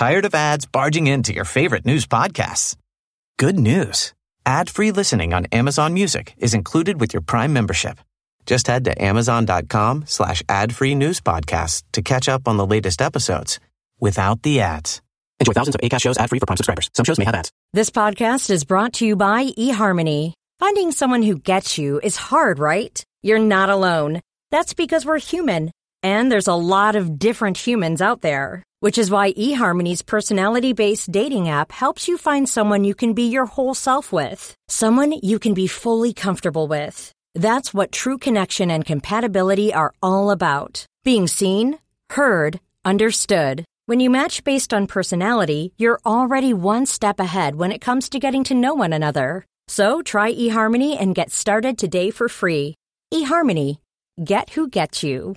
Tired of ads barging into your favorite news podcasts? Good news. Ad-free listening on Amazon Music is included with your Prime membership. Just head to amazon.com slash ad-free news podcasts to catch up on the latest episodes without the ads. Enjoy thousands of ACAST shows ad-free for Prime subscribers. Some shows may have ads. This podcast is brought to you by eHarmony. Finding someone who gets you is hard, right? You're not alone. That's because we're human. And there's a lot of different humans out there. Which is why eHarmony's personality-based dating app helps you find someone you can be your whole self with. Someone you can be fully comfortable with. That's what true connection and compatibility are all about. Being seen, heard, understood. When you match based on personality, you're already one step ahead when it comes to getting to know one another. So try eHarmony and get started today for free. eHarmony. Get who gets you.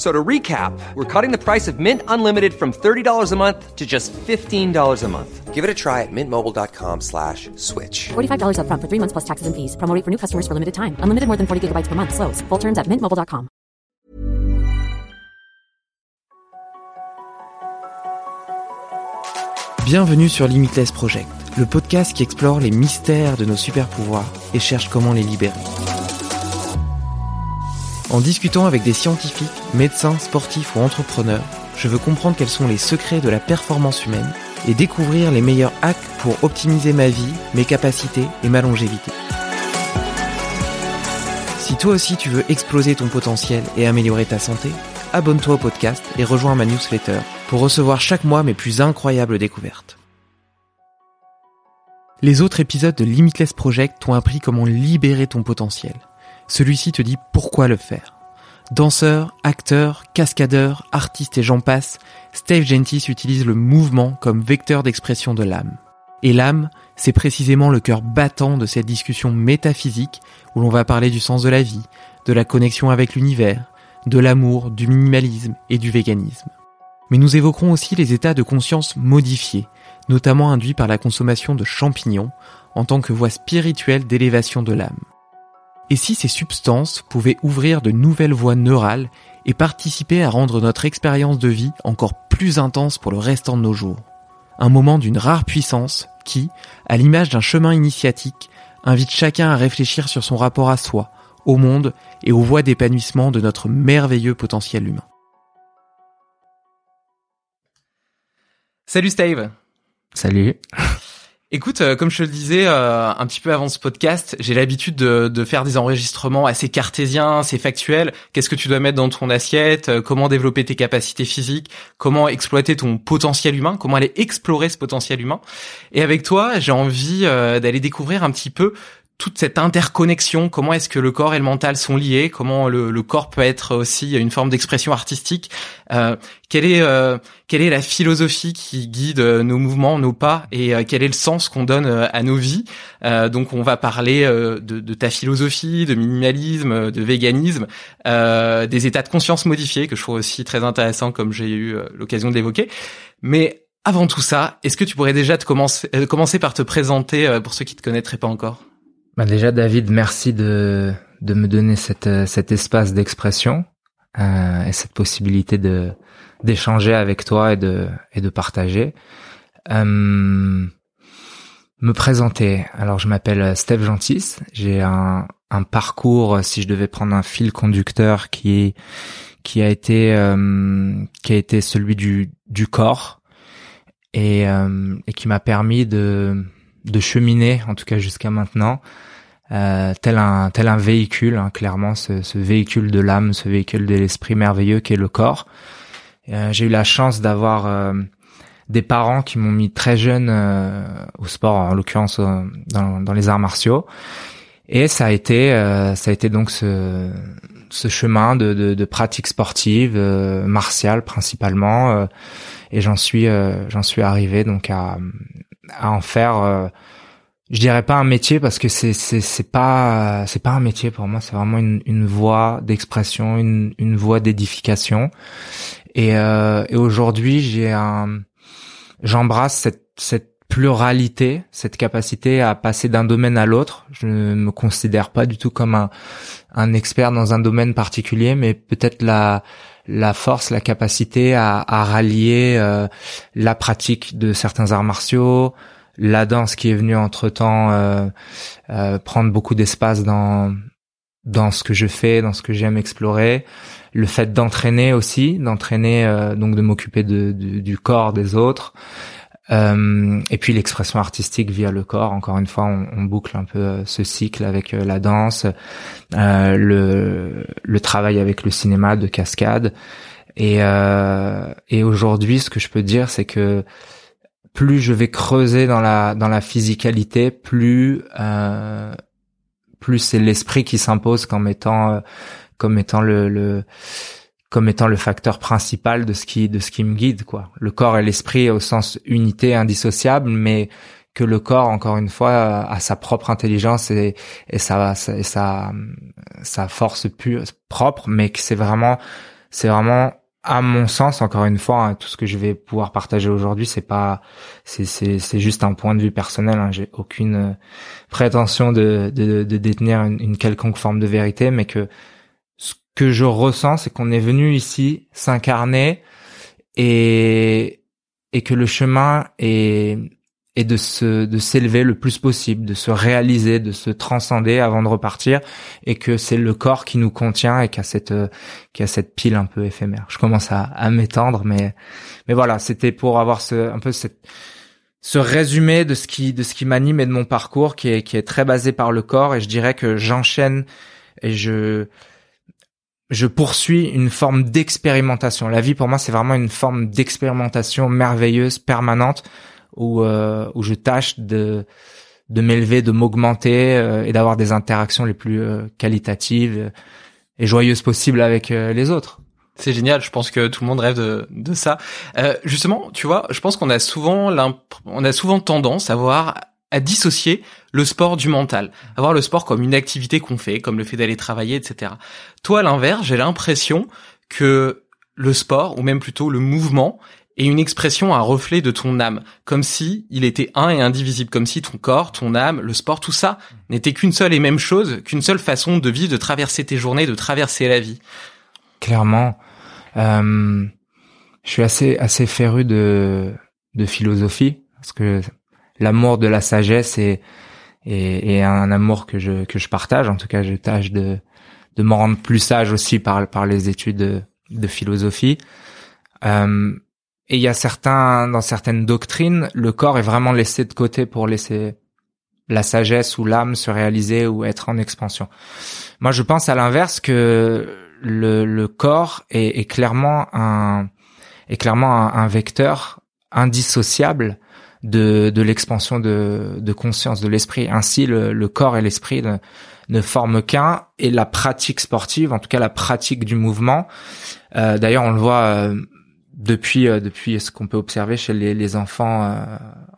So to recap, we're cutting the price of Mint Unlimited from $30 a month to just $15 a month. Give it a try at mintmobile.com slash switch. $45 up front for three months plus taxes and fees. Promo for new customers for limited time. Unlimited more than 40 gigabytes per month. Slows. Full terms at mintmobile.com. Bienvenue sur Limitless Project, le podcast qui explore les mystères de nos super pouvoirs et cherche comment les libérer. En discutant avec des scientifiques, médecins, sportifs ou entrepreneurs, je veux comprendre quels sont les secrets de la performance humaine et découvrir les meilleurs hacks pour optimiser ma vie, mes capacités et ma longévité. Si toi aussi tu veux exploser ton potentiel et améliorer ta santé, abonne-toi au podcast et rejoins ma newsletter pour recevoir chaque mois mes plus incroyables découvertes. Les autres épisodes de Limitless Project t'ont appris comment libérer ton potentiel. Celui-ci te dit pourquoi le faire. Danseur, acteur, cascadeur, artiste et j'en passe, Steve Gentis utilise le mouvement comme vecteur d'expression de l'âme. Et l'âme, c'est précisément le cœur battant de cette discussion métaphysique où l'on va parler du sens de la vie, de la connexion avec l'univers, de l'amour, du minimalisme et du véganisme. Mais nous évoquerons aussi les états de conscience modifiés, notamment induits par la consommation de champignons en tant que voie spirituelle d'élévation de l'âme. Et si ces substances pouvaient ouvrir de nouvelles voies neurales et participer à rendre notre expérience de vie encore plus intense pour le restant de nos jours? Un moment d'une rare puissance qui, à l'image d'un chemin initiatique, invite chacun à réfléchir sur son rapport à soi, au monde et aux voies d'épanouissement de notre merveilleux potentiel humain. Salut Steve Salut. Écoute, euh, comme je te le disais euh, un petit peu avant ce podcast, j'ai l'habitude de, faire des enregistrements assez cartésiens, assez factuels. Qu'est-ce que tu dois mettre dans ton assiette? Euh, Comment développer tes capacités physiques? Comment exploiter ton potentiel humain? Comment aller explorer ce potentiel humain? Et avec toi, j'ai envie d'aller découvrir un petit peu toute cette interconnexion, comment est-ce que le corps et le mental sont liés, comment le, le corps peut être aussi une forme d'expression artistique, euh, quelle est euh, quelle est la philosophie qui guide nos mouvements, nos pas, et euh, quel est le sens qu'on donne euh, à nos vies? Euh, donc on va parler de, de, ta philosophie, de minimalisme, de véganisme, des états de conscience modifiés que je trouve aussi très intéressant, comme j'ai eu l'occasion de l'évoquer. Mais avant tout ça, est-ce que tu pourrais déjà te commencer, commencer par te présenter pour ceux qui te connaîtraient pas encore? Bah déjà David, merci de, de me donner cette, cet espace d'expression euh, et cette possibilité de d'échanger avec toi et de et de partager. Euh, me présenter. Alors je m'appelle Steve Gentis. J'ai un, un parcours, si je devais prendre un fil conducteur, qui qui a été euh, qui a été celui du du corps et euh, et qui m'a permis de de cheminer, en tout cas jusqu'à maintenant, euh, tel un tel un véhicule, hein, clairement ce, ce, véhicule de l'âme, ce véhicule de l'esprit merveilleux qui est le corps. Euh, j'ai eu la chance d'avoir euh, des parents qui m'ont mis très jeune euh, au sport, en l'occurrence dans, dans, les arts martiaux, et ça a été ça a été donc ce ce chemin de, de, de pratique sportive, martiale principalement, et j'en suis j'en suis arrivé donc à à en faire je dirais pas un métier parce que c'est c'est c'est pas c'est pas un métier pour moi c'est vraiment une une voie d'expression une une voie d'édification. Et euh, et aujourd'hui j'ai un j'embrasse cette cette pluralité cette capacité à passer d'un domaine à l'autre. Je ne me considère pas du tout comme un un expert dans un domaine particulier mais peut-être la la force, la capacité à, à rallier euh, la pratique de certains arts martiaux, la danse qui est venue entre temps euh, euh, prendre beaucoup d'espace dans dans ce que je fais, dans ce que j'aime explorer, le fait d'entraîner aussi, d'entraîner euh, donc de m'occuper du corps des autres, et puis l'expression artistique via le corps. Encore une fois, on, on boucle un peu ce cycle avec la danse, le le travail avec le cinéma de cascade, et et aujourd'hui, ce que je peux dire, c'est que plus je vais creuser dans la dans la physicalité, plus euh, plus c'est l'esprit qui s'impose comme étant euh, comme étant le, le comme étant le facteur principal de ce qui de ce qui me guide quoi. Le corps et l'esprit au sens unité indissociable, mais que le corps encore une fois a sa propre intelligence et, et sa, sa, sa force pure propre, mais que c'est vraiment c'est vraiment à mon sens, encore une fois, hein, tout ce que je vais pouvoir partager aujourd'hui, c'est pas, c'est juste un point de vue personnel. Hein, J'ai aucune euh, prétention de, de, de détenir une, quelconque forme de vérité, mais que ce que je ressens, c'est qu'on est venu ici s'incarner et et que le chemin est et de se de s'élever le plus possible, de se réaliser, de se transcender avant de repartir, et que c'est le corps qui nous contient et qui a cette qui a cette pile un peu éphémère. Je commence à, à m'étendre, mais mais voilà, c'était pour avoir ce un peu cette ce résumé de ce qui de ce qui m'anime et de mon parcours qui est qui est très basé par le corps et je dirais que j'enchaîne et je je poursuis une forme d'expérimentation. La vie pour moi c'est vraiment une forme d'expérimentation merveilleuse permanente où euh, où je tâche de de m'élever, de m'augmenter euh, et d'avoir des interactions les plus euh, qualitatives et joyeuses possibles avec les autres. C'est génial, je pense que tout le monde rêve de, de ça. Euh, justement, tu vois, je pense qu'on a souvent on a souvent tendance à voir à dissocier le sport du mental, à voir le sport comme une activité qu'on fait, comme le fait d'aller travailler, etc. Toi, à l'inverse, j'ai l'impression que le sport, ou même plutôt le mouvement, et une expression, un reflet de ton âme, comme si il était un et indivisible, comme si ton corps, ton âme, le sport, tout ça n'était qu'une seule et même chose, qu'une seule façon de vivre, de traverser tes journées, de traverser la vie. Clairement, euh, je suis assez assez féru de de philosophie parce que l'amour de la sagesse est, est, un amour que je que je partage. En tout cas, je tâche de de me rendre plus sage aussi par par les études de, de philosophie. Euh, et il y a certains, dans certaines doctrines, le corps est vraiment laissé de côté pour laisser la sagesse ou l'âme se réaliser ou être en expansion. Moi, je pense à l'inverse que le, le corps est, est, clairement un est clairement un, vecteur indissociable de, de l'expansion de, de conscience de l'esprit. Ainsi, le, le corps et l'esprit ne, ne forment qu'un, et la pratique sportive, en tout cas la pratique du mouvement. Euh, D'ailleurs, on le voit. Euh, depuis euh, depuis ce qu'on peut observer chez les, les enfants euh,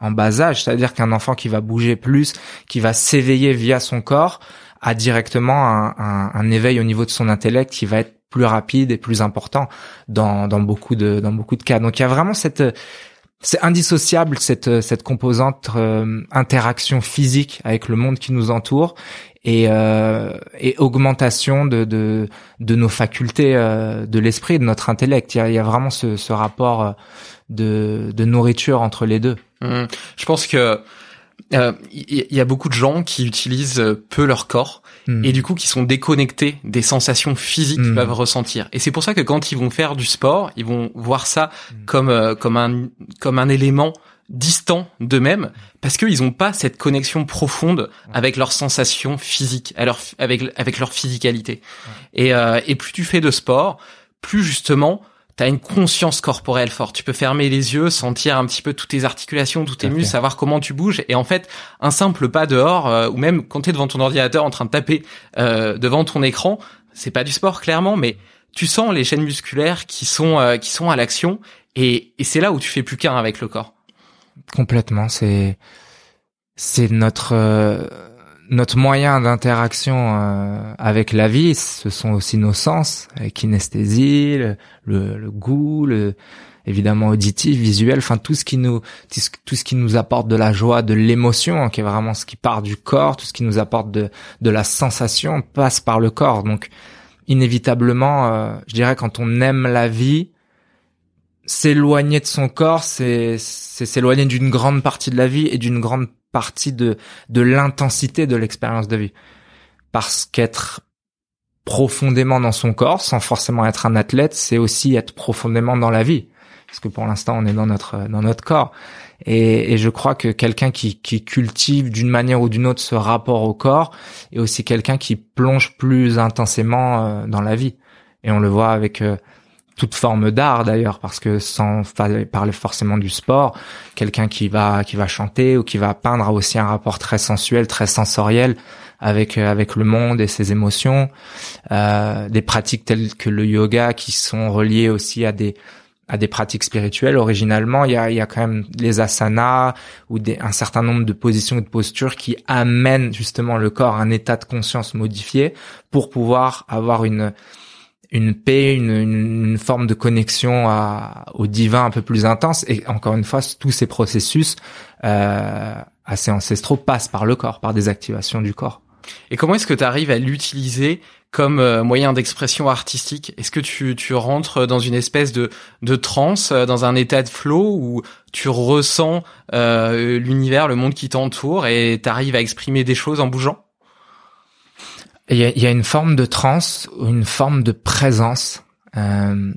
en bas âge, c'est-à-dire qu'un enfant qui va bouger plus, qui va s'éveiller via son corps, a directement un, un, un, éveil au niveau de son intellect qui va être plus rapide et plus important dans, dans beaucoup de dans beaucoup de cas. Donc il y a vraiment cette c'est indissociable cette cette composante euh, interaction physique avec le monde qui nous entoure et, euh, et augmentation de, de, de nos facultés euh, de l'esprit, de notre intellect. Il y a, il y a vraiment ce, ce rapport euh, de, de nourriture entre les deux. Mmh. Je pense que euh, il y, a beaucoup de gens qui utilisent peu leur corps mmh. et du coup qui sont déconnectés des sensations physiques qu'ils mmh. peuvent ressentir. Et c'est pour ça que quand ils vont faire du sport, ils vont voir ça comme comme un comme un élément distants d'eux-mêmes parce qu'ils n'ont pas cette connexion profonde avec leurs sensations physiques, avec avec leur physicalité. Et, euh, et plus tu fais de sport, plus justement tu as une conscience corporelle forte. Tu peux fermer les yeux, sentir un petit peu toutes tes articulations, tous tes muscles, savoir comment tu bouges. Et en fait, un simple pas dehors, euh, ou même quand tu es devant ton ordinateur en train de taper euh, devant ton écran, c'est pas du sport clairement, mais tu sens les chaînes musculaires qui sont euh, qui sont à l'action. Et, et c'est là où tu fais plus qu'un avec le corps. Complètement, c'est c'est notre euh, notre moyen d'interaction euh, avec la vie. Ce sont aussi nos sens, la kinesthésie, le, le, goût, le évidemment auditif, visuel, enfin tout ce qui nous tout ce qui nous apporte de la joie, de l'émotion, hein, qui est vraiment ce qui part du corps, tout ce qui nous apporte de de la sensation passe par le corps. Donc inévitablement, euh, je dirais quand on aime la vie, s'éloigner de son corps, c'est s'éloigner d'une grande partie de la vie et d'une grande partie de de l'intensité de l'expérience de vie. Parce qu'être profondément dans son corps, sans forcément être un athlète, c'est aussi être profondément dans la vie. Parce que pour l'instant, on est dans notre dans notre corps. Et, et je crois que quelqu'un qui, qui cultive d'une manière ou d'une autre ce rapport au corps est aussi quelqu'un qui plonge plus intensément euh, dans la vie. Et on le voit avec euh, toute forme d'art d'ailleurs parce que sans parler forcément du sport quelqu'un qui va qui va chanter ou qui va peindre a aussi un rapport très sensuel très sensoriel avec euh, avec le monde et ses émotions. Euh, des pratiques telles que le yoga qui sont reliées aussi à des à des pratiques spirituelles. Originalement il y a il y a quand même les asanas ou des, un certain nombre de positions et de postures qui amènent justement le corps à un état de conscience modifié pour pouvoir avoir une une paix, une, une, forme de connexion à, au divin un peu plus intense. Et encore une fois, tous ces processus euh, assez ancestraux passent par le corps, par des activations du corps. Et comment est-ce que tu arrives à l'utiliser comme euh, moyen d'expression artistique? Est-ce que tu, tu rentres dans une espèce de, de transe, euh, dans un état de flow où tu ressens euh, l'univers, le monde qui t'entoure et tu arrives à exprimer des choses en bougeant? Il y a, y a, une forme de transe, une forme de présence. Euh,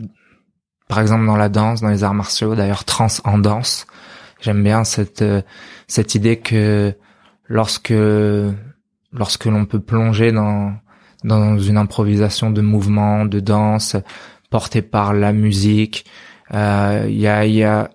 par exemple dans la danse, dans les arts martiaux, d'ailleurs transe en danse. J'aime bien cette euh, cette idée que lorsque lorsque l'on peut plonger dans dans une improvisation de mouvement, de danse portée par la musique, euh, il y a y a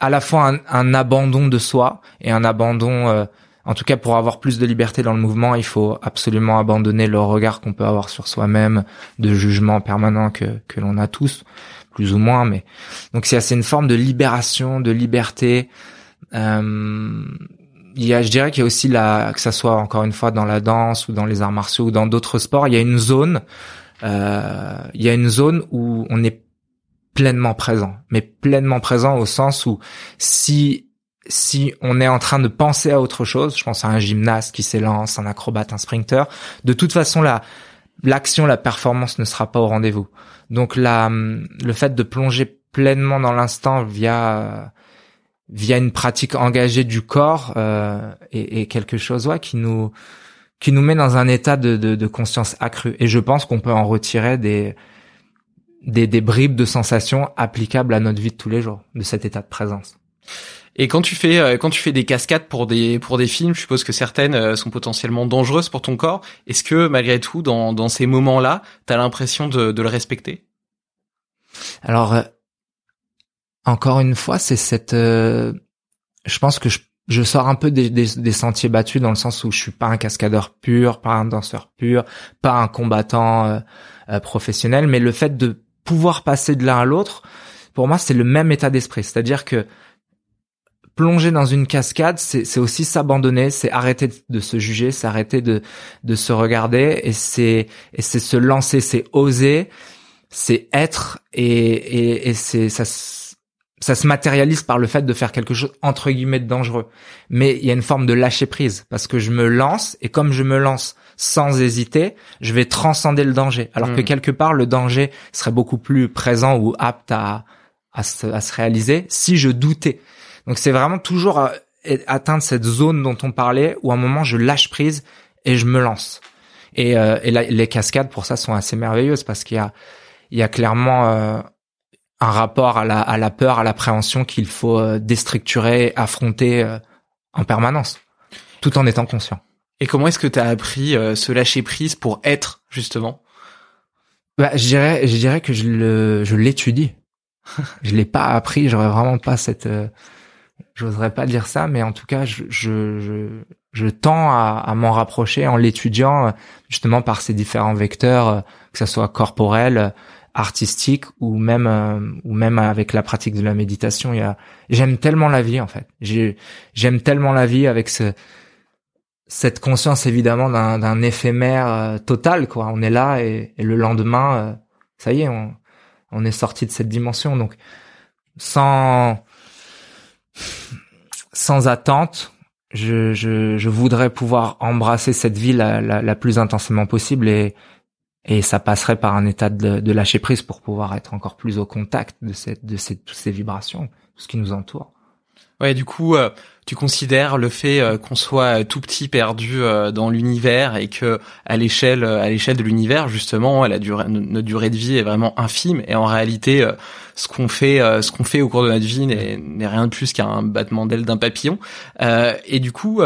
à la fois un, un, abandon de soi et un abandon euh, en tout cas, pour avoir plus de liberté dans le mouvement, il faut absolument abandonner le regard qu'on peut avoir sur soi-même, de jugement permanent que, que l'on a tous, plus ou moins. Mais donc c'est une forme de libération, de liberté. Euh, il y a, je dirais qu'il y a aussi la, que ça soit encore une fois dans la danse ou dans les arts martiaux ou dans d'autres sports, il y a une zone, euh, il y a une zone où on est pleinement présent, mais pleinement présent au sens où si si on est en train de penser à autre chose, je pense à un gymnaste qui s'élance, un acrobate, un sprinter, de toute façon la l'action, la performance ne sera pas au rendez-vous. Donc la le fait de plonger pleinement dans l'instant via via une pratique engagée du corps euh, et, quelque chose ouais, qui nous qui nous met dans un état de, de, conscience accrue. Et je pense qu'on peut en retirer des, des des bribes de sensations applicables à notre vie de tous les jours, de cet état de présence. Et quand tu fais euh, quand tu fais des cascades pour des pour des films, je suppose que certaines euh, sont potentiellement dangereuses pour ton corps. Est-ce que malgré tout, dans dans ces moments-là, t'as l'impression de de le respecter? Alors euh, encore une fois, c'est cette. je pense que je je sors un peu des, des, des, sentiers battus dans le sens où je suis pas un cascadeur pur, pas un danseur pur, pas un combattant professionnel, mais le fait de pouvoir passer de l'un à l'autre, pour moi, c'est le même état d'esprit. C'est-à-dire que plonger dans une cascade, c'est aussi s'abandonner, c'est arrêter de se juger, c'est arrêter de, de se regarder et c'est se lancer, c'est oser, c'est être et, et, et c'est ça ça se matérialise par le fait de faire quelque chose entre guillemets de dangereux. Mais il y a une forme de lâcher prise parce que je me lance et comme je me lance sans hésiter, je vais transcender le danger. Alors que hmm. quelque part le danger serait beaucoup plus présent ou apte à à se, à se réaliser si je doutais. Donc c'est vraiment toujours euh, atteindre cette zone dont on parlait où à un moment je lâche prise et je me lance. Et, euh, et les cascades pour ça sont assez merveilleuses parce qu'il y a il y a clairement euh, un rapport à la, à la peur, à l'appréhension qu'il faut déstructurer, affronter en permanence, tout en étant conscient. Et comment est-ce que tu as appris ce lâcher prise pour être justement? Bah, je dirais, je dirais que je le, je l'étudie. je l'ai pas appris. J'aurais vraiment pas cette j'oserais pas dire ça, mais en tout cas, je, je, je, tends à, à m'en rapprocher en l'étudiant justement par ces différents vecteurs, euh, que ça soit corporel, artistique ou même euh, ou même avec la pratique de la méditation. Il y a j'aime tellement la vie en fait. J'ai j'aime tellement la vie avec ce cette conscience évidemment d'un éphémère euh, total quoi. On est là et, le lendemain euh, ça y est on on est sorti de cette dimension. Donc sans sans attente je, je, je voudrais pouvoir embrasser cette vie la, plus intensément possible et et ça passerait par un état de, de, lâcher prise pour pouvoir être encore plus au contact de cette de ces toutes ces vibrations tout ce qui nous entoure. Ouais du coup euh, tu considères le fait euh, qu'on soit tout petit perdu euh, dans l'univers et que à l'échelle à l'échelle de l'univers justement la durée notre durée de vie est vraiment infime et en réalité ce qu'on fait ce qu'on fait au cours de notre vie n'est rien de plus qu'un battement d'aile d'un papillon et du coup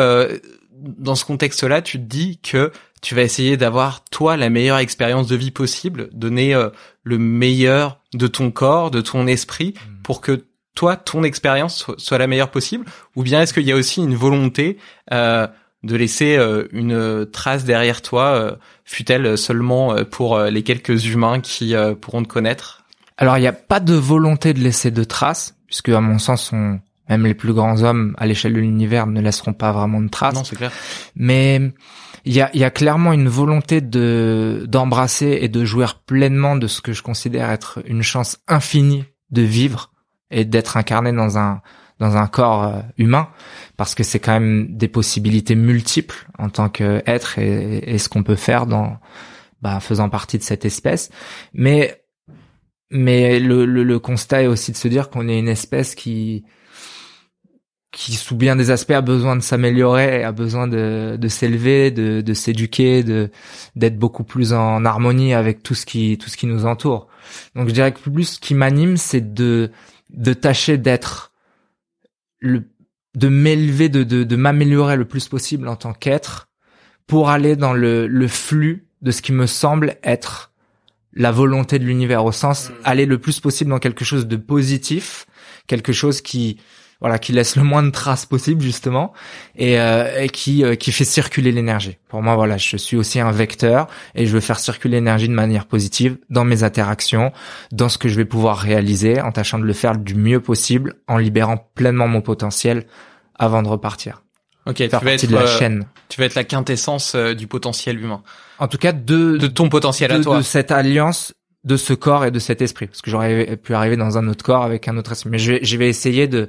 dans ce contexte-là, tu te dis que tu vas essayer d'avoir toi la meilleure expérience de vie possible, donner euh, le meilleur de ton corps, de ton esprit, mm. pour que toi ton expérience soit, la meilleure possible, ou bien est-ce qu'il y a aussi une volonté euh, de laisser euh, une trace derrière toi, fut-elle seulement pour les quelques humains qui pourront te connaître? Alors il n'y a pas de volonté de laisser de traces, puisque à mon sens on même les plus grands hommes à l'échelle de l'univers ne laisseront pas vraiment de traces. Non, c'est clair. Mais il y a, y a clairement une volonté de d'embrasser et de jouir pleinement de ce que je considère être une chance infinie de vivre et d'être incarné dans un dans un corps euh, humain parce que c'est quand même des possibilités multiples en tant qu'être et, et ce qu'on peut faire dans bah, faisant partie de cette espèce mais mais le, le, le constat est aussi de se dire qu'on est une espèce qui qui sous bien des aspects a besoin de s'améliorer, a besoin de, de s'élever, de, de s'éduquer, de d'être beaucoup plus en harmonie avec tout ce qui tout ce qui nous entoure. Donc je dirais que plus ce qui m'anime, c'est de de tâcher d'être le de m'élever, de de, de m'améliorer le plus possible en tant qu'être pour aller dans le le flux de ce qui me semble être la volonté de l'univers au sens mmh. aller le plus possible dans quelque chose de positif, quelque chose qui voilà, qui laisse le moins de traces possible justement et, euh, et qui euh, qui fait circuler l'énergie. Pour moi, voilà, je suis aussi un vecteur et je veux faire circuler l'énergie de manière positive dans mes interactions, dans ce que je vais pouvoir réaliser, en tâchant de le faire du mieux possible, en libérant pleinement mon potentiel avant de repartir. Ok, tu vas être de la euh, chaîne. Tu vas être la quintessence du potentiel humain. En tout cas, de de ton potentiel à toi. De cette alliance de ce corps et de cet esprit, parce que j'aurais pu arriver dans un autre corps avec un autre esprit. Mais je je vais essayer de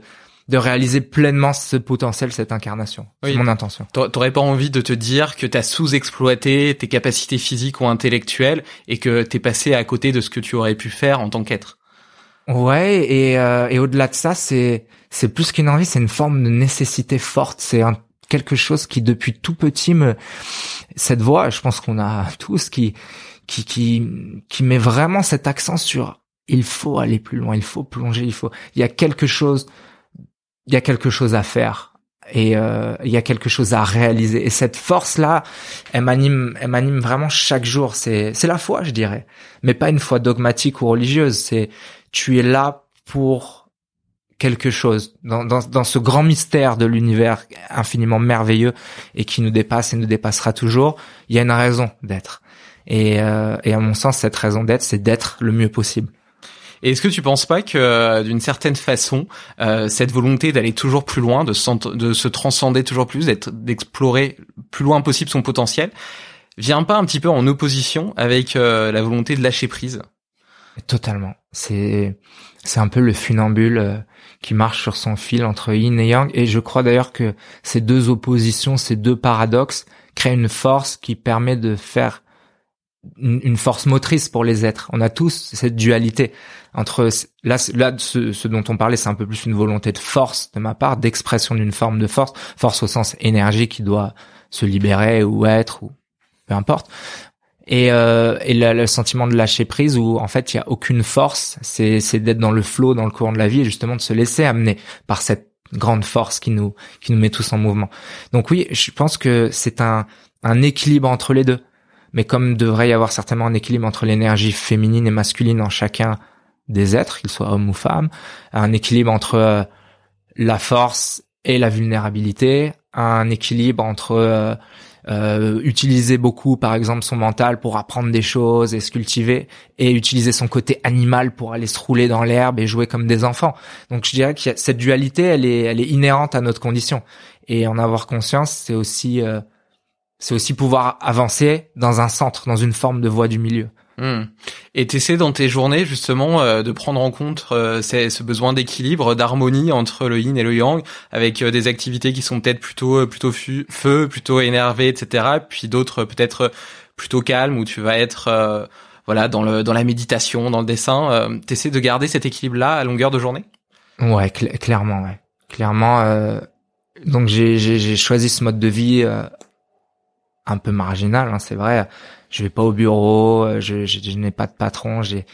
de réaliser pleinement ce potentiel, cette incarnation. C'est mon intention. T'aurais pas envie de te dire que t'as sous-exploité tes capacités physiques ou intellectuelles et que t'es passé à côté de ce que tu aurais pu faire en tant qu'être? Ouais, et, euh, et au-delà de ça, c'est c'est plus qu'une envie, c'est une forme de nécessité forte. C'est un, quelque chose qui depuis tout petit me cette voix, je pense qu'on a tous qui qui qui qui met vraiment cet accent sur il faut aller plus loin, il faut plonger, il faut il y a quelque chose il y a quelque chose à faire et euh, il y a quelque chose à réaliser. Et cette force là elle m'anime elle m'anime vraiment chaque jour. C'est c'est la foi je dirais. Mais pas une foi dogmatique ou religieuse. C'est tu es là pour quelque chose. Dans dans, dans ce grand mystère de l'univers infiniment merveilleux et qui nous dépasse et nous dépassera toujours il y a une raison d'être. Et euh, et à mon sens cette raison d'être c'est d'être le mieux possible et est-ce que tu penses pas que euh, d'une certaine façon, euh, cette volonté d'aller toujours plus loin, de, se transcender toujours plus, d'explorer plus loin possible son potentiel, vient pas un petit peu en opposition avec euh, la volonté de lâcher prise? Totalement. C'est c'est un peu le funambule qui marche sur son fil entre yin et yang. Et je crois d'ailleurs que ces deux oppositions, ces deux paradoxes créent une force qui permet de faire une force motrice pour les êtres. On a tous cette dualité entre là là ce, dont on parlait c'est un peu plus une volonté de force de ma part d'expression d'une forme de force force au sens énergie qui doit se libérer ou être ou peu importe. Et euh, et le, sentiment de lâcher prise où en fait il y a aucune force c'est c'est d'être dans le flot dans le courant de la vie et justement de se laisser amener par cette grande force qui nous qui nous met tous en mouvement. Donc oui je pense que c'est un un équilibre entre les deux mais comme devrait y avoir certainement un équilibre entre l'énergie féminine et masculine en chacun des êtres, qu'ils soient hommes ou femmes, un équilibre entre euh, la force et la vulnérabilité, un équilibre entre euh, euh, utiliser beaucoup, par exemple, son mental pour apprendre des choses et se cultiver, et utiliser son côté animal pour aller se rouler dans l'herbe et jouer comme des enfants. Donc je dirais que cette dualité, elle est, elle est inhérente à notre condition. Et en avoir conscience, c'est aussi, euh, c'est aussi pouvoir avancer dans un centre, dans une forme de voie du milieu. Hmm. Et t'essaies dans tes journées justement euh, de prendre en compte euh, ce besoin d'équilibre, d'harmonie entre le yin et le yang, avec euh, des activités qui sont peut-être plutôt plutôt feu, plutôt énervé, etc. Puis d'autres peut-être plutôt calmes où tu vas être voilà dans le dans la méditation, dans le dessin. T'essaies de garder cet équilibre-là à longueur de journée? Ouais, clairement, ouais, clairement. donc j'ai j'ai choisi ce mode de vie un peu marginal, hein, c'est vrai. Je vais pas au bureau, euh, je, je, je n'ai pas de patron, j'ai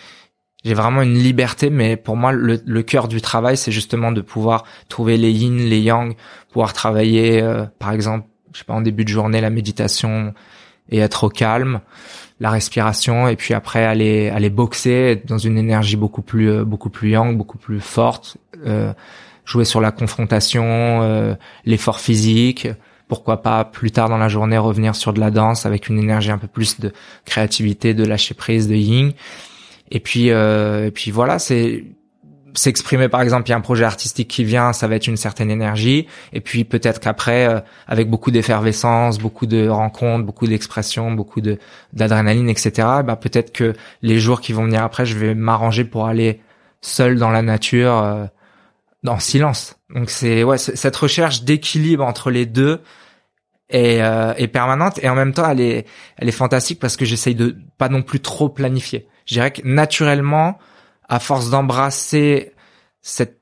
j'ai vraiment une liberté, mais pour moi, le, le cœur du travail, c'est justement de pouvoir trouver les yin, les yang, pouvoir travailler, euh, par exemple, je sais pas, en début de journée, la méditation et être au calme, la respiration, et puis après aller aller boxer, dans une énergie beaucoup plus euh, beaucoup plus yang, beaucoup plus forte, jouer sur la confrontation, l'effort physique, pourquoi pas plus tard dans la journée revenir sur de la danse avec une énergie un peu plus de créativité, de lâcher prise, de yin. Et puis euh, et puis voilà, c'est s'exprimer par exemple, il y a un projet artistique qui vient, ça va être une certaine énergie et puis peut-être qu'après euh, avec beaucoup d'effervescence, beaucoup de rencontres, beaucoup d'expressions, beaucoup de d'adrénaline etc. Bah peut-être que les jours qui vont venir après, je vais m'arranger pour aller seul dans la nature euh, en silence. Donc c'est ouais cette recherche d'équilibre entre les deux est, euh, est permanente et en même temps elle est elle est fantastique parce que j'essaye de pas non plus trop planifier. Je dirais que naturellement, à force d'embrasser cette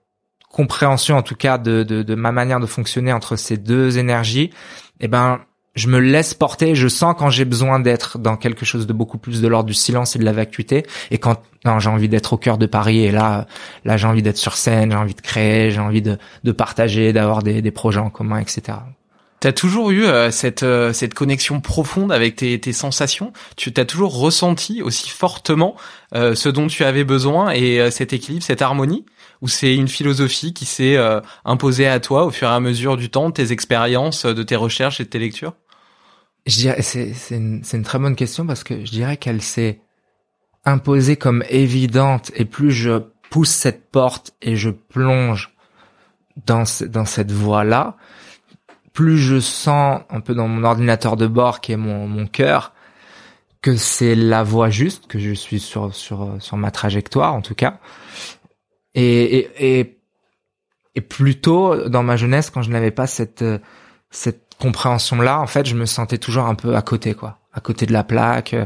compréhension en tout cas de, de, de ma manière de fonctionner entre ces deux énergies, eh ben je me laisse porter, je sens quand j'ai besoin d'être dans quelque chose de beaucoup plus de l'ordre du silence et de la vacuité, et quand j'ai envie d'être au cœur de Paris, et là, là j'ai envie d'être sur scène, j'ai envie de créer, j'ai envie de, de partager, d'avoir des, des projets en commun, etc. T'as toujours eu euh, cette euh, cette connexion profonde avec tes, tes sensations? Tu t'as toujours ressenti aussi fortement euh, ce dont tu avais besoin et cet équilibre, cette harmonie? Ou c'est une philosophie qui s'est imposée à toi au fur et à mesure du temps, de tes expériences, de tes recherches et de tes lectures? Je dirais, c'est, une, une très bonne question parce que je dirais qu'elle s'est imposée comme évidente et plus je pousse cette porte et je plonge dans, dans cette voie-là, plus je sens un peu dans mon ordinateur de bord qui est mon, mon cœur que c'est la voie juste, que je suis sur, sur, sur ma trajectoire en tout cas. Et, et, et, et plutôt dans ma jeunesse quand je n'avais pas cette, cette compréhension-là, en fait, je me sentais toujours un peu à côté, quoi, à côté de la plaque, euh,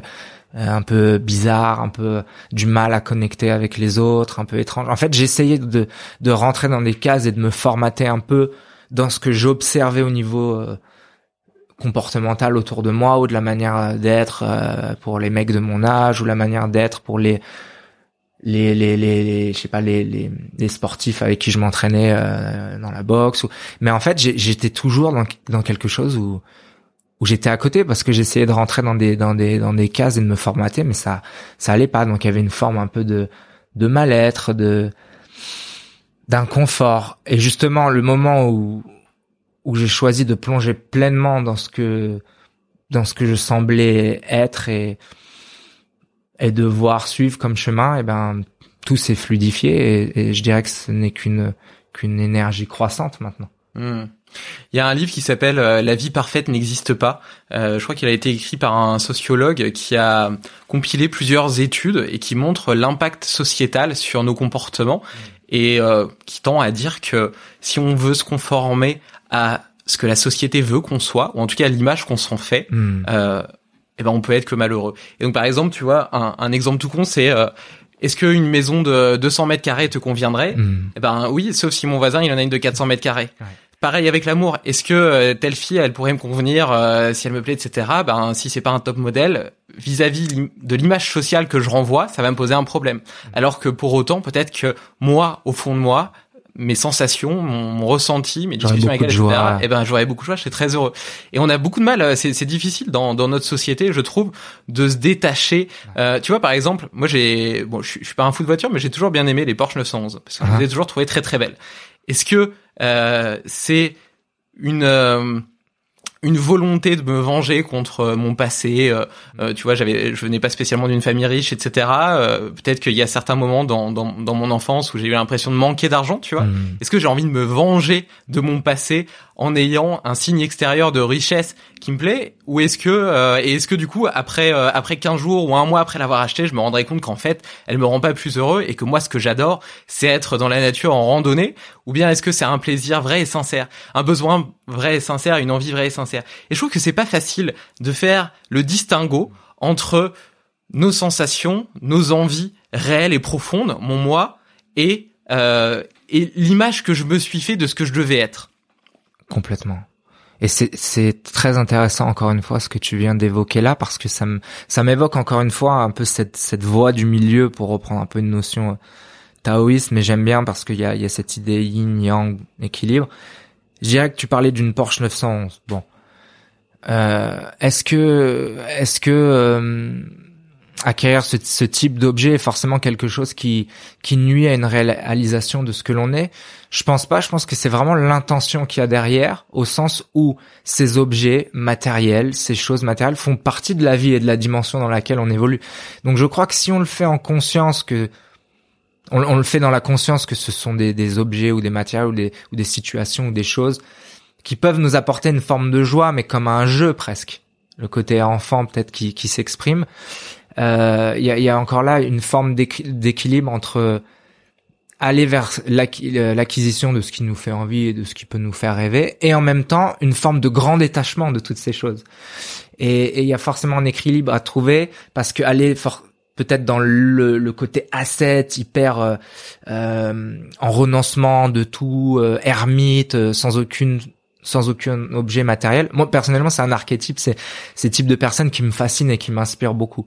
un peu bizarre, un peu du mal à connecter avec les autres, un peu étrange. En fait, j'essayais de de rentrer dans des cases et de me formater un peu dans ce que j'observais au niveau euh, comportemental autour de moi ou de la manière d'être euh, pour les mecs de mon âge ou la manière d'être pour les les les les, je sais pas les, les les sportifs avec qui je m'entraînais euh, dans la boxe ou... mais en fait j'étais toujours dans dans quelque chose où où j'étais à côté parce que j'essayais de rentrer dans des dans des dans des cases et de me formater mais ça ça allait pas. Donc il y avait une forme un peu de de mal-être de d'inconfort. Et justement le moment où où j'ai choisi de plonger pleinement dans ce que dans ce que je semblais être et et de voir suivre comme chemin, et eh ben tout s'est fluidifié et, je dirais que ce n'est qu'une qu'une énergie croissante maintenant. Hmm. Il y a un livre qui s'appelle euh, La vie parfaite n'existe pas. Euh, je crois qu'il a été écrit par un sociologue qui a compilé plusieurs études et qui montre l'impact sociétal sur nos comportements et euh, qui tend à dire que si on veut se conformer à ce que la société veut qu'on soit, ou en tout cas l'image qu'on s'en fait, hmm. euh, eh ben on peut être que malheureux. Et donc par exemple, tu vois, un, un exemple tout con, c'est euh, est-ce qu'une maison de 200 mètres carrés te conviendrait hmm. Eh ben oui, sauf si mon voisin il en a une de 400 mètres carrés. Pareil avec l'amour. Est-ce que euh, telle fille, elle pourrait me convenir euh, si elle me plaît, etc. Ben si c'est pas un top modèle, vis-à-vis de l'image sociale que je renvoie, ça va me poser un problème. Hmm. Alors que pour autant, peut-être que moi, au fond de moi, mes sensations, mon, ressenti, mes discussions avec elle, etc. Et eh ben, j'aurais beaucoup de joie, je serais très heureux. Et on a beaucoup de mal, euh, c'est difficile dans, dans notre société, je trouve, de se détacher. Euh, tu vois, par exemple, moi j'ai, bon, je, suis pas un fou de voiture, mais j'ai toujours bien aimé les Porsche 911 parce que je les ai toujours trouvées très très belles. Est-ce que euh, c'est une euh, une volonté de me venger contre euh, mon passé. Euh, euh, tu vois, j'avais, je venais pas spécialement d'une famille riche, etc. Peut-être qu'il y a certains moments dans, dans, dans mon enfance où j'ai eu l'impression de manquer d'argent, tu vois. Hmm. Est-ce que j'ai envie de me venger de mon passé en ayant un signe extérieur de richesse qui me plaît ou est-ce que euh, et est-ce que du coup après euh, après 15 jours ou un mois après l'avoir acheté, je me rendrais compte qu'en fait, elle me rend pas plus heureux et que moi ce que j'adore, c'est être dans la nature en randonnée ou bien est-ce que c'est un plaisir vrai et sincère, un besoin vrai et sincère, une envie vraie et sincère. Et je trouve que c'est pas facile de faire le distinguo entre nos sensations, nos envies réelles et profondes, mon moi et euh, et l'image que je me suis fait de ce que je devais être. Complètement. Et c'est très intéressant encore une fois ce que tu viens d'évoquer là parce que ça m'évoque encore une fois un peu cette cette voie du milieu pour reprendre un peu une notion euh, taoïste mais j'aime bien parce qu'il y a il y a cette idée yin yang équilibre. Je que tu parlais d'une Porsche 911. Bon. Euh, est-ce que est-ce que euh, acquérir ce, ce type d'objet est forcément quelque chose qui qui nuit à une réalisation de ce que l'on est? Je pense pas. Je pense que c'est vraiment l'intention qu'il y a derrière, au sens où ces objets matériels, ces choses matérielles font partie de la vie et de la dimension dans laquelle on évolue. Donc je crois que si on le fait en conscience que on, on le fait dans la conscience que ce sont des, des objets ou des matériels ou des, ou des situations ou des choses qui peuvent nous apporter une forme de joie, mais comme un jeu presque. Le côté enfant peut-être qui, qui s'exprime euh, il y, a, y, a, encore là une forme d'équilibre entre aller vers l'acquisition de ce qui nous fait envie et de ce qui peut nous faire rêver, et en même temps une forme de grand détachement de toutes ces choses. Et il y a forcément un équilibre à trouver parce que aller peut-être dans le, le, côté asset hyper euh, euh, en renoncement de tout, euh, ermite, sans aucune sans aucun objet matériel. Moi personnellement, c'est un archétype, c'est ces types de personnes qui me fascinent et qui m'inspirent beaucoup.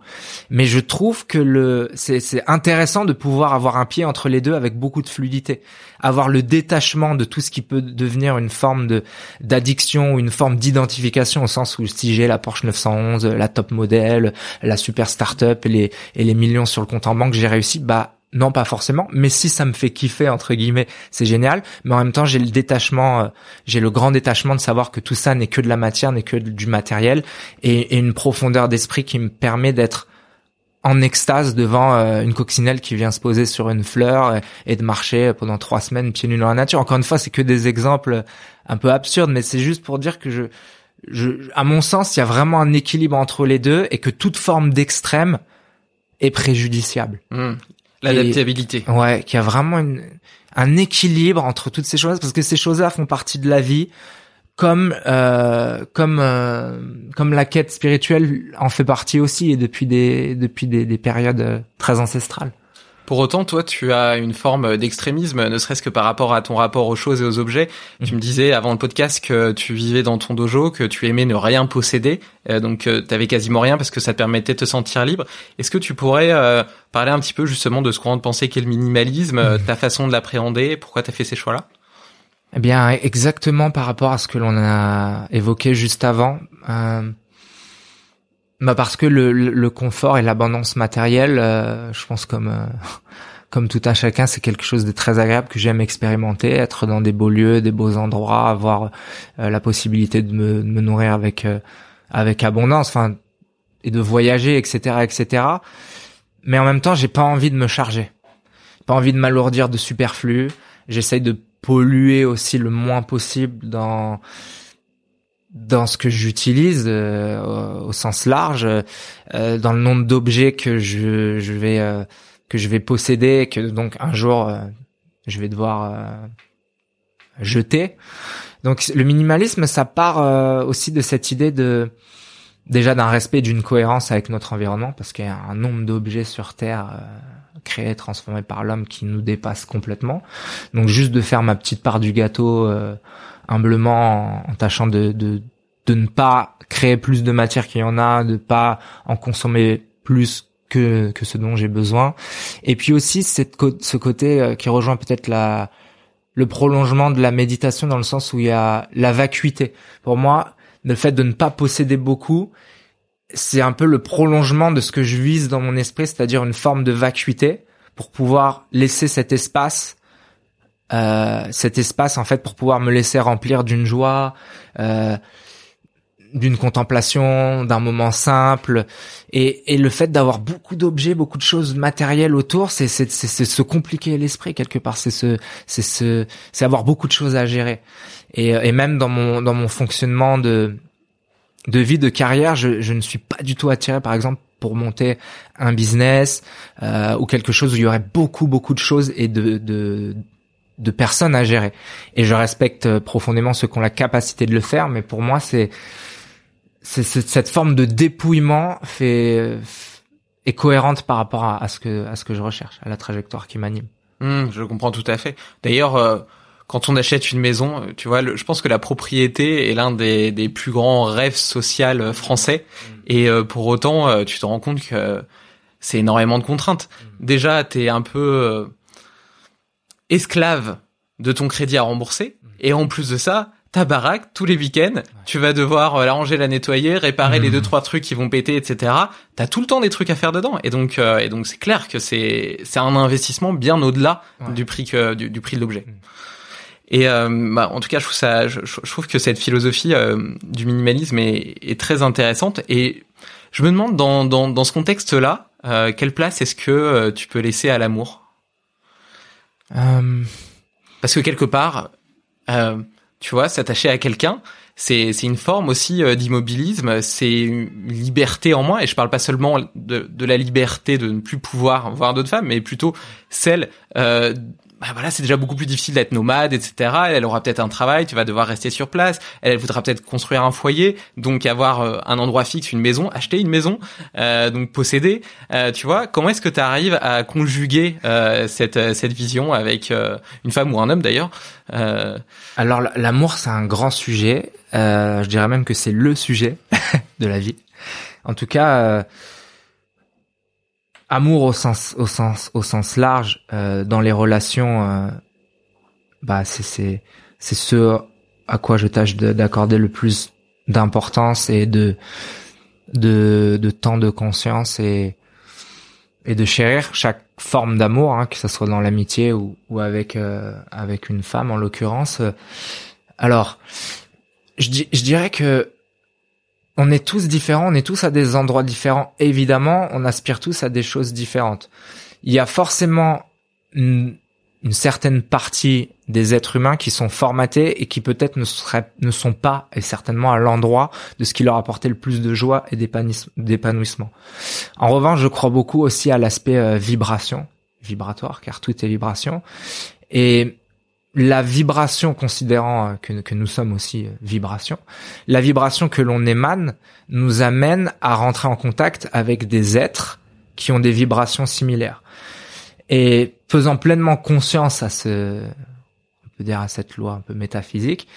Mais je trouve que c'est intéressant de pouvoir avoir un pied entre les deux avec beaucoup de fluidité, avoir le détachement de tout ce qui peut devenir une forme d'addiction ou une forme d'identification au sens où si j'ai la Porsche 911, la top modèle, la super startup et les et les millions sur le compte en banque, j'ai réussi, bah non, pas forcément, mais si ça me fait kiffer entre guillemets, c'est génial. Mais en même temps, j'ai le détachement, euh, j'ai le grand détachement de savoir que tout ça n'est que de la matière, n'est que du matériel, et, une profondeur d'esprit qui me permet d'être en extase devant euh, une coccinelle qui vient se poser sur une fleur et, de marcher pendant trois semaines pieds nus dans la nature. Encore une fois, c'est que des exemples un peu absurdes, mais c'est juste pour dire que je, je, à mon sens, il y a vraiment un équilibre entre les deux et que toute forme d'extrême est préjudiciable. Mmh. L'adaptabilité. Ouais, qu'il y a vraiment un équilibre entre toutes ces choses parce que ces choses-là font partie de la vie comme euh, comme euh, comme la quête spirituelle en fait partie aussi et depuis des depuis des, des périodes euh, très ancestrales. Pour autant, toi, tu as une forme d'extrémisme, ne serait-ce que par rapport à ton rapport aux choses et aux objets. Tu mhm. me disais avant le podcast que tu vivais dans ton dojo, que tu aimais ne rien posséder, euh, donc euh, tu avais quasiment rien parce que ça te permettait de te sentir libre. Est-ce que tu pourrais euh, parler un petit peu justement de ce courant de pensée qu'est le minimalisme, mhm. ta façon de l'appréhender, pourquoi tu as fait ces choix-là? Eh bien, exactement par rapport à ce que l'on a évoqué juste avant. Bah parce que le, le confort et l'abondance matérielle, euh, je pense comme euh, comme tout un chacun, c'est quelque chose de très agréable que j'aime expérimenter, être dans des beaux lieux, des beaux endroits, avoir euh, la possibilité de me, me nourrir avec avec abondance, enfin et de voyager, etc., etc. Mais en même temps, j'ai pas envie de me charger, pas envie de m'alourdir de superflu. J'essaye de polluer aussi le moins possible dans dans ce que j'utilise euh, au, sens large, euh, dans le nombre d'objets que je, je vais euh, que je vais posséder, que donc un jour je vais devoir jeter. Donc le minimalisme, ça part aussi de cette idée de déjà d'un respect, d'une cohérence avec notre environnement, parce qu'il y a un nombre d'objets sur Terre créés, transformés par l'homme qui nous dépasse complètement. Donc juste de faire ma petite part du gâteau humblement en, tâchant de, de, de ne pas créer plus de matière qu'il y en a, de pas en consommer plus que, que ce dont j'ai besoin. Et puis aussi cette, ce côté euh, qui rejoint peut-être la le prolongement de la méditation dans le sens où il y a la vacuité. Pour moi, le fait de ne pas posséder beaucoup, c'est un peu le prolongement de ce que je vise dans mon esprit, c'est-à-dire une forme de vacuité pour pouvoir laisser cet espace euh, cet espace en fait pour pouvoir me laisser remplir d'une joie, euh, d'une contemplation, d'un moment simple, et, et le fait d'avoir beaucoup d'objets, beaucoup de choses matérielles autour, c'est c'est c'est se compliquer l'esprit quelque part, c'est se c'est c'est avoir beaucoup de choses à gérer, et, et même dans mon dans mon fonctionnement de de vie de carrière, je, je ne suis pas du tout attiré par exemple pour monter un business euh, ou quelque chose où il y aurait beaucoup beaucoup de choses et de, de de personnes à gérer. Et je respecte profondément ceux qui ont la capacité de le faire, mais pour moi, c'est cette forme de dépouillement fait est cohérente par rapport à, ce que à ce que je recherche, à la trajectoire qui m'anime. Mmh, je comprends tout à fait. D'ailleurs, euh, quand on achète une maison, tu vois, je pense que la propriété est l'un des, des plus grands rêves sociaux français. Mmh. Et euh, pour autant, euh, tu te rends compte que c'est énormément de contraintes. Mmh. Déjà, t'es un peu esclave de ton crédit à rembourser. Et en plus de ça, ta baraque tous les week-ends, tu vas devoir euh, la ranger, la nettoyer, réparer les mmh. deux trois trucs qui vont péter, etc. T'as tout le temps des trucs à faire dedans, et donc euh, et donc c'est clair que c'est c'est un investissement bien au-delà du prix que du, prix de l'objet. Mmh. Et euh, bah, en tout cas, je trouve ça, je, trouve que cette philosophie du minimalisme est, est, très intéressante. Et je me demande dans dans, dans ce contexte-là, quelle place est-ce que tu peux laisser à l'amour? Parce que quelque part, tu vois, s'attacher à quelqu'un, c'est une forme aussi euh, d'immobilisme, c'est une liberté en moi et je parle pas seulement de, de la liberté de ne plus pouvoir voir d'autres femmes, mais plutôt celle euh, bah voilà, c'est déjà beaucoup plus difficile d'être nomade, etc. Elle, aura peut-être un travail, tu vas devoir rester sur place. Elle, voudra peut-être construire un foyer, donc avoir euh, un endroit fixe, une maison, acheter une maison, euh, donc posséder. Euh, tu vois, comment est-ce que tu arrives à conjuguer euh, cette cette vision avec une femme ou un homme d'ailleurs Alors l'amour, c'est un grand sujet. je dirais même que c'est le sujet de la vie. En tout cas amour au sens au sens au sens large euh, dans les relations euh, bah c'est c'est c'est ce à quoi je tâche d'accorder le plus d'importance et de de de temps de conscience et et de chérir chaque forme d'amour hein, que ce soit dans l'amitié ou ou avec euh, avec une femme en l'occurrence. Alors je, je dirais que on est tous différents, on est tous à des endroits différents. Évidemment, on aspire tous à des choses différentes. Il y a forcément une, certaine partie des êtres humains qui sont formatés et qui peut-être ne sont pas et certainement à l'endroit de ce qui leur apportait le plus de joie et d'épanouissement. En revanche, je crois beaucoup aussi à l'aspect euh, vibration, vibratoire, car tout est vibration. Et la vibration, considérant euh, que, nous sommes aussi euh, vibration, la vibration que l'on émane nous amène à rentrer en contact avec des êtres qui ont des vibrations similaires. Et faisant pleinement conscience à ce, on peut dire à cette loi un peu métaphysique,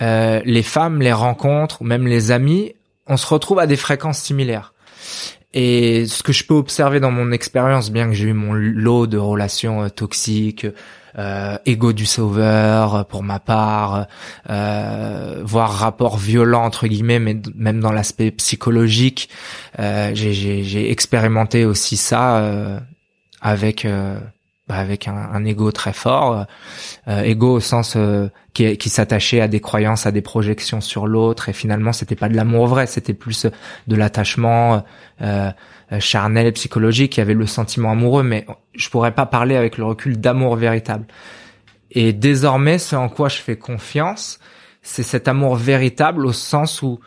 euh, les femmes, les rencontres, même les amis, on se retrouve à des fréquences similaires. Et ce que je peux observer dans mon expérience, bien que j'ai eu mon lot de relations euh, toxiques, euh, ego du sauveur pour ma part, euh, voire rapport violent entre guillemets, mais même dans l'aspect psychologique, euh, j'ai expérimenté aussi ça euh, avec euh, bah, avec un, un, ego très fort, euh, ego au sens qui, qui s'attachait à des croyances, à des projections sur l'autre, et finalement c'était pas de l'amour vrai, c'était plus de l'attachement. Euh, euh, charnel psychologique, il y avait le sentiment amoureux, mais je pourrais pas parler avec le recul d'amour véritable. Et désormais, ce en quoi je fais confiance, c'est cet amour véritable au sens où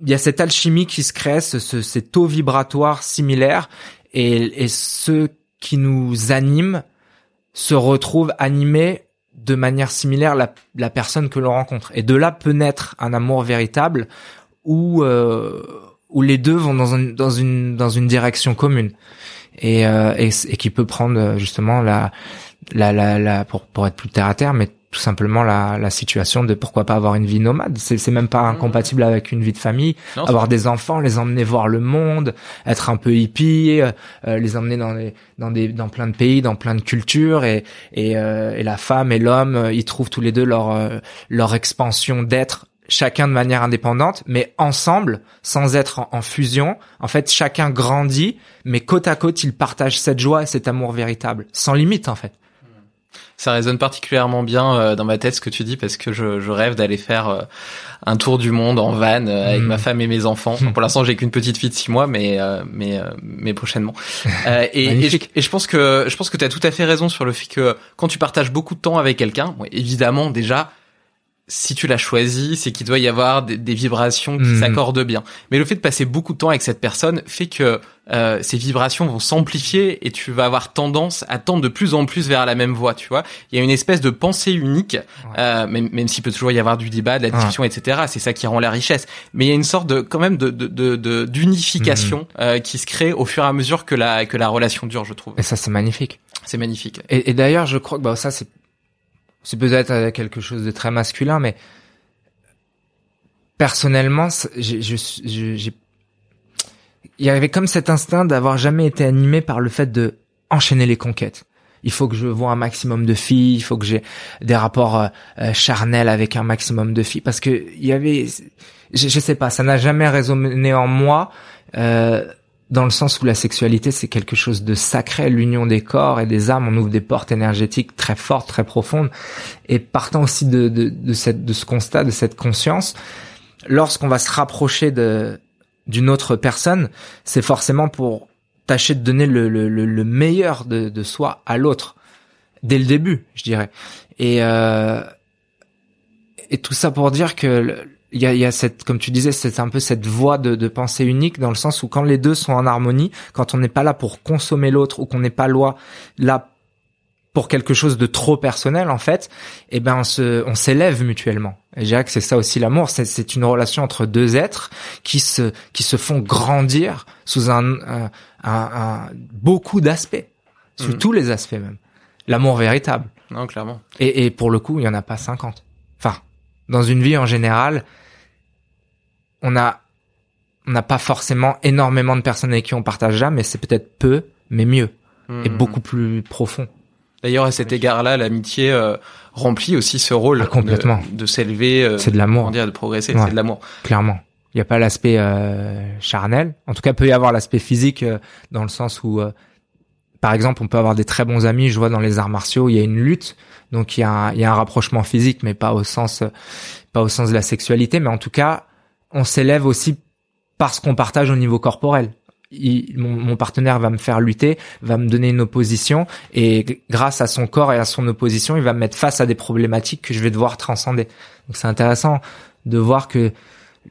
il y a cette alchimie qui se crée, ce, ce, ces taux vibratoires similaires, et, et ceux qui nous animent se retrouvent animés de manière similaire la, la personne que l'on rencontre. Et de là peut naître un amour véritable où euh, où les deux vont dans, dans une dans une direction commune et, euh, et, et qui peut prendre euh, justement la la la, la pour pour être plus terre à terre mais tout simplement la, la situation de pourquoi pas avoir une vie nomade c'est c'est même pas mmh. incompatible avec une vie de famille avoir des enfants les emmener voir le monde être un peu hippie euh, euh, les emmener dans les dans des dans plein de pays dans plein de cultures et et, euh, et la femme et l'homme ils trouvent tous les deux leur leur expansion d'être chacun de manière indépendante, mais ensemble, sans être en, fusion. En fait, chacun grandit, mais côte à côte, ils partagent cette joie et cet amour véritable, sans limite en fait. Ça résonne particulièrement bien euh, dans ma tête ce que tu dis parce que je, je rêve d'aller faire euh, un tour du monde en van euh, avec mm. ma femme et mes enfants. pour l'instant, j'ai qu'une petite fille de six mois, mais mais mais prochainement. et, et, je, et, je, pense que je pense que tu as tout à fait raison sur le fait que quand tu partages beaucoup de temps avec quelqu'un, évidemment déjà si tu l'as choisi, c'est qu'il doit y avoir des, vibrations qui hmm. s'accordent bien. Mais le fait de passer beaucoup de temps avec cette personne fait que euh, ces vibrations vont s'amplifier et tu vas avoir tendance à tendre de plus en plus vers la même voie, tu vois. Il y a une espèce de pensée unique, euh, même, même s'il peut toujours y avoir du débat, de la discussion, etc. C'est ça qui rend la richesse. Mais il y a une sorte de quand même de d'unification de, de, hmm. euh, qui se crée au fur et à mesure que la que la relation dure, je trouve. Et ça c'est magnifique. C'est magnifique. Et, et d'ailleurs, je crois que bah, ça c'est c'est peut-être euh, quelque chose de très masculin, mais personnellement, j'ai, il y avait comme cet instinct d'avoir jamais été animé par le fait de enchaîner les conquêtes. Il faut que je vois un maximum de filles, il faut que j'ai des rapports euh, euh, charnels avec un maximum de filles, parce que il y avait, je, je sais pas, ça n'a jamais résonné en moi. Euh, dans le sens où la sexualité c'est quelque chose de sacré, l'union des corps et des âmes, on ouvre des portes énergétiques très fortes, très profondes, et partant aussi de, de, de, cette, de ce constat, de cette conscience, lorsqu'on va se rapprocher de d'une autre personne, c'est forcément pour tâcher de donner le, le, le meilleur de, de soi à l'autre dès le début, je dirais. Et euh, et tout ça pour dire que il y a, y a, cette, comme tu disais, c'est un peu cette voie de, de, pensée unique dans le sens où quand les deux sont en harmonie, quand on n'est pas là pour consommer l'autre ou qu'on n'est pas là pour quelque chose de trop personnel en fait, eh ben on se, on s'élève mutuellement. Et je dirais que c'est ça aussi l'amour, c'est, c'est une relation entre deux êtres qui se, qui se font grandir sous un, un, un, beaucoup d'aspects, sous mm. tous les aspects même. L'amour véritable. Non, clairement. Et, et pour le coup, il y en a pas 50. Enfin, dans une vie en général, on a on n'a pas forcément énormément de personnes avec qui on partage là, mais c'est peut-être peu, mais mieux et hmm. beaucoup plus profond. D'ailleurs, à cet égard-là, l'amitié euh, remplit aussi ce rôle ah, complètement. de, s'élever, euh, c'est de l'amour, de progresser, c'est de l'amour. Clairement, il n'y a pas l'aspect euh, charnel. En tout cas, peut y avoir l'aspect physique dans le sens où, par exemple, on peut avoir des très bons amis. Je vois dans les arts martiaux, il y a une lutte, donc il y a un, il y a un rapprochement physique, mais pas au sens, pas au sens de la sexualité, mais en tout cas, on s'élève aussi parce qu'on partage au niveau corporel. Mon, partenaire va me faire lutter, va me donner une opposition, et grâce à son corps et à son opposition, il va me mettre face à des problématiques que je vais devoir transcender. Donc c'est intéressant de voir que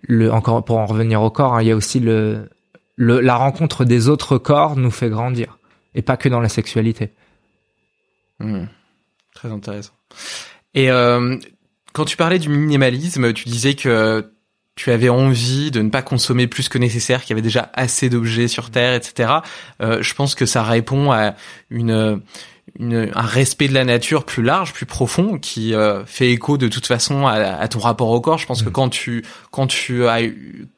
le, encore pour en revenir au corps, hein, il y a aussi le, le, la rencontre des autres corps nous fait grandir, et pas que dans la sexualité. Hmm. Très intéressant. Et euh, quand tu parlais du minimalisme, tu disais que tu avais envie de ne pas consommer plus que nécessaire, qu'il y avait déjà assez d'objets sur Terre, etc. Euh, je pense que ça répond à une, une, un respect de la nature plus large, plus profond, qui euh, fait écho de toute façon à, à, ton rapport au corps. Je pense que mm. quand tu quand tu as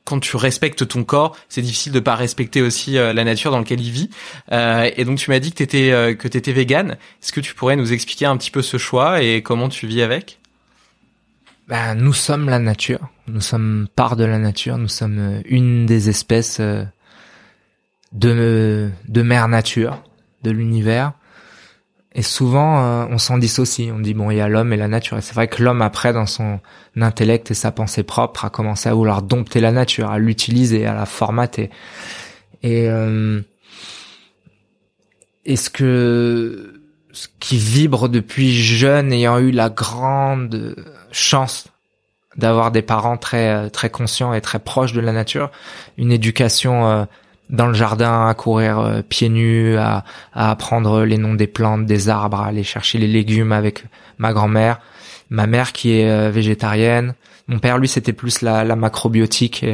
quand tu respectes ton corps, c'est difficile de pas respecter aussi euh, la nature dans laquelle il vit. Euh, et donc tu m'as dit que t'étais euh, que t'étais vegan. Est-ce que tu pourrais nous expliquer un petit peu ce choix et comment tu vis avec? Ben, nous sommes la nature. Nous sommes part de la nature. Nous sommes euh, une des espèces euh, de, de mère nature, de l'univers. Et souvent, euh, on s'en dissocie. On dit, bon, il y a l'homme et la nature. Et c'est vrai que l'homme, après, dans son intellect et sa pensée propre, a commencé à vouloir dompter la nature, à l'utiliser, à la formater. Et, est-ce que qui vibre depuis jeune, ayant eu la grande chance d'avoir des parents très euh, très conscients et très proches de la nature, une éducation euh, dans le jardin à courir euh, pieds nus, à, apprendre les noms des plantes, des arbres, à aller chercher les légumes avec ma grand-mère, ma mère qui est végétarienne, mon père lui c'était plus la, macrobiotique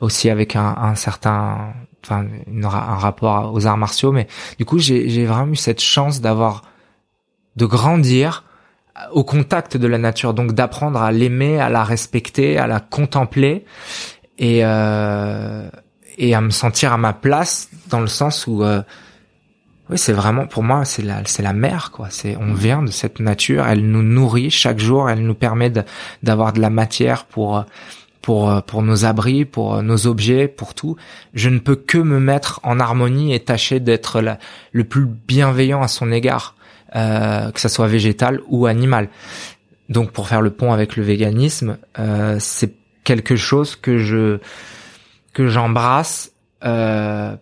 aussi avec un certain enfin un rapport aux arts martiaux mais du coup j'ai vraiment eu cette chance d'avoir de grandir au contact de la nature, donc d'apprendre à l'aimer, à la respecter, à la contempler et euh, et à me sentir à ma place dans le sens où euh, oui c'est vraiment pour moi c'est la c'est la mer quoi. C'est on vient de cette nature elle nous nourrit chaque jour elle nous permet d'avoir de, la matière pour pour pour nos abris pour nos objets pour tout je ne peux que me mettre en harmonie et tâcher d'être le plus bienveillant à son égard euh, que ça soit végétal ou animal. Donc pour faire le pont avec le véganisme, euh, c'est quelque chose que je que j'embrasse euh,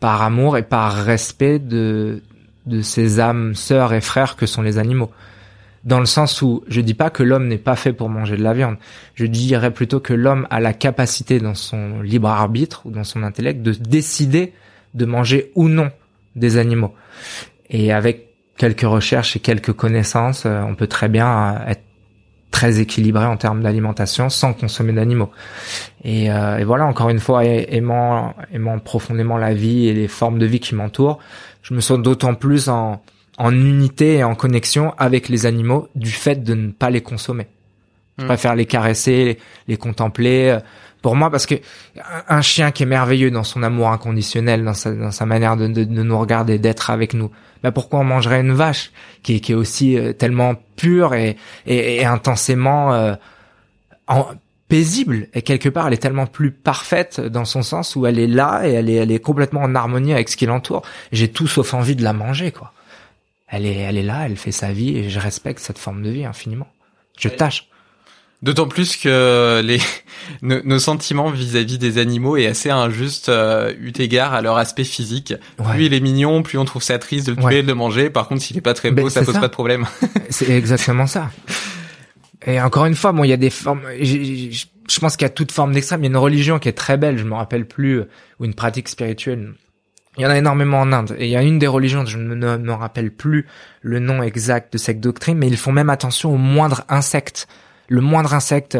par amour et par respect de de ces âmes sœurs et frères que sont les animaux. Dans le sens où je dis pas que l'homme n'est pas fait pour manger de la viande. Je dirais plutôt que l'homme a la capacité dans son libre arbitre ou dans son intellect de décider de manger ou non des animaux. Et avec quelques recherches et quelques connaissances, euh, on peut très bien être très équilibré en termes d'alimentation sans consommer d'animaux. Et, euh, et, voilà, encore une fois, aimant, aimant profondément la vie et les formes de vie qui m'entourent, je me sens d'autant plus en, en unité et en connexion avec les animaux du fait de ne pas les consommer. Je hmm. préfère les caresser, les, les contempler. Euh, pour moi, parce que un chien qui est merveilleux dans son amour inconditionnel, dans sa, dans sa manière de, de, de nous regarder, d'être avec nous, bah pourquoi on mangerait une vache qui, qui est aussi euh, tellement pure et, et, intensément euh, en, paisible et quelque part elle est tellement plus parfaite dans son sens où elle est là et elle est, elle est complètement en harmonie avec ce qui l'entoure. J'ai tout sauf envie de la manger quoi. Elle est, elle est là, elle fait sa vie et je respecte cette forme de vie infiniment. Je tâche. D'autant plus que les nos, sentiments vis-à-vis des animaux est assez injuste euh, eu égard à leur aspect physique. Plus il est mignon, plus on trouve ça triste de le tuer et de le manger. Par contre, s'il est pas très beau, ben, ça pose pas de problème. C'est exactement ça. Et encore une fois, bon, il y a des formes. Je pense qu'il y a toute forme d'extrême. Il y a une religion qui est très belle. Je me rappelle plus ou une pratique spirituelle. Il y en a énormément en Inde. Et il y a une des religions, je ne me rappelle plus le nom exact de cette doctrine, mais ils font même attention aux moindres insectes le moindre insecte,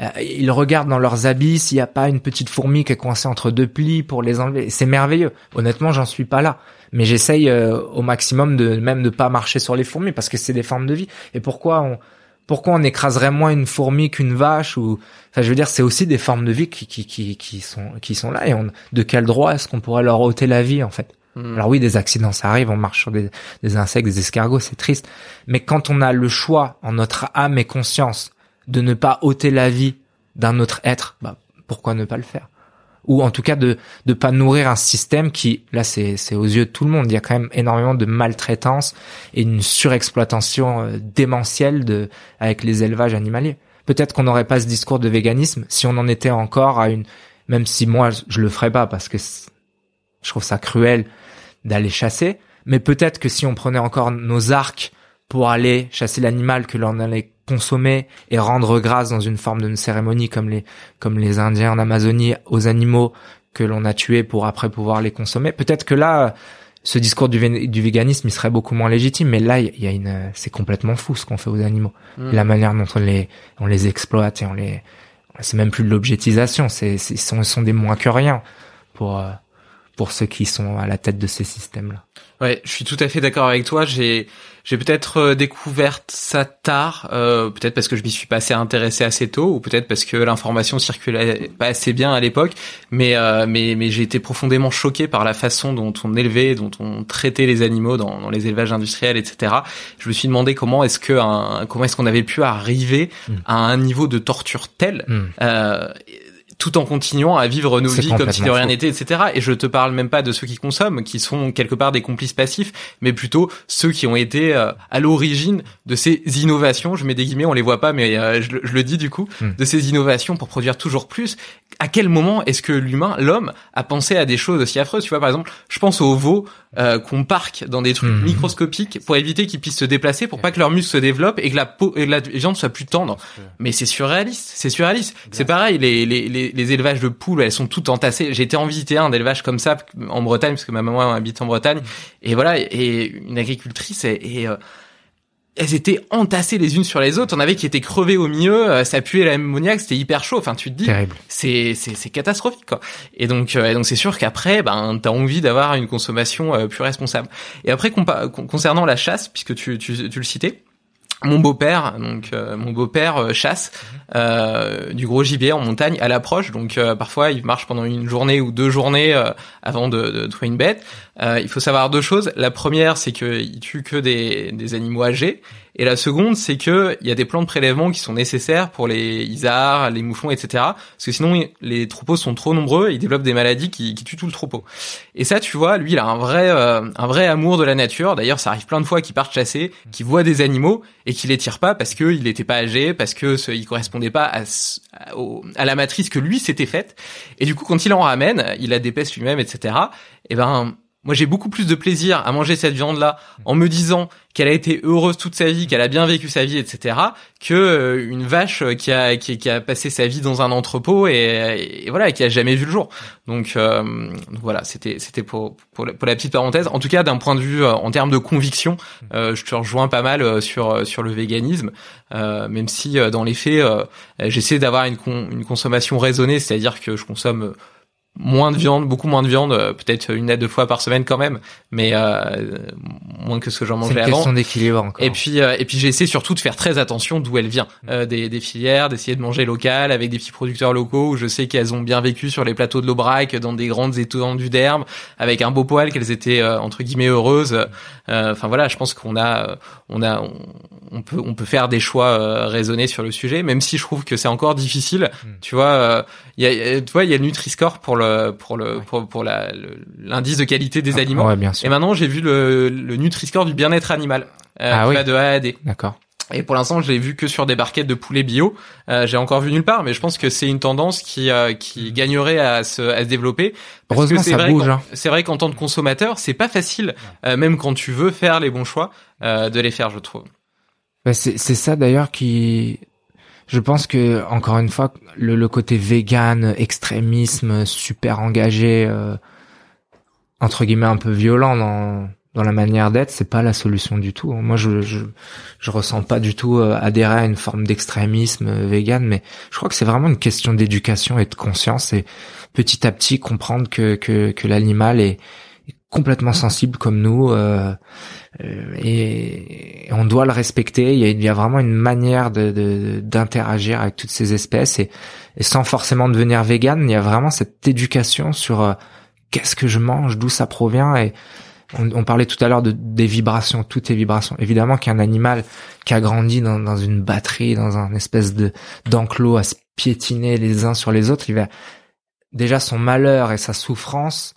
euh, ils regardent dans leurs habits s'il n'y a pas une petite fourmi qui est coincée entre deux plis pour les enlever. C'est merveilleux. Honnêtement, j'en suis pas là. Mais j'essaye euh, au maximum de même ne pas marcher sur les fourmis parce que c'est des formes de vie. Et pourquoi on pourquoi on écraserait moins une fourmi qu'une vache ou enfin je veux dire c'est aussi des formes de vie qui qui qui, qui sont qui sont là et on, de quel droit est-ce qu'on pourrait leur ôter la vie en fait? Hmm. Alors oui, des accidents, ça arrive, on marche sur des, des insectes, des escargots, c'est triste. Mais quand on a le choix en notre âme et conscience de ne pas ôter la vie d'un autre être, bah, pourquoi ne pas le faire? Ou en tout cas de ne pas nourrir un système qui, là c'est aux yeux de tout le monde, il y a quand même énormément de maltraitance et une surexploitation euh, démentielle de avec les élevages animaliers. Peut-être qu'on n'aurait pas ce discours de véganisme si on en était encore à une, même si moi je le ferais pas parce que je trouve ça cruel d'aller chasser, mais peut-être que si on prenait encore nos arcs pour aller chasser l'animal que l'on allait consommer et rendre grâce dans une forme de cérémonie comme les comme les Indiens en Amazonie aux animaux que l'on a tués pour après pouvoir les consommer. Peut-être que là, ce discours du, du véganisme, il serait beaucoup moins légitime. Mais là, il y a une, c'est complètement fou ce qu'on fait aux animaux. Mm. La manière dont on les, on les exploite et on les, c'est même plus de l'objectisation. C'est, ils sont, sont des moins que rien pour, pour ceux qui sont à la tête de ces systèmes-là. Ouais, je suis tout à fait d'accord avec toi. J'ai j'ai peut-être euh, découvert ça tard, euh, peut-être parce que je m'y suis pas assez intéressé assez tôt, ou peut-être parce que l'information circulait pas assez bien à l'époque. Mais euh, mais mais j'ai été profondément choqué par la façon dont on élevait, dont on traitait les animaux dans, dans les élevages industriels, etc. Je me suis demandé comment est-ce que un, comment est-ce qu'on avait pu arriver mmh. à un niveau de torture tel. Mmh. Euh, tout en continuant à vivre nos vies comme si de rien n'était, etc. Et je te parle même pas de ceux qui consomment, qui sont quelque part des complices passifs, mais plutôt ceux qui ont été euh, à l'origine de ces innovations. Je mets des guillemets, on les voit pas, mais euh, je, le dis du coup, hmm. de ces innovations pour produire toujours plus. À quel moment est-ce que l'humain, l'homme, a pensé à des choses aussi affreuses? Tu vois, par exemple, je pense aux veaux euh, qu'on parque dans des trucs hmm. microscopiques pour éviter qu'ils puissent se déplacer, pour pas que leurs muscles se développent et que la peau et la viande soit plus tendre. Mais c'est surréaliste, c'est surréaliste. C'est pareil, les, les, les les, élevages de poules, elles sont toutes entassées. J'ai été en visiter un d'élevage comme ça en Bretagne, parce que ma maman habite en Bretagne. Et voilà, et une agricultrice, et, euh, elles étaient entassées les unes sur les autres. On avait qui étaient crevées au milieu, euh, ça puait l'ammoniaque, c'était hyper chaud. Enfin, tu te dis, c'est c'est c'est catastrophique quoi. Et donc euh, donc c'est sûr qu'après, ben t'as envie d'avoir une consommation plus responsable. Et après concernant la chasse, puisque tu tu, tu le citais mon beau-père, donc euh, mon beau-père euh, chasse euh, du gros gibier en montagne à l'approche. Donc parfois il marche pendant une journée ou deux journées avant de, de, trouver une bête. il faut savoir deux choses. La première, c'est qu'il tue que des, des animaux âgés. Et la seconde, c'est que il y a des plans de prélèvement qui sont nécessaires pour les isards, les mouflons, etc. Parce que sinon, les troupeaux sont trop nombreux et ils développent des maladies qui, qui tuent tout le troupeau. Et ça, tu vois, lui, il a un vrai, euh, un vrai amour de la nature. D'ailleurs, ça arrive plein de fois qu'il parte chasser, qu'il voit des animaux et qu'il les tire pas parce qu'il n'était pas âgé, parce que ce, il correspondait pas à, à, à la matrice que lui s'était faite. Et du coup, quand il en ramène, il la dépêche lui-même, etc. Et ben moi, j'ai beaucoup plus de plaisir à manger cette viande-là en me disant qu'elle a été heureuse toute sa vie, qu'elle a bien vécu sa vie, etc., que euh, une vache qui a qui, a passé sa vie dans un entrepôt et, voilà, et qui a jamais vu le jour. Donc, euh, voilà, c'était c'était pour pour la, petite parenthèse. En tout cas, d'un point de vue euh, en termes de conviction, je te rejoins pas mal sur sur le véganisme, même si dans les faits, j'essaie d'avoir une une consommation raisonnée, c'est-à-dire que je consomme moins de viande, beaucoup moins de viande, euh, peut-être une à deux fois par semaine quand même, mais euh, moins que ce que j'en mangeais avant. C'est une question d'équilibre encore. Et puis euh, et puis j'ai essayé surtout de faire très attention d'où elle vient, euh, des, des filières, d'essayer de manger local avec des petits producteurs locaux où je sais qu'elles ont bien vécu sur les plateaux de l'Aubrac dans des grandes étendues d'herbe avec un beau poil qu'elles étaient entre guillemets heureuses. Enfin voilà, je pense qu'on a on a on, peut on peut faire des choix raisonnés sur le sujet, même si je trouve que c'est encore difficile. Hmm. Tu vois, il y a tu vois il y a le Nutri-Score pour le pour le pour, pour la l'indice de qualité des ah, aliments. bien sûr. Et maintenant j'ai vu le, le Nutri-Score du bien-être animal. Euh, ah oui. de A à D. D'accord. Et pour l'instant, je l'ai vu que sur des barquettes de poulet bio. Euh, j'ai encore vu nulle part, mais je pense que c'est une tendance qui euh, qui gagnerait à se à se développer. Parce Heureusement, que ça bouge. Hein. C'est vrai qu'en tant que consommateur, c'est pas facile, euh, même quand tu veux faire les bons choix, euh, de les faire, je trouve. Bah c'est c'est ça d'ailleurs qui je pense que encore une fois le, le côté vegan, extrémisme, super engagé, euh, entre guillemets un peu violent dans dans la manière d'être, c'est pas la solution du tout. Moi, je je, je ressens pas du tout euh, adhérer à une forme d'extrémisme euh, vegan, mais je crois que c'est vraiment une question d'éducation et de conscience et petit à petit comprendre que que, que l'animal est, complètement sensible comme nous euh, euh, et, on doit le respecter. Il y a, il y a vraiment une manière de d'interagir avec toutes ces espèces et, et, sans forcément devenir vegan, il y a vraiment cette éducation sur euh, qu'est-ce que je mange, d'où ça provient et on, on, parlait tout à l'heure de des vibrations, toutes les vibrations. Évidemment qu'un animal qui a grandi dans, dans une batterie, dans un espèce de d'enclos à se piétiner les uns sur les autres, il va déjà son malheur et sa souffrance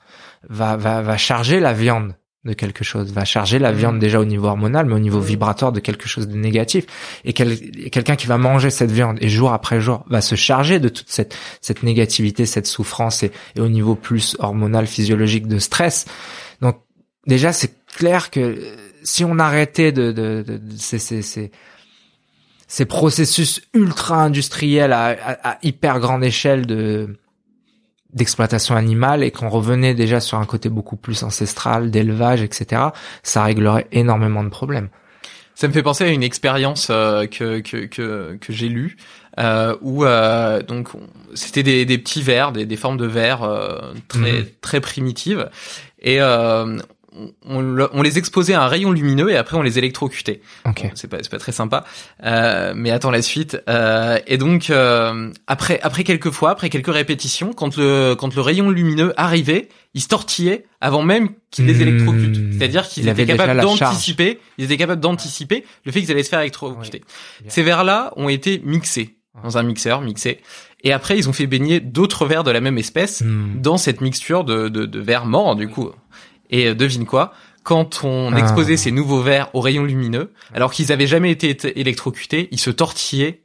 va, va, va charger la viande de quelque chose, va charger la viande déjà au niveau hormonal, mais au niveau vibratoire de quelque chose de négatif. Et quelqu'un qui va manger cette viande et jour après jour va se charger de toute cette, cette négativité, cette souffrance et, et au niveau plus hormonal, physiologique de stress. Donc déjà c'est clair que si on arrêtait de, de, de, de ces, ces, ces, ces, processus ultra industriels à, à, à hyper grande échelle de d'exploitation animale et qu'on revenait déjà sur un côté beaucoup plus ancestral, d'élevage, etc., ça réglerait énormément de problèmes. Ça me fait penser à une expérience euh, que, que, que, que j'ai lue, euh, où euh, donc c'était des, des petits vers, des, des formes de vers euh, très mhm. très primitives, et euh, on, on, les exposait à un rayon lumineux et après on les électrocutait. Okay. c'est pas c'est pas très sympa. Euh, mais attends la suite. Euh, et donc euh, après après quelques fois, après quelques répétitions, quand le quand le rayon lumineux arrivait, ils se tortillaient avant même qu'ils les électrocutent. Hmm. C'est-à-dire qu'ils étaient capables d'anticiper, ils étaient capables d'anticiper le fait qu'ils allaient se faire électrocuter. Ces verres là ont été mixés dans un mixeur, mixés. Et après, ils ont fait baigner d'autres verres de la même espèce hmm. dans cette mixture de, de, de verres morts, du coup. Et euh, devine quoi? Quand on ah. exposait ces nouveaux verres aux rayons lumineux, alors qu'ils avaient jamais été électrocutés, ils se tortillaient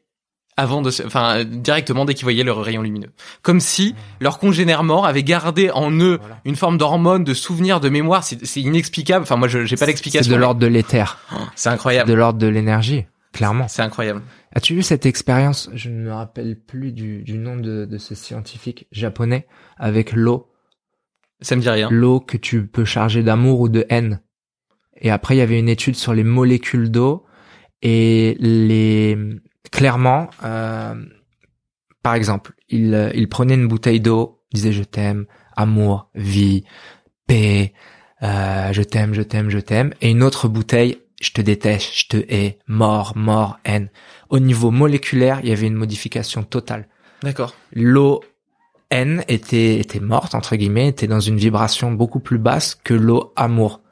avant de, se, enfin directement dès qu'ils voyaient leur rayon lumineux, comme si ah. leur congénère mort avait gardé en eux une forme d'hormone, de souvenir, de mémoire. C'est inexplicable. Enfin moi, je j'ai pas l'explication. C'est de l'ordre de l'éther. Oh, c'est incroyable. De l'ordre de l'énergie, clairement. C'est incroyable. As-tu vu cette expérience? Je ne me rappelle plus du, du nom de, de ce scientifique japonais avec l'eau ça me dit rien. L'eau que tu peux charger d'amour ou de haine. Et après, il y avait une étude sur les molécules d'eau et les clairement, euh, par exemple, il, il prenait une bouteille d'eau, disait je t'aime, amour, vie, paix, euh, je t'aime, je t'aime, je t'aime, et une autre bouteille, je te déteste, je te hais, mort, mort, haine. Au niveau moléculaire, il y avait une modification totale. D'accord. L'eau N était, était morte, entre guillemets, était dans une vibration beaucoup plus basse que l'eau amour.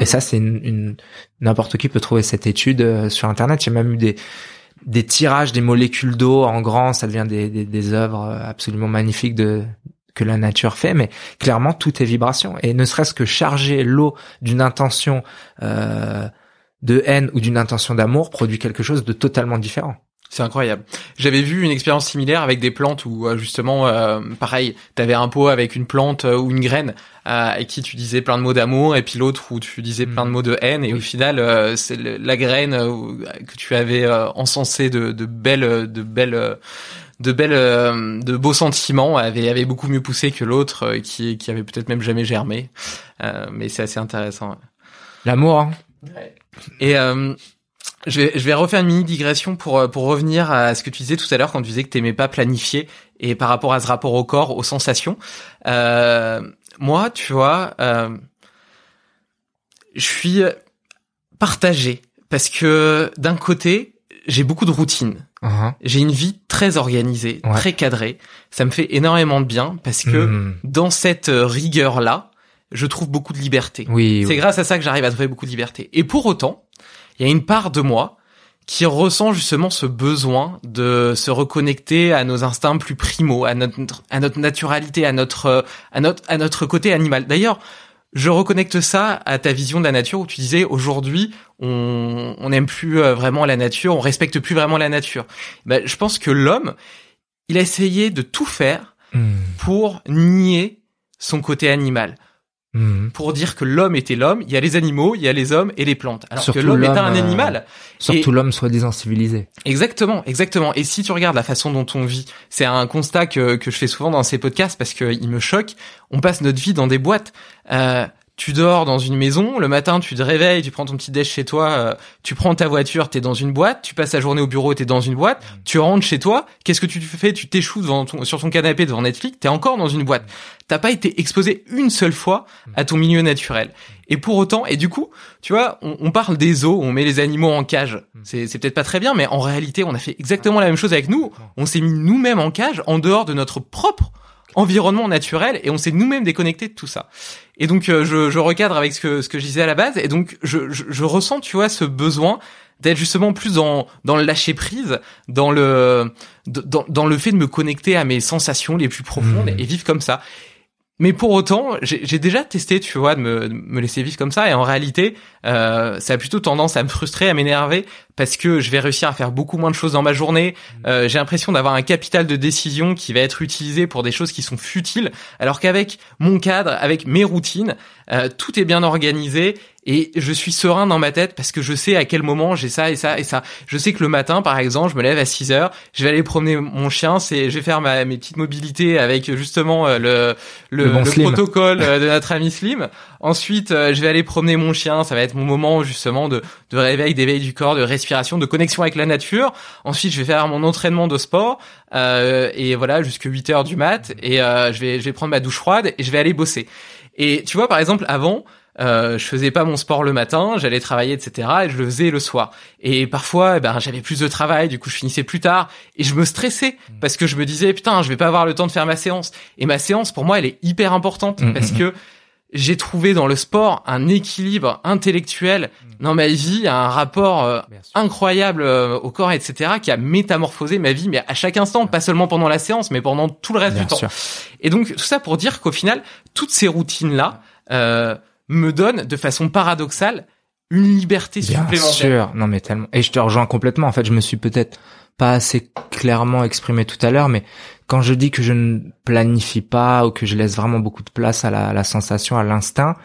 Et ça, c'est une, une n'importe qui peut trouver cette étude euh, sur internet. Il y a même eu des des tirages des molécules d'eau en grand, ça devient des, des, des œuvres euh, absolument magnifiques de que la nature fait, mais clairement tout est vibration. Et ne serait-ce que charger l'eau d'une intention euh, de haine ou d'une intention d'amour produit quelque chose de totalement différent. C'est incroyable. J'avais vu une expérience similaire avec des plantes où euh, justement, euh, pareil, t'avais un pot avec une plante euh, ou une graine euh, et qui tu disais plein de mots d'amour et puis l'autre où tu disais plein de mm. mots de haine et au final c'est la graine que tu avais encensé de, de belles, de belles de belles, de beaux sentiments avait avait beaucoup mieux poussé que l'autre qui qui avait peut-être même jamais germé. mais c'est assez intéressant. L'amour. Hein. Et je vais, je vais refaire une mini digression pour euh, pour revenir à ce que tu disais tout à l'heure quand tu disais que t'aimais pas planifier et par rapport à ce rapport au corps, aux sensations. Euh, moi, tu vois, euh, je suis partagé parce que d'un côté, j'ai beaucoup de routine. Uh-huh. J'ai une vie très organisée, très cadrée. Ça me fait énormément de bien parce que hmm. dans cette rigueur là, je trouve beaucoup de liberté. Oui. C'est grâce à ça que j'arrive à trouver beaucoup de liberté. Et pour autant, il y a une part de moi qui ressent justement ce besoin de se reconnecter à nos instincts plus primaux, à notre à notre naturalité, à notre à notre à notre côté animal. D'ailleurs, je reconnecte ça à ta vision de la nature où tu disais aujourd'hui on on n'aime plus euh, vraiment la nature, on respecte plus vraiment la nature. Ben, je pense que l'homme, il a essayé de tout faire hmm. pour nier son côté animal. Mhm. pour dire que l'homme était l'homme. Il y a les animaux, il y a les hommes et les plantes. Alors que l'homme est un euh, animal. surtout l'homme soi-disant civilisé. Exactement, exactement. Et si tu regardes la façon dont on vit, c'est un constat que, que je fais souvent dans ces podcasts parce qu'il me choque. On passe notre vie dans des boîtes. Euh, tu dors dans une maison, le matin tu te réveilles, tu prends ton petit déj chez toi, euh, tu prends ta voiture, t'es dans une boîte, tu passes la journée au bureau, t'es dans une boîte, tu rentres chez toi, qu'est-ce que tu fais? Tu t'échoues devant sur ton canapé devant Netflix, t'es encore dans une boîte. T'as pas été exposé une seule fois à ton milieu naturel. Et pour autant, et du coup, tu vois, on, on parle des zoos, on met les animaux en cage. C'est, c'est peut-être pas très bien, mais en réalité, on a fait exactement la même chose avec nous. On s'est mis nous-mêmes en cage, en dehors de notre propre environnement naturel et on s'est nous-mêmes déconnecté de tout ça. Et donc euh, je, je, recadre avec ce que ce que je disais à la base et donc je, je, je ressens tu vois ce besoin d'être justement plus dans dans le lâcher prise, dans le dans, dans le fait de me connecter à mes sensations les plus profondes mmh. et vivre comme ça. Mais pour autant, j'ai déjà testé, tu vois, de me, me, laisser vivre comme ça, et en réalité, euh, ça a plutôt tendance à me frustrer, à m'énerver, parce que je vais réussir à faire beaucoup moins de choses dans ma journée. Mmh. Euh, j'ai l'impression d'avoir un capital de décision qui va être utilisé pour des choses qui sont futiles, alors qu'avec mon cadre, avec mes routines, euh, tout est bien organisé et je suis serein dans ma tête parce que je sais à quel moment j'ai ça et ça et ça. Je sais que le matin, par exemple, je me lève à 6 heures, je vais aller promener mon chien, c'est, je vais faire ma, mes petites mobilités avec justement euh, le, le, le, protocole euh, de notre ami Slim. Ensuite, euh, je vais aller promener mon chien, ça va être mon moment justement de, de réveil, d'éveil du corps, de respiration, de connexion avec la nature. Ensuite, je vais faire mon entraînement de sport euh, et voilà jusqu'à 8 heures du mat et je vais je vais prendre ma douche froide et je vais aller bosser. Et tu vois, par exemple, avant, euh, je faisais pas mon sport le matin, j'allais travailler, etc. Et je le faisais le soir. Et parfois, eh ben, j'avais plus de travail, du coup, je finissais plus tard. Et je me stressais mmh. parce que je me disais, putain, je vais pas avoir le temps de faire ma séance. Et ma séance, pour moi, elle est hyper importante mmh, parce mmh, que j'ai trouvé dans le sport un équilibre intellectuel dans ma vie, un rapport euh, incroyable euh, au corps, etc., qui a métamorphosé ma vie, mais à chaque instant, pas seulement pendant la séance, mais pendant tout le reste du temps. Et donc tout ça pour dire qu'au final, toutes ces routines là, euh, me donne de façon paradoxale une liberté Bien supplémentaire. sûr, non mais tellement. Et je te rejoins complètement. En fait, je me suis peut-être pas assez clairement exprimé tout à l'heure, mais quand je dis que je ne planifie pas ou que je laisse vraiment beaucoup de place à la, la sensation, à l'instinct,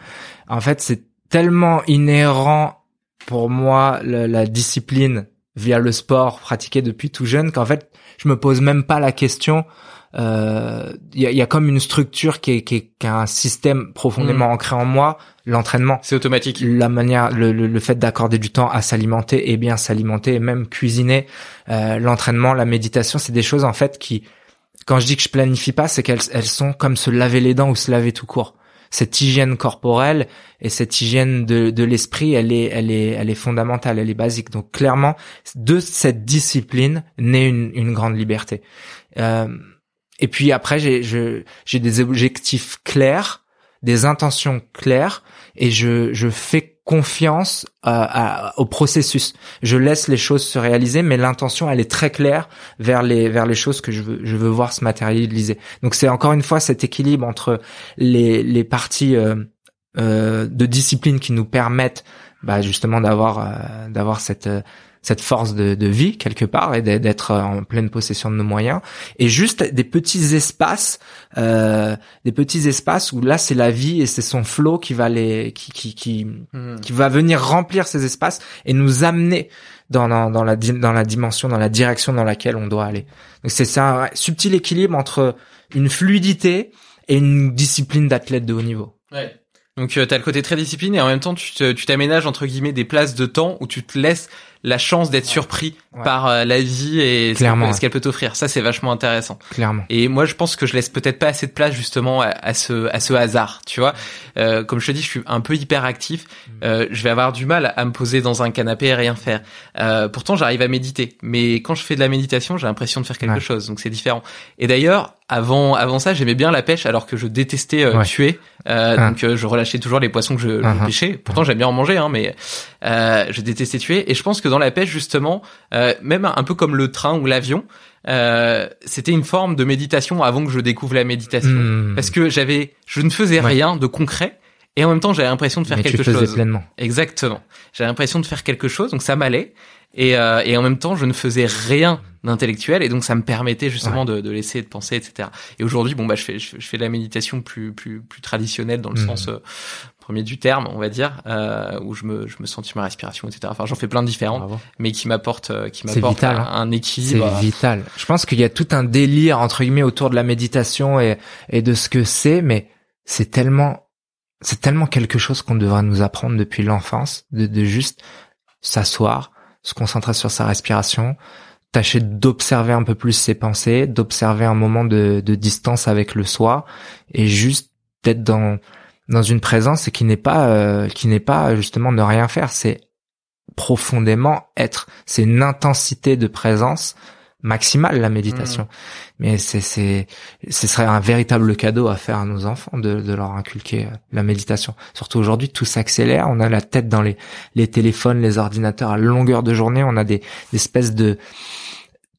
en fait, c'est tellement inhérent pour moi la discipline via le sport pratiqué depuis tout jeune qu'en fait, je me pose même pas la question il euh, y, a, y, a, comme une structure qui est, qui est, qui a un système profondément mm. ancré en moi. L'entraînement, c'est automatique. La manière, le, le, le fait d'accorder du temps à s'alimenter et bien s'alimenter et même cuisiner, euh, l'entraînement, la méditation, c'est des choses en fait qui, quand je dis que je planifie pas, c'est qu'elles elles sont comme se laver les dents ou se laver tout court. Cette hygiène corporelle et cette hygiène de, de l'esprit, elle est, elle est, elle est fondamentale, elle est basique. Donc clairement, de cette discipline naît une, une grande liberté. Euh, et puis après, j'ai j'ai des objectifs clairs, des intentions claires, et je je fais confiance euh, au processus. Je laisse les choses se réaliser, mais l'intention, elle est très claire vers les vers les choses que je veux je veux voir se matérialiser. Donc c'est encore une fois cet équilibre entre les les parties euh, euh, de discipline qui nous permettent bah, justement d'avoir d'avoir cette cette force de, de vie quelque part et d'être en pleine possession de nos moyens et juste des petits espaces euh, des petits espaces où là c'est la vie et c'est son flot qui va les qui qui qui, hmm. qui va venir remplir ces espaces et nous amener dans, dans, dans la dans la dimension dans la direction dans laquelle on doit aller donc c'est ça un subtil équilibre entre une fluidité et une discipline d'athlète de haut niveau ouais. Donc euh, tu as le côté très discipline et en même temps tu t'aménages entre guillemets des places de temps où tu te laisses la chance d'être surpris par euh, la vie et ce qu'elle peut t'offrir. Ça, c'est vachement intéressant. Clairement. Et moi, je pense que je laisse peut-être pas assez de place justement à, ce à ce hasard. Tu vois, euh, comme je te dis, je suis un peu hyper actif. Mm. Euh, je vais avoir du mal à me poser dans un canapé et rien faire. Euh, pourtant, j'arrive à méditer. Mais quand je fais de la méditation, j'ai l'impression de faire quelque chose. Donc c'est différent. Et d'ailleurs, avant avant ça, j'aimais bien la pêche alors que je détestais euh, tuer. Euh, ah. Donc je relâchais toujours les poissons que je, je uh-huh. pêchais. Pourtant, j'aime bien en manger, hein, mais je détestais tuer. Et je pense que dans la pêche, justement, euh, même un peu comme le train ou l'avion, euh, c'était une forme de méditation avant que je découvre la méditation, hmm. parce que j'avais, je ne faisais rien de concret. Et en même temps, j'avais l'impression de faire Mais quelque tu chose. pleinement. Exactement. J'avais l'impression de faire quelque chose, donc ça m'allait. Et, euh, et en même temps, je ne faisais rien d'intellectuel, et donc ça me permettait justement de, de laisser de penser, etc. Et aujourd'hui, bon bah, je fais je, fais de la méditation plus plus plus traditionnelle dans le hmm. sens premier du terme, on va dire, euh, où je me, je me sens ma respiration, etc. Enfin, j'en fais plein de différentes, mais qui m'apportent, euh, qui m'apportent un, hein. un, équilibre. C'est vital. Je pense qu'il y a tout un délire entre guillemets autour de la méditation et, et de ce que c'est, mais c'est tellement, c'est tellement quelque chose qu'on devrait nous apprendre depuis l'enfance, de, de juste s'asseoir, se concentrer sur sa respiration, tâcher d'observer un peu plus ses pensées, d'observer un moment de, de distance avec le soi, et juste d'être dans dans une présence qui n'est pas euh, qui n'est pas justement ne rien faire, c'est profondément être. C'est une intensité de présence maximale la méditation. Hmm. Mais c'est c'est ce serait un véritable cadeau à faire à nos enfants de, de leur inculquer euh, la méditation. Surtout aujourd'hui, tout s'accélère. On a la tête dans les les téléphones, les ordinateurs à longueur de journée. On a des, des espèces de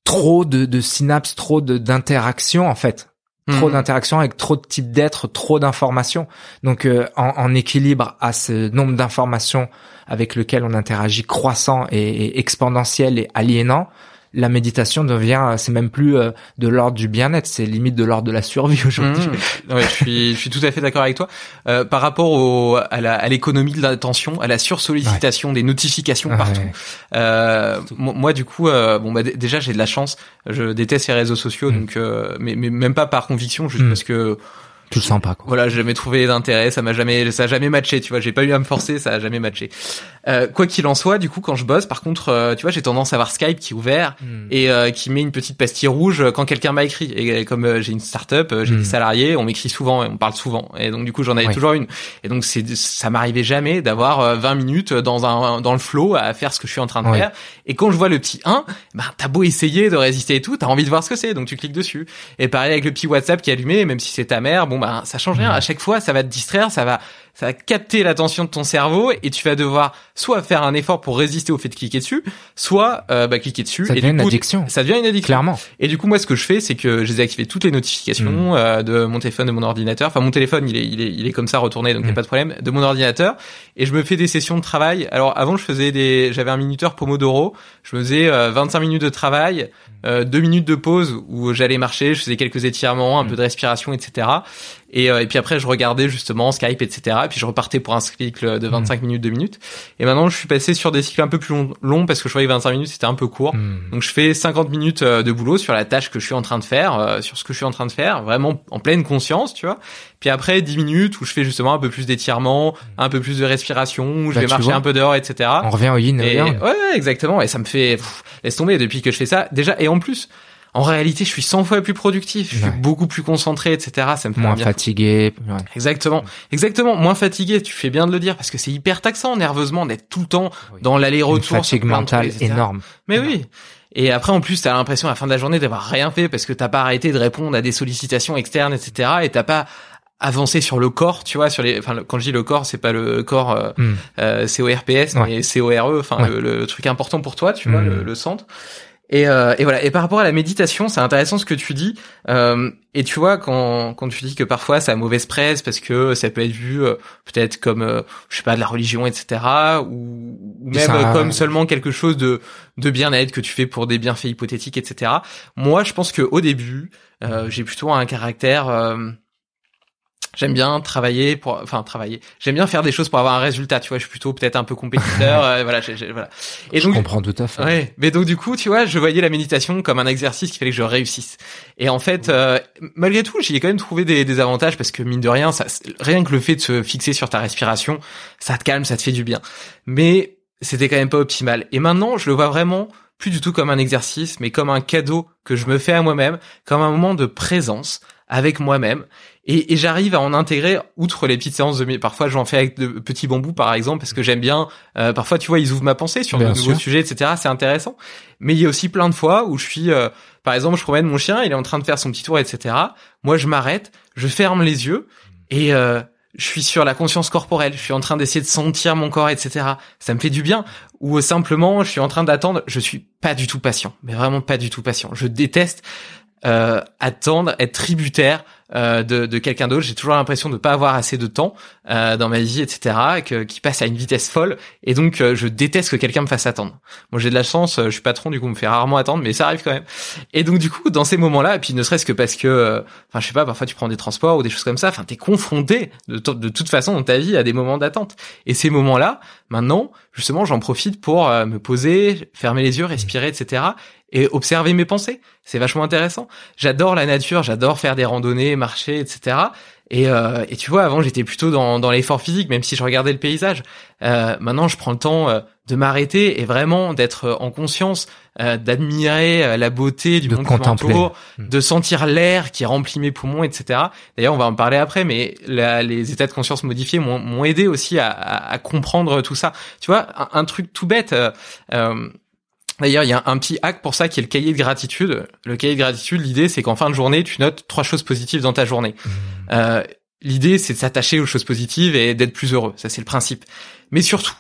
trop de, de synapses, trop d'interactions en fait trop mhm. d'interactions avec trop de types d'êtres, trop d'informations. Donc euh, en, équilibre à ce nombre d'informations avec lequel on interagit croissant et, et exponentiel et aliénant, la méditation devient, c'est même plus euh, de l'ordre du bien-être, c'est limite de l'ordre de la survie aujourd'hui. Mmh. Ouais, je suis, je suis tout à fait d'accord avec toi. Euh, par rapport au, à l'économie de l'attention, à la sursollicitation des notifications partout. Euh, moi, du coup, euh, bon, bah, déjà, j'ai de la chance. Je déteste les réseaux sociaux, mmh. donc, mais, mais même pas par conviction, juste mmh. parce que tu le sens pas quoi. Voilà, j'ai jamais trouvé d'intérêt, ça m'a jamais ça a jamais matché, tu vois, j'ai pas eu à me forcer, ça a jamais matché. Euh, quoi qu'il en soit, du coup quand je bosse, par contre, euh, tu vois, j'ai tendance à avoir Skype qui est ouvert hmm. et euh, qui met une petite pastille rouge quand quelqu'un m'a écrit et comme euh, j'ai une start-up, j'ai des hmm. salariés, on m'écrit souvent et on parle souvent et donc du coup, j'en avais toujours une. Et donc c'est ça m'arrivait jamais d'avoir 20 minutes dans un dans le flow à faire ce que je suis en train de faire et quand je vois le petit 1, ben t'as beau essayer de résister et tout, t'as envie de voir ce que c'est, donc tu cliques dessus. Et pareil avec le petit WhatsApp qui est allumé, même si c'est ta mère, bon ben ça change rien. À chaque fois, ça va te distraire, ça va ça va capter l'attention de ton cerveau et tu vas devoir soit faire un effort pour résister au fait de cliquer dessus, soit euh, bah, cliquer dessus. Ça devient une addiction. Ça devient une addiction. Clairement. Et du coup, moi, ce que je fais, c'est que j'ai désactivé toutes les notifications mm. euh, de mon téléphone, de mon ordinateur. Enfin, mon téléphone, il est, il est, il est comme ça retourné, donc il n'y a mm. pas de problème. De mon ordinateur. Et je me fais des sessions de travail. Alors, avant, je faisais des, j'avais un minuteur Pomodoro. Je me faisais 25 euh, minutes de travail, deux minutes de pause où j'allais marcher, je faisais quelques étirements, un mm. peu de respiration, etc. Et, et puis après, je regardais justement Skype, etc. Et puis je repartais pour un cycle de 25 hmm. minutes, 2 minutes. Et maintenant, je suis passé sur des cycles un peu plus longs, parce que je voyais que 25 minutes, c'était un peu court. Hmm. Donc, je fais 50 minutes euh, de boulot sur la tâche que je suis en train de faire, euh, sur ce que je suis en train de faire, vraiment en pleine conscience, tu vois. Puis après, 10 minutes où je fais justement un peu plus d'étirement, un peu plus de respiration, où je bah, vais marcher un peu dehors, etc. On revient au yin et, Ouais, exactement. Et ça me fait, laisse tomber depuis que je fais ça. Déjà, et en plus, en réalité, je suis 100 fois plus productif, je suis beaucoup plus concentré, etc. Ça me fait moins fatigué. Exactement, exactement, moins fatigué. Tu fais bien de le dire parce que c'est hyper taxant nerveusement d'être tout le temps dans l'aller-retour. Fatigue mentale énorme. Mais oui. Et après, en plus, t'as l'impression à la fin de la journée d'avoir rien fait parce que t'as pas arrêté de répondre à des sollicitations externes, etc. Et t'as pas avancer sur le corps, tu vois, sur les. Enfin, quand je dis le corps, c'est pas le corps euh, mm. euh, CORPS, mais CORE, enfin le, truc important pour toi, tu vois, le, hmm. le centre. Et, euh, et, voilà. Et par rapport à la méditation, c'est intéressant ce que tu dis. Euh, et tu vois, quand, quand tu dis que parfois ça a mauvaise presse parce que ça peut être vu euh, peut-être comme, euh, je sais pas, de la religion, etc. Ou, même comme seulement quelque chose de, de bien-être que tu fais pour des bienfaits hypothétiques, etc. Moi, je pense que au début, euh, j'ai plutôt un caractère j'aime bien travailler pour enfin travailler. J'aime bien faire des choses pour avoir un résultat tu vois je suis plutôt peut-être un peu compétiteur euh, voilà voilà. Et je comprends tout à fait. ouais mais donc du coup tu vois je voyais la méditation comme un exercice qui fallait que je réussisse. Et en fait euh, malgré tout j'y ai quand même trouvé des, des, avantages parce que mine de rien ça rien que le fait de se fixer sur ta respiration ça te calme ça te fait du bien. Mais c'était quand même pas optimal. Et maintenant je le vois vraiment plus du tout comme un exercice mais comme un cadeau que je me fais à moi-même comme un moment de présence avec moi-même et, et j'arrive à en intégrer outre les petites séances de parfois j'en fais avec de petits bambous par exemple parce que j'aime bien euh, parfois tu vois ils ouvrent ma pensée sur de nouveaux sujets etc c'est intéressant mais il y a aussi plein de fois où je suis euh, par exemple je promène mon chien il est en train de faire son petit tour etc moi je m'arrête je ferme les yeux et euh, je suis sur la conscience corporelle, je suis en train d'essayer de sentir mon corps, etc. Ça me fait du bien. Ou simplement, je suis en train d'attendre. Je suis pas du tout patient, mais vraiment pas du tout patient. Je déteste euh, attendre, être tributaire euh, de, de quelqu'un d'autre. J'ai toujours l'impression de pas avoir assez de temps euh, dans ma vie, etc. Que, qui passe à une vitesse folle. Et donc, euh, je déteste que quelqu'un me fasse attendre. Moi, j'ai de la chance. Je suis patron, du coup, on me fait rarement attendre, mais ça arrive quand même. Et donc, du coup, dans ces moments-là, et puis ne serait-ce que parce que, enfin, je sais pas, parfois tu prends des transports ou des choses comme ça. Enfin, t'es confronté de, de toute façon dans ta vie à des moments d'attente. Et ces moments-là, maintenant, justement, j'en profite pour me poser, fermer les yeux, respirer, etc et observer mes pensées. C'est vachement intéressant. J'adore la nature, j'adore faire des randonnées, marcher, etc. Et, euh, et tu vois, avant j'étais plutôt dans, dans l'effort physique, même si je regardais le paysage. Euh, maintenant, je prends le temps euh, de m'arrêter et vraiment d'être en conscience, euh, d'admirer euh, la beauté du monde qui hmm. de sentir l'air qui remplit mes poumons, etc. D'ailleurs, on va en parler après, mais les états de conscience modifiés m'ont aidé aussi à, à, comprendre tout ça. Tu vois, un, un truc tout bête. Euh, D'ailleurs, il y a un petit hack pour ça qui est le cahier de gratitude. Le cahier de gratitude, l'idée, c'est qu'en fin de journée, tu notes trois choses positives dans ta journée. Mmh. Euh, l'idée, c'est de s'attacher aux choses positives et d'être plus heureux. Ça, c'est le principe. Mais surtout,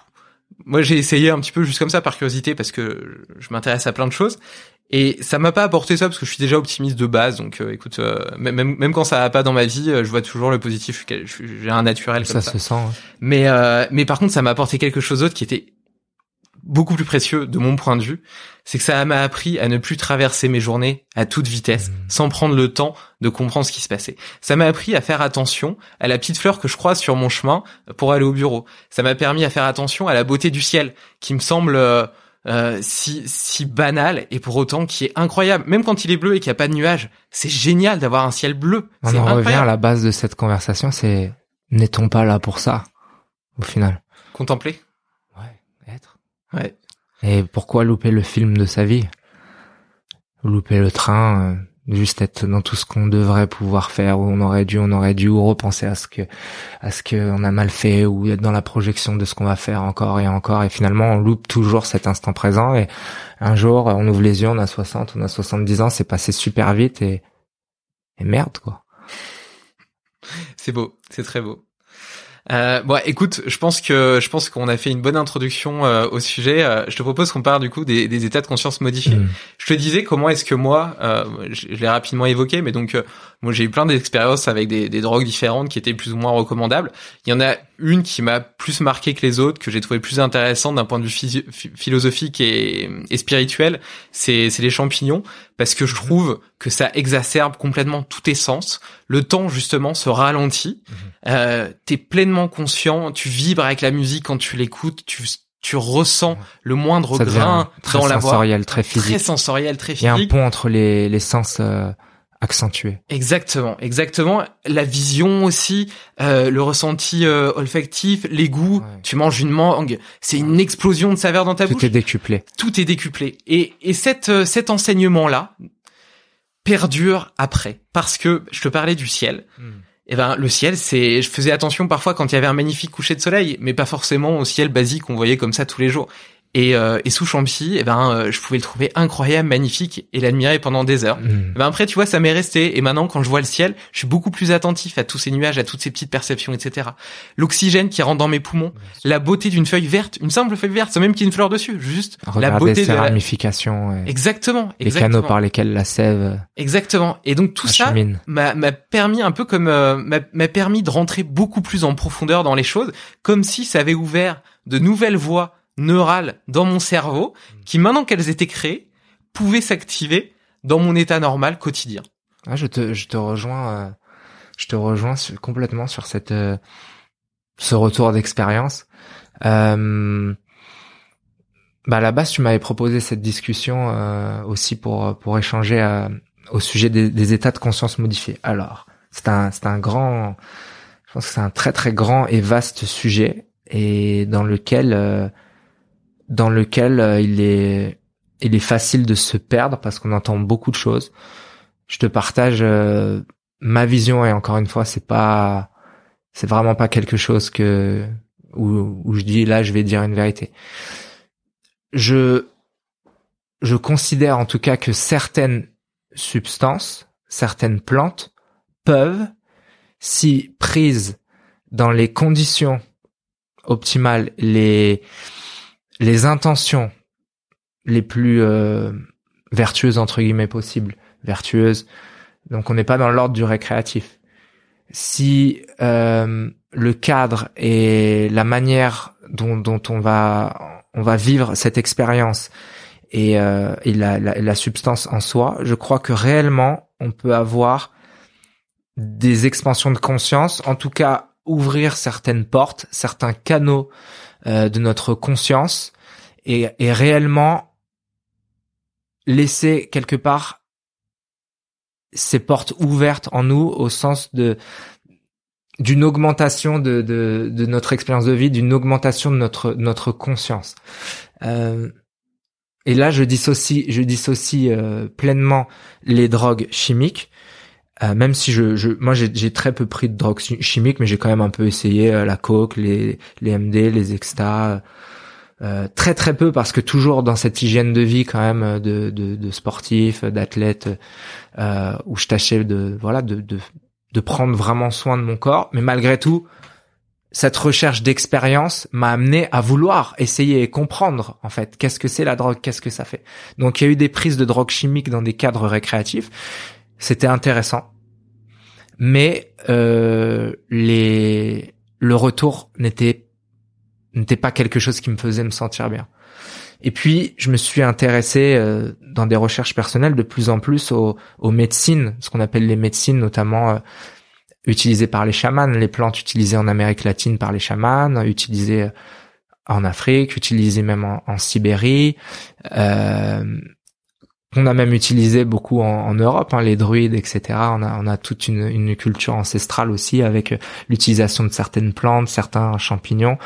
moi, j'ai essayé un petit peu juste comme ça par curiosité parce que je m'intéresse à plein de choses. Et ça m'a pas apporté ça parce que je suis déjà optimiste de base. Donc, euh, écoute, euh, même même quand ça va pas dans ma vie, je vois toujours le positif. J'ai un naturel comme ça. Ça se sent. Mais mais par contre, ça m'a apporté quelque chose d'autre qui était beaucoup plus précieux de mon point de vue, c'est que ça m'a appris à ne plus traverser mes journées à toute vitesse, mmh. sans prendre le temps de comprendre ce qui se passait. Ça m'a appris à faire attention à la petite fleur que je croise sur mon chemin pour aller au bureau. Ça m'a permis à faire attention à la beauté du ciel, qui me semble euh, euh si si banal et pour autant qui est incroyable. Même quand il est bleu et qu'il n'y a pas de nuages, c'est génial d'avoir un ciel bleu. On en revient à la base de cette conversation, c'est n'est-on pas là pour ça au final Contempler. Ouais. Et pourquoi louper le film de sa vie? Louper le train, euh, juste être dans tout ce qu'on devrait pouvoir faire, ou on aurait dû, on aurait dû, ou repenser à ce que, à ce qu'on a mal fait, ou être dans la projection de ce qu'on va faire encore et encore, et finalement on loupe toujours cet instant présent, et un jour on ouvre les yeux, on a 60, on a 70 ans, c'est passé super vite, et, et merde quoi. C'est beau, c'est très beau. Euh, bon, écoute, je pense que je pense qu'on a fait une bonne introduction euh, au sujet. Euh, je te propose qu'on parle du coup des, des, états de conscience modifiés. Mm. Je te disais comment est-ce que moi, euh, je, l'ai rapidement évoqué, mais donc moi j'ai eu plein d'expériences avec des, des, drogues différentes qui étaient plus ou moins recommandables. Il y en a une qui m'a plus marqué que les autres, que j'ai trouvé plus intéressante d'un point de vue philosophique et, et spirituel. C'est les champignons parce que je trouve que ça exacerbe complètement tout tes sens. Le temps justement se ralentit. Mhm. Euh, T'es pleinement conscient, tu vibres avec la musique quand tu l'écoutes, tu tu ressens le moindre grain dans la voix. Très sensoriel, très physique. Très sensoriel, très physique. Il y a un pont entre les, les sens euh, accentués. Exactement, exactement. La vision aussi, euh, le ressenti euh, olfactif, les goûts. Tu manges une mangue, c'est une explosion de saveur dans ta bouche. Tout est décuplé. Tout est décuplé. Et, et cette, euh, cet enseignement-là perdure après. Parce que je te parlais du ciel. Hmm. Eh ben le ciel, c'est, je faisais attention parfois quand il y avait un magnifique coucher de soleil, mais pas forcément au ciel basique qu'on voyait comme ça tous les jours. Et, euh, et sous Champy, eh ben, euh, je pouvais le trouver incroyable, magnifique et l'admirer pendant des heures. Mm. Eh ben après, tu vois, ça m'est resté. Et maintenant, quand je vois le ciel, je suis beaucoup plus attentif à tous ces nuages, à toutes ces petites perceptions, etc. L'oxygène qui rentre dans mes poumons, la beauté d'une feuille verte, une simple feuille verte, sans même qu'il y ait une fleur dessus, juste la beauté de la... ramifications, ouais. Exactement, les exactement. canaux par lesquels la sève Exactement. Et donc tout ça m'a permis un peu comme euh, m'a permis de rentrer beaucoup plus en profondeur dans les choses, comme si ça avait ouvert de nouvelles voies neurales dans mon cerveau qui maintenant qu'elles étaient créées pouvaient s'activer dans mon état normal quotidien. Ah, je te, je te rejoins, euh, je te rejoins sur- complètement sur cette, euh, ce retour d'expérience. Euh, bah à la base, tu m'avais proposé cette discussion euh, aussi pour pour échanger euh, au sujet des, des états de conscience modifiés. Alors, c'est un c'est un grand, je pense que c'est un très très grand et vaste sujet et dans lequel euh, dans lequel euh, il est il est facile de se perdre parce qu'on entend beaucoup de choses. Je te partage euh, ma vision et encore une fois, c'est pas c'est vraiment pas quelque chose que où, où je dis là je vais dire une vérité. Je je considère en tout cas que certaines substances, certaines plantes peuvent si prises dans les conditions optimales, les les intentions les plus euh, vertueuses entre guillemets possibles, vertueuses. Donc on n'est pas dans l'ordre du récréatif. Si euh, le cadre et la manière dont, dont on va on va vivre cette expérience et, euh, et la, la, la substance en soi, je crois que réellement on peut avoir des expansions de conscience, en tout cas ouvrir certaines portes, certains canaux euh, de notre conscience et, réellement laisser quelque part ces portes ouvertes en nous au sens d'une augmentation de, notre expérience de vie, d'une augmentation de notre notre conscience. Euh, et là, je dissocie, je dissocie euh, pleinement les drogues chimiques, euh, même si je, je moi j'ai très peu pris de drogues chi- chimiques, mais j'ai quand même un peu essayé euh, la coke, les les MD, les extas. Euh, très très peu parce que toujours dans cette hygiène de vie quand même euh, de, de, de sportif, d'athlète, euh, où je tâchais de voilà de, de de prendre vraiment soin de mon corps, mais malgré tout, cette recherche d'expérience m'a amené à vouloir essayer et comprendre en fait qu'est-ce que c'est la drogue, qu'est-ce que ça fait. Donc il y a eu des prises de drogue chimique dans des cadres récréatifs, c'était intéressant, mais euh, les le retour n'était n'était pas quelque chose qui me faisait me sentir bien. Et puis, je me suis intéressé euh, dans des recherches personnelles de plus en plus aux, aux médecines, ce qu'on appelle les médecines, notamment euh, utilisées par les chamans, les plantes utilisées en Amérique latine par les chamans, utilisées en Afrique, utilisées même en, en Sibérie, euh, qu'on a même utilisé beaucoup en, Europe, hein, les druides, etc. On a, on toute une, culture ancestrale aussi avec l'utilisation de certaines plantes, certains champignons,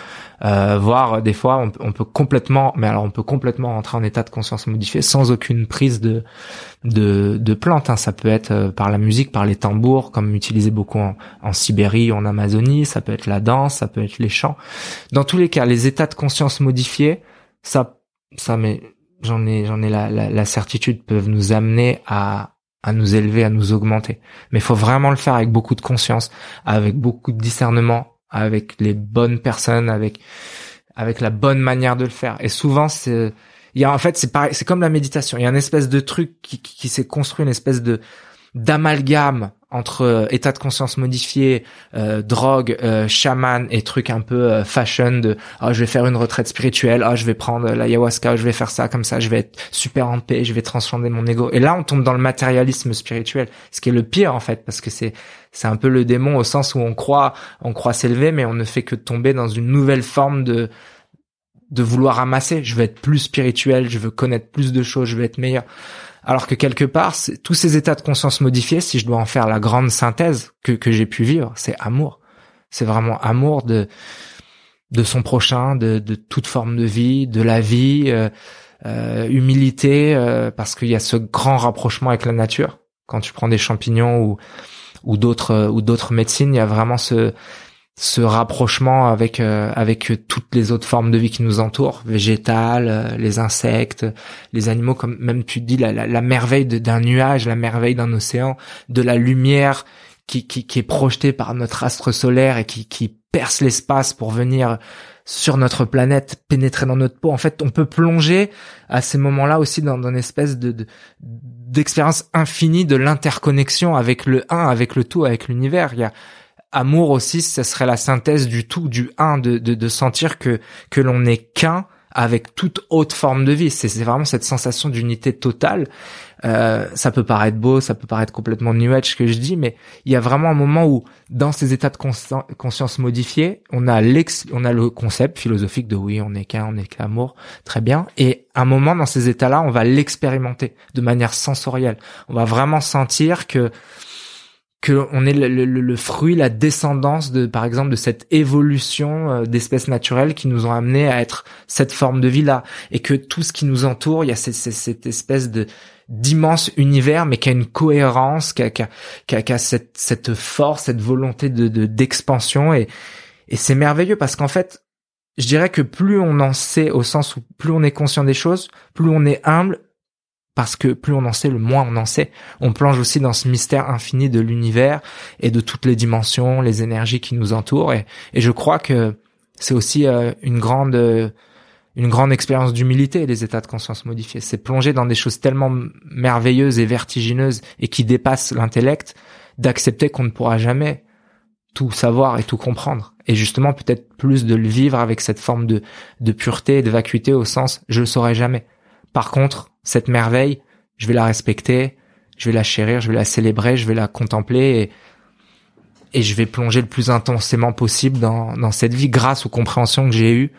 euh, voire des fois on, on peut complètement, mais alors on peut complètement rentrer en état de conscience modifié sans aucune prise de de, de plantes. Hein. Ça peut être euh, par la musique, par les tambours, comme utilisé beaucoup en, en Sibérie, en Amazonie. Ça peut être la danse, ça peut être les chants. Dans tous les cas, les états de conscience modifiés, ça, ça, mais j'en ai, j'en ai la, la, la certitude peuvent nous amener à à nous élever, à nous augmenter. Mais il faut vraiment le faire avec beaucoup de conscience, avec beaucoup de discernement, avec les bonnes personnes, avec avec la bonne manière de le faire. Et souvent, c'est il y a en fait c'est pareil, c'est comme la méditation. Il y a une espèce de truc qui, qui, qui s'est construit, une espèce de d'amalgame entre euh, état de conscience modifié, euh, drogue, euh, chaman et trucs un peu euh, fashion de oh je vais faire une retraite spirituelle, oh je vais prendre l'ayahuasca, je vais faire ça comme ça, je vais être super en paix, je vais transcender mon ego. Et là on tombe dans le matérialisme spirituel, ce qui est le pire en fait parce que c'est c'est un peu le démon au sens où on croit on croit s'élever mais on ne fait que tomber dans une nouvelle forme de de vouloir amasser, je veux être plus spirituel, je veux connaître plus de choses, je veux être meilleur. Alors que quelque part, tous ces états de conscience modifiés, si je dois en faire la grande synthèse que, que j'ai pu vivre, c'est amour. C'est vraiment amour de de son prochain, de, de toute forme de vie, de la vie, euh, euh, humilité, euh, parce qu'il y a ce grand rapprochement avec la nature. Quand tu prends des champignons ou ou d'autres ou d'autres médecines, il y a vraiment ce ce rapprochement avec euh, avec toutes les autres formes de vie qui nous entourent, végétales, euh, les insectes, les animaux, comme même tu dis la, la, merveille d'un nuage, la merveille d'un océan, de la lumière qui, qui, qui est projetée par notre astre solaire et qui, qui perce l'espace pour venir sur notre planète, pénétrer dans notre peau. En fait, on peut plonger à ces moments-là aussi dans, dans une espèce de d'expérience infinie de l'interconnexion avec le un, avec le tout, avec l'univers. Il y a amour aussi, ce serait la synthèse du tout, du un, de, de, de sentir que que l'on n'est qu'un avec toute autre forme de vie. C'est vraiment cette sensation d'unité totale. Euh, ça peut paraître beau, ça peut paraître complètement new age que je dis, mais il y a vraiment un moment où, dans ces états de conscience modifiés, on a l'ex, on a le concept philosophique de oui, on est qu'un, on est qu'amour, très bien. Et un moment dans ces états-là, on va l'expérimenter de manière sensorielle. On va vraiment sentir que que on est le, fruit, la descendance de, par exemple, de cette évolution euh, d'espèces naturelles qui nous ont amené à être cette forme de vie là, et que tout ce qui nous entoure, il y a cette, espèce d'immense univers, mais qui a une cohérence, qui a, cette force, cette volonté de d'expansion, et et c'est merveilleux parce qu'en fait, je dirais que plus on en sait, au sens où plus on est conscient des choses, plus on est humble, parce que plus on en sait, le moins on en sait. On plonge aussi dans ce mystère infini de l'univers et de toutes les dimensions, les énergies qui nous entourent. Et, je crois que c'est aussi euh, une grande une grande expérience d'humilité, les états de conscience modifiés. C'est plonger dans des choses tellement merveilleuses et vertigineuses et qui dépassent l'intellect, d'accepter qu'on ne pourra jamais tout savoir et tout comprendre. Et justement, peut-être plus de le vivre avec cette forme de, de pureté et de vacuité au sens, je le saurai jamais. Par contre, cette merveille, je vais la respecter, je vais la chérir, je vais la célébrer, je vais la contempler et, et je vais plonger le plus intensément possible dans, dans cette vie grâce aux compréhensions que j'ai eues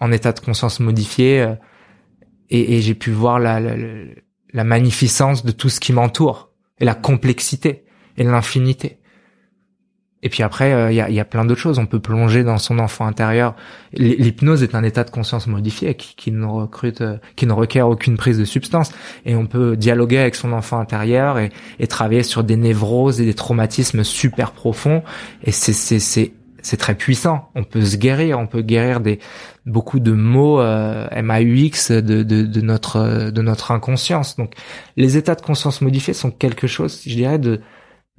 en état de conscience modifié euh, et, et j'ai pu voir la, la, la magnificence de tout ce qui m'entoure et la complexité et l'infinité. Et puis après, euh, il y, a, plein d'autres choses. On peut plonger dans son enfant intérieur. L'hypnose est un état de conscience modifié qui, qui ne recrute, euh, qui ne requiert aucune prise de substance. Et on peut dialoguer avec son enfant intérieur et, et travailler sur des névroses et des traumatismes super profonds. Et c'est c'est c'est c'est très puissant. On peut se guérir. On peut guérir des beaucoup de mots euh, MAUX de, de, de notre de notre inconscience. Donc les états de conscience modifiés sont quelque chose, je dirais, de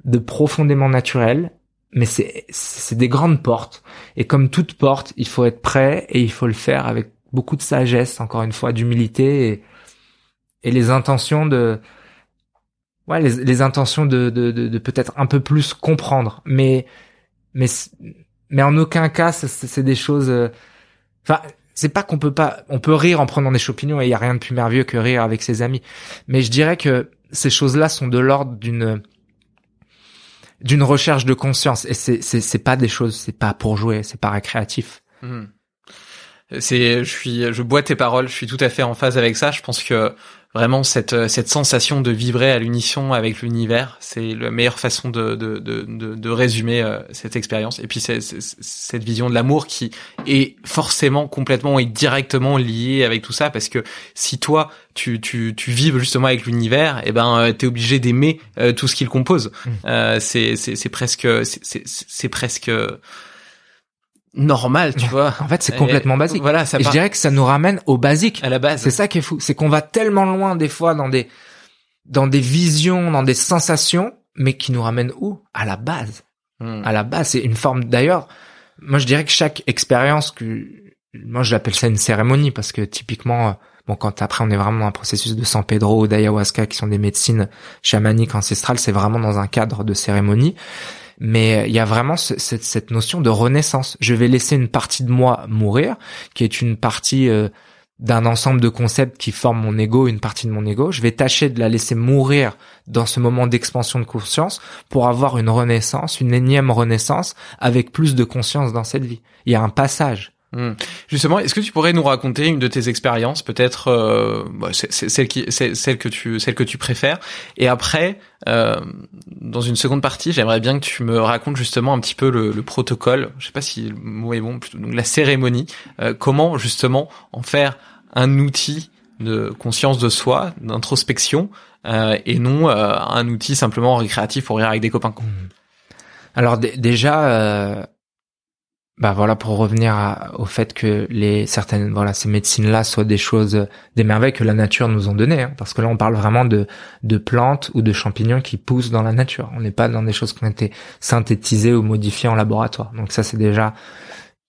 de profondément naturel mais c'est c'est des grandes portes. Et comme toute porte il faut être prêt et il faut le faire avec beaucoup de sagesse encore une fois d'humilité et, et les intentions de ouais les, les intentions de, de, de, de peut-être un peu plus comprendre. Mais mais mais en aucun cas c'est des choses euh, enfin c'est pas qu'on peut pas on peut rire en prenant des champignons et il y a rien de plus merveilleux que rire avec ses amis. Mais je dirais que ces choses là sont de l'ordre d'une d'une recherche de conscience. Et c'est c'est pas des choses c'est pas pour jouer c'est pas récréatif. Hmm. c'est je suis je bois tes paroles je suis tout à fait en phase avec ça. Je pense que vraiment cette cette sensation de vibrer à l'unisson avec l'univers. C'est la meilleure façon de de de de, de résumer euh, cette expérience. Et puis c'est, cette vision de l'amour qui est forcément complètement et directement liée avec tout ça. Parce que si toi tu tu tu vibres justement avec l'univers et eh ben euh, t'es obligé d'aimer euh, tout ce qu'il compose. Mmh. euh, c'est c'est c'est presque c'est c'est presque normal, tu vois. En fait, c'est complètement basique. Voilà, ça Et je dirais que ça nous ramène au basique. À la base. C'est ça qui est fou, c'est qu'on va tellement loin des fois dans des dans des visions, dans des sensations, mais qui nous ramènent où? À la base. Hmm. À la base, c'est une forme. D'ailleurs, moi, je dirais que chaque expérience que moi, je l'appelle ça une cérémonie parce que typiquement, euh, bon, quand après on est vraiment dans un processus de San Pedro ou d'ayahuasca, qui sont des médecines chamaniques ancestrales, c'est vraiment dans un cadre de cérémonie mais il y a vraiment cette, notion de renaissance. Je vais laisser une partie de moi mourir, qui est une partie euh, d'un ensemble de concepts qui forment mon ego, une partie de mon ego. Je vais tâcher de la laisser mourir dans ce moment d'expansion de conscience pour avoir une renaissance, une énième renaissance avec plus de conscience dans cette vie. Il y a un passage. Hmm. Justement, est-ce que tu pourrais nous raconter une de tes expériences, peut-être euh, bah, celle qui, celle que tu, celle que tu préfères, et après, euh, dans une seconde partie, j'aimerais bien que tu me racontes justement un petit peu le, le protocole. Je sais pas si le mot est bon, plutôt donc la cérémonie. Euh, comment justement en faire un outil de conscience de soi, d'introspection, euh, et non euh, un outil simplement récréatif pour rire avec des copains. Hmm. Alors déjà bah voilà pour revenir au fait que les certaines voilà ces médecines là soient des choses des merveilles que la nature nous ont données hein, parce que là on parle vraiment de de plantes ou de champignons qui poussent dans la nature. On n'est pas dans des choses qui ont été synthétisées ou modifiées en laboratoire. Donc ça c'est déjà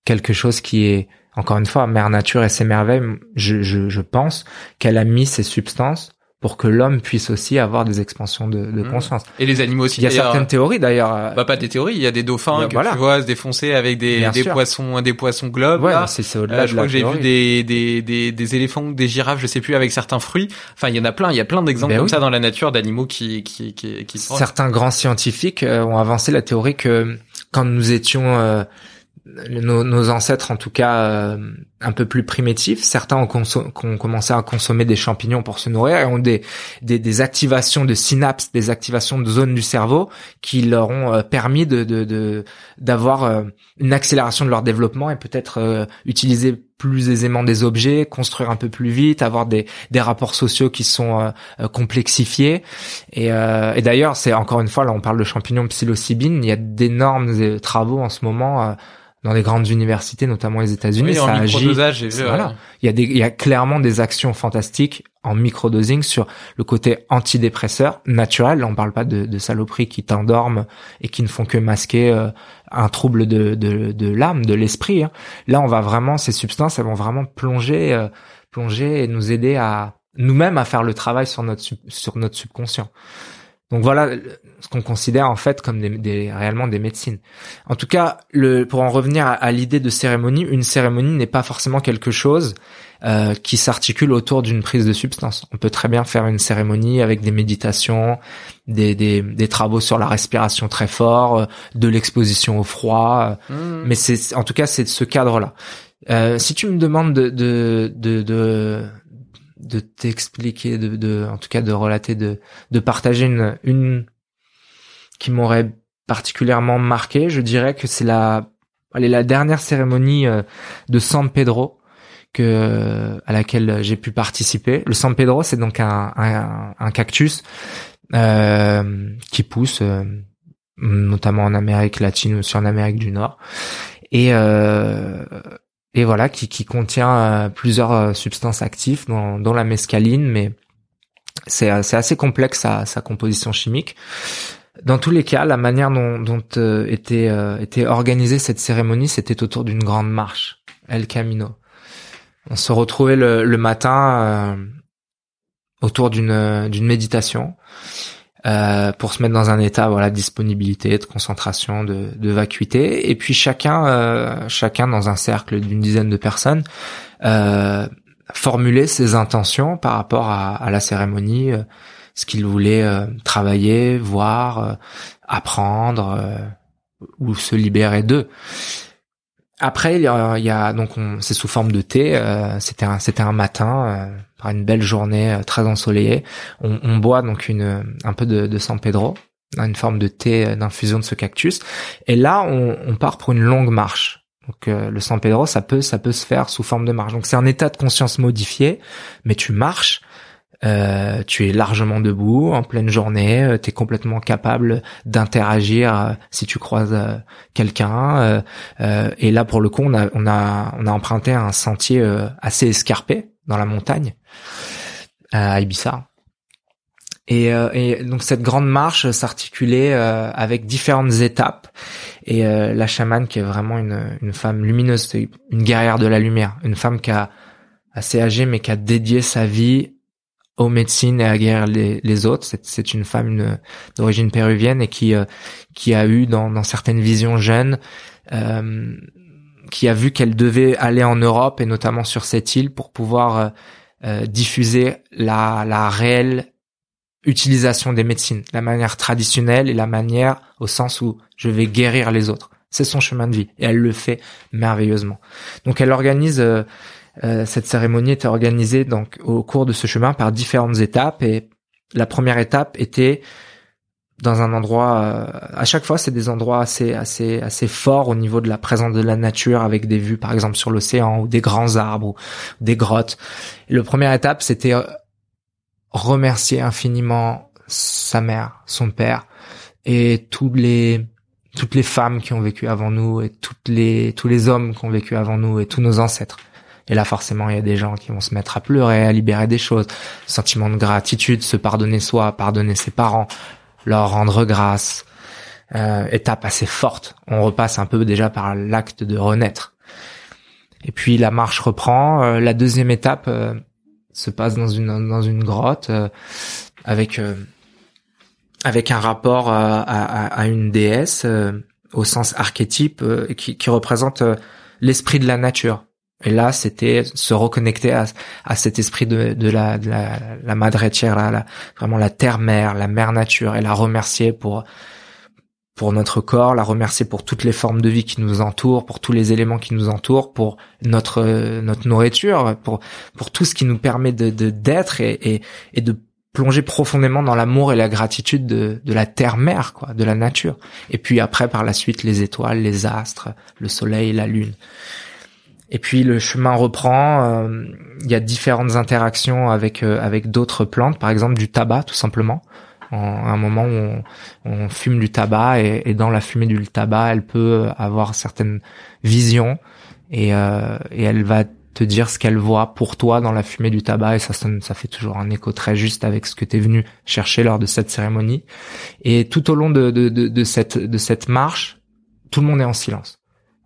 quelque chose qui est encore une fois mère nature et ses merveilles. Je je, je pense qu'elle a mis ces substances pour que l'homme puisse aussi avoir des expansions de, de mmh. conscience. Et les animaux aussi. Il y a certaines théories d'ailleurs. Euh, bah pas des théories, il y a des dauphins que tu vois se défoncer avec des, des poissons, des poissons globes. Ouais, c'est au-delà. Euh, je crois que j'ai vu des, des, des, des éléphants, des girafes, je sais plus, avec certains fruits. Enfin, il y en a plein. Il y a plein d'exemples ben comme ça dans la nature d'animaux qui, qui, qui, qui Certains grands scientifiques euh, ont avancé la théorie que quand nous étions nos, nos, ancêtres, en tout cas euh, un peu plus primitifs, certains ont, ont, commencé à consommer des champignons pour se nourrir et ont des, des, des, activations de synapses, des activations de zones du cerveau qui leur ont euh, permis de d'avoir de, euh, une accélération de leur développement et peut-être utiliser plus aisément des objets, construire un peu plus vite, avoir des, des rapports sociaux qui sont complexifiés. Et, et d'ailleurs, c'est encore une fois, là on parle de champignons psilocybine, il y a d'énormes travaux en ce moment dans les grandes universités, notamment les États-Unis, ça agit. voilà. Il y a des, il y a clairement des actions fantastiques en microdosing sur le côté antidépresseur naturel. Là, on parle pas de, de saloperies qui t'endorment et qui ne font que masquer euh, un trouble de, l'âme, de l'esprit. Hein. Là, on va vraiment, ces substances, elles vont vraiment plonger, euh, plonger et nous aider à nous-mêmes à faire le travail sur notre sur notre subconscient. Donc voilà ce qu'on considère en fait comme des, réellement des médecines. En tout cas, le, pour en revenir à, l'idée de cérémonie, une cérémonie n'est pas forcément quelque chose euh, qui s'articule autour d'une prise de substance. On peut très bien faire une cérémonie avec des méditations, des, des, travaux sur la respiration très fort, euh, de l'exposition au froid. Mmh. Mais c'est en tout cas c'est ce cadre-là. Euh, si tu me demandes de, de, de de t'expliquer, de, de, en tout cas de relater, de, de partager une, une qui m'aurait particulièrement marqué. Je dirais que c'est la, allez, la dernière cérémonie euh, de San Pedro que à laquelle j'ai pu participer. Le San Pedro, c'est donc un, un, un cactus euh, qui pousse euh, notamment en Amérique latine ou sur en Amérique du Nord. Et euh, et voilà qui, qui contient euh, plusieurs euh, substances actives dont, la mescaline mais c'est euh, c'est assez complexe sa, sa composition chimique dans tous les cas la manière dont, dont était était organisée cette cérémonie c'était autour d'une grande marche El Camino on se retrouvait le, le matin autour d'une d'une méditation euh, pour se mettre dans un état voilà de disponibilité, de concentration, de, de vacuité. Et puis chacun, euh, chacun dans un cercle d'une dizaine de personnes, euh, formuler ses intentions par rapport à, à la cérémonie, euh, ce qu'il voulait euh, travailler, voir, apprendre ou se libérer d'eux. Après, il y a, il y a donc c'est sous forme de thé. c'était un c'était un matin une belle journée euh, très ensoleillée. On, boit donc une un peu de, de San Pedro, une forme de thé euh, d'infusion de ce cactus. Et là, on, part pour une longue marche. Donc euh, le San Pedro, ça peut ça peut se faire sous forme de marche. Donc c'est un état de conscience modifié, mais tu marches. Tu es largement debout en pleine journée, tu es complètement capable d'interagir si tu croises quelqu'un. et là, pour le coup, on a, on a, on a emprunté un sentier assez escarpé dans la montagne à Ibiza. Et, euh, et, donc cette grande marche s'articulait euh, avec différentes étapes. Et euh, la chamane, qui est vraiment une, une femme lumineuse, une guerrière de la lumière, une femme qui a assez âgée mais qui a dédié sa vie aux médecines et à guérir les, les autres. C'est une femme d'origine péruvienne et qui qui a eu dans, dans certaines visions jeunes qui a vu qu'elle devait aller en Europe et notamment sur cette île pour pouvoir euh, diffuser la, la réelle utilisation des médecines, la manière traditionnelle et la manière au sens où je vais guérir les autres. C'est son chemin de vie et elle le fait merveilleusement. Donc elle organise euh, cette cérémonie était organisée donc au cours de ce chemin par différentes étapes et la première étape était dans un endroit euh, à chaque fois c'est des endroits assez assez assez forts au niveau de la présence de la nature avec des vues par exemple sur l'océan ou des grands arbres ou des grottes. Et le première étape c'était euh, remercier infiniment sa mère, son père et tous les toutes les femmes qui ont vécu avant nous et toutes les tous les hommes qui ont vécu avant nous et tous nos ancêtres. Et là, forcément, il y a des gens qui vont se mettre à pleurer, à libérer des choses, sentiment de gratitude, se pardonner soi, pardonner ses parents, leur rendre grâce. Euh, étape assez forte. On repasse un peu déjà par l'acte de renaître. Et puis la marche reprend. Euh, la deuxième étape euh, se passe dans une dans une grotte euh, avec avec un rapport à, à, à une déesse au sens archétype qui, qui représente l'esprit de la nature. Et là, c'était se reconnecter à, à cet esprit de, de, la, de la, la madre tierra, vraiment la terre-mère, la mère nature, et la remercier pour pour notre corps, la remercier pour toutes les formes de vie qui nous entourent, pour tous les éléments qui nous entourent, pour notre notre nourriture, pour pour tout ce qui nous permet de d'être et, et, et de plonger profondément dans l'amour et la gratitude de, de la terre-mère, quoi, de la nature. Et puis après, par la suite, les étoiles, les astres, le soleil, la lune. Et puis le chemin reprend. Euh, il y a différentes interactions avec euh, avec d'autres plantes, par exemple du tabac, tout simplement. En, un moment où on, fume du tabac et, dans la fumée du tabac, elle peut avoir certaines visions et, euh, et elle va te dire ce qu'elle voit pour toi dans la fumée du tabac et ça ça fait toujours un écho très juste avec ce que tu es venu chercher lors de cette cérémonie et tout au long de, de, de, de cette de cette marche tout le monde est en silence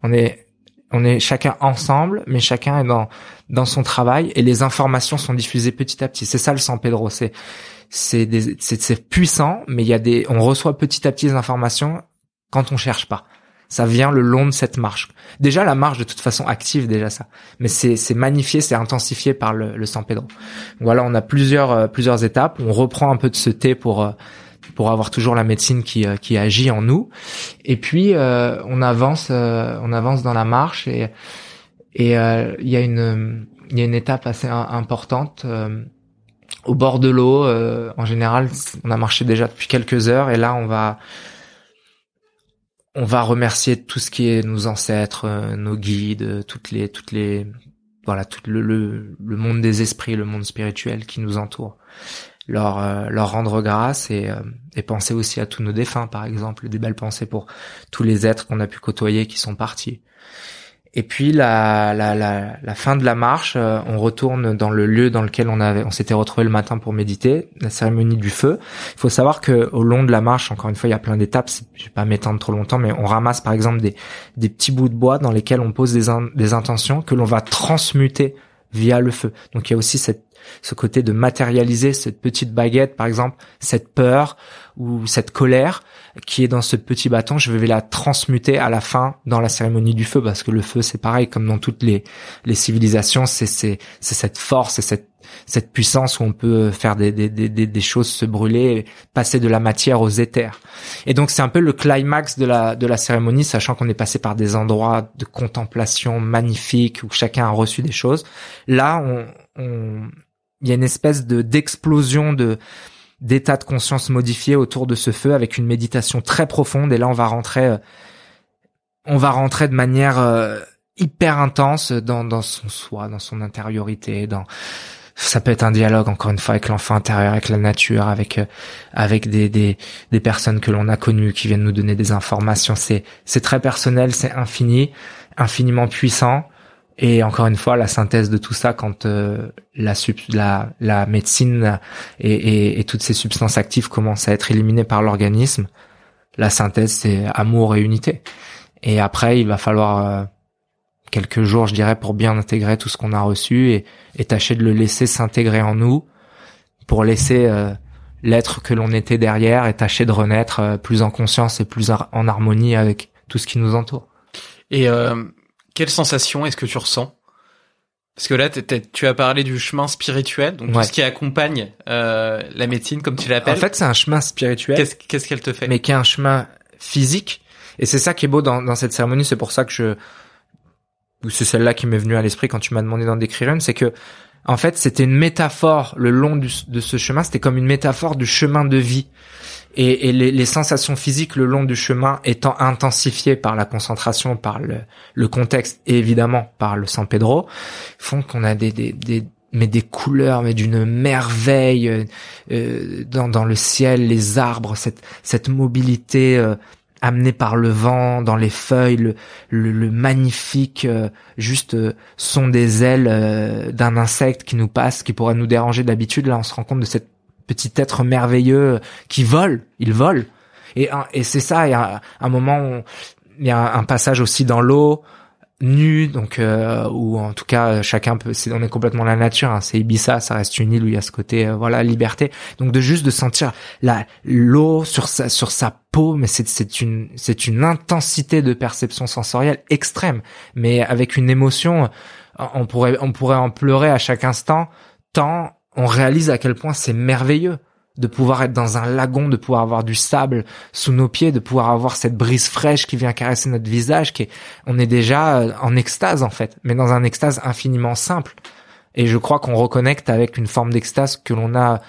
on est on est chacun ensemble, mais chacun est dans dans son travail et les informations sont diffusées petit à petit. C'est ça le San Pedro, c'est c'est c'est puissant, mais il y a des on reçoit petit à petit les informations quand on cherche pas. Ça vient le long de cette marche. Déjà la marche de toute façon active déjà ça, mais c'est c'est magnifié, c'est intensifié par le, le San Pedro. Voilà, on a plusieurs euh, plusieurs étapes. On reprend un peu de ce thé pour euh, pour avoir toujours la médecine qui, euh, qui agit en nous. Et puis euh, on avance, euh, on avance dans la marche et et il y a une il y a une étape assez importante au bord de l'eau. en général, on a marché déjà depuis quelques heures et là on va on va remercier tout ce qui est nos ancêtres, nos guides, toutes les toutes les voilà tout le, le, le monde des esprits, le monde spirituel qui nous entoure leur euh, leur rendre grâce et, euh, et penser aussi à tous nos défunts par exemple des belles pensées pour tous les êtres qu'on a pu côtoyer qui sont partis et puis la, la, la, la fin de la marche, euh, on retourne dans le lieu dans lequel on avait, on s'était retrouvé le matin pour méditer, la cérémonie du feu. Il faut savoir que au long de la marche, encore une fois, il y a plein d'étapes. Je vais pas m'étendre trop longtemps, mais on ramasse par exemple des, des petits bouts de bois dans lesquels on pose des, des intentions que l'on va transmuter via le feu. Donc il y a aussi cette ce côté de matérialiser cette petite baguette, par exemple, cette peur ou cette colère qui est dans ce petit bâton, je vais la transmuter à la fin dans la cérémonie du feu, parce que le feu, c'est pareil, comme dans toutes les, les civilisations, c'est c'est cette force, c'est cette cette puissance où on peut faire des, des, des, des choses se brûler, passer de la matière aux éthers. Et donc c'est un peu le climax de la, de la cérémonie, sachant qu'on est passé par des endroits de contemplation magnifiques où chacun a reçu des choses. Là, on, on, il y a une espèce de d'explosion de d'état de conscience modifié autour de ce feu avec une méditation très profonde. Et là on va rentrer euh, on va rentrer de manière euh, hyper intense dans dans son soi dans son intériorité dans ça peut être un dialogue encore une fois avec l'enfant intérieur avec la nature avec euh, avec des des des personnes que l'on a connues qui viennent nous donner des informations. C'est c'est très personnel c'est infini infiniment puissant et encore une fois, la synthèse de tout ça, quand euh, la, la, la médecine et, et, et, toutes ces substances actives commencent à être éliminées par l'organisme, la synthèse, c'est amour et unité. Et après, il va falloir euh, quelques jours, je dirais, pour bien intégrer tout ce qu'on a reçu et, et, tâcher de le laisser s'intégrer en nous, pour laisser euh, l'être que l'on était derrière et tâcher de renaître plus en conscience et plus en harmonie avec tout ce qui nous entoure. Et quelle sensation est-ce que tu ressens? Parce que là, tu as parlé du chemin spirituel, donc tout ce qui accompagne euh, la médecine, comme tu l'appelles. En fait, c'est un chemin spirituel. Qu'est-ce qu'elle te fait? Mais qui est un chemin physique. Et c'est ça qui est beau dans, dans cette cérémonie. C'est pour ça que je, ou c'est celle-là qui m'est venue à l'esprit quand tu m'as demandé d'en décrire une, c'est que en fait, c'était une métaphore le long de ce chemin. C'était comme une métaphore du chemin de vie et, et les, les, sensations physiques le long du chemin étant intensifiées par la concentration, par le, le contexte et évidemment par le San Pedro, font qu'on a des, des, des mais des couleurs, mais d'une merveille euh, dans, dans le ciel, les arbres, cette, cette mobilité euh, amené par le vent dans les feuilles, le, le, magnifique euh, juste euh, son des ailes euh, d'un insecte qui nous passe, qui pourrait nous déranger d'habitude. Là, on se rend compte de cet petit être merveilleux qui vole, il vole. Et, et c'est ça, il y a un moment il y a un passage aussi dans l'eau nu donc euh, ou en tout cas chacun peut c'est on est complètement la nature hein, c'est Ibiza ça reste une île où il y a ce côté euh, voilà liberté. Donc de juste de sentir la l'eau sur sa sur sa peau mais c'est c'est une c'est une intensité de perception sensorielle extrême. Mais avec une émotion on pourrait on pourrait en pleurer à chaque instant tant on réalise à quel point c'est merveilleux de pouvoir être dans un lagon, de pouvoir avoir du sable sous nos pieds, de pouvoir avoir cette brise fraîche qui vient caresser notre visage, qui est, on est déjà euh, en extase en fait, mais dans un extase infiniment simple. Et je crois qu'on reconnecte avec une forme d'extase que l'on a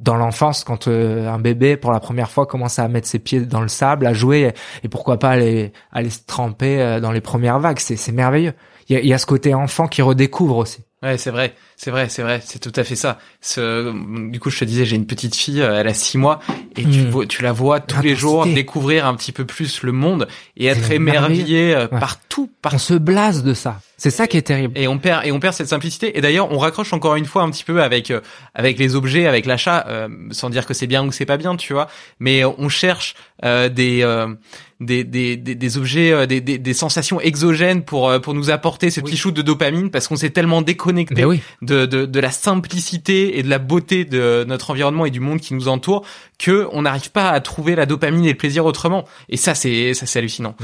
dans l'enfance quand euh, un bébé pour la première fois commence à mettre ses pieds dans le sable, à jouer et pourquoi pas aller aller se tremper euh, dans les premières vagues. C'est merveilleux. Il y a, y a ce côté enfant qui redécouvre aussi. Ouais, c'est vrai, c'est vrai, c'est vrai, c'est tout à fait ça. Ce, du coup, je te disais, j'ai une petite fille, euh, elle a six mois, et tu, tu la vois tous les jours découvrir un petit peu plus le monde et être émerveillé euh, partout, partout. On se blase de ça. C'est ça qui est terrible. Et on perd et on perd cette simplicité. Et d'ailleurs, on raccroche encore une fois un petit peu avec euh, avec les objets, avec l'achat, sans dire que c'est bien ou que c'est pas bien, tu vois. Mais on cherche des des, des, des, objets, euh, des, des, des, sensations exogènes pour, euh, pour nous apporter ce petit shoot de dopamine parce qu'on s'est tellement déconnecté ben de, de, de la simplicité et de la beauté de notre environnement et du monde qui nous entoure que on n'arrive pas à trouver la dopamine et le plaisir autrement. Et ça, c'est, ça, c'est hallucinant.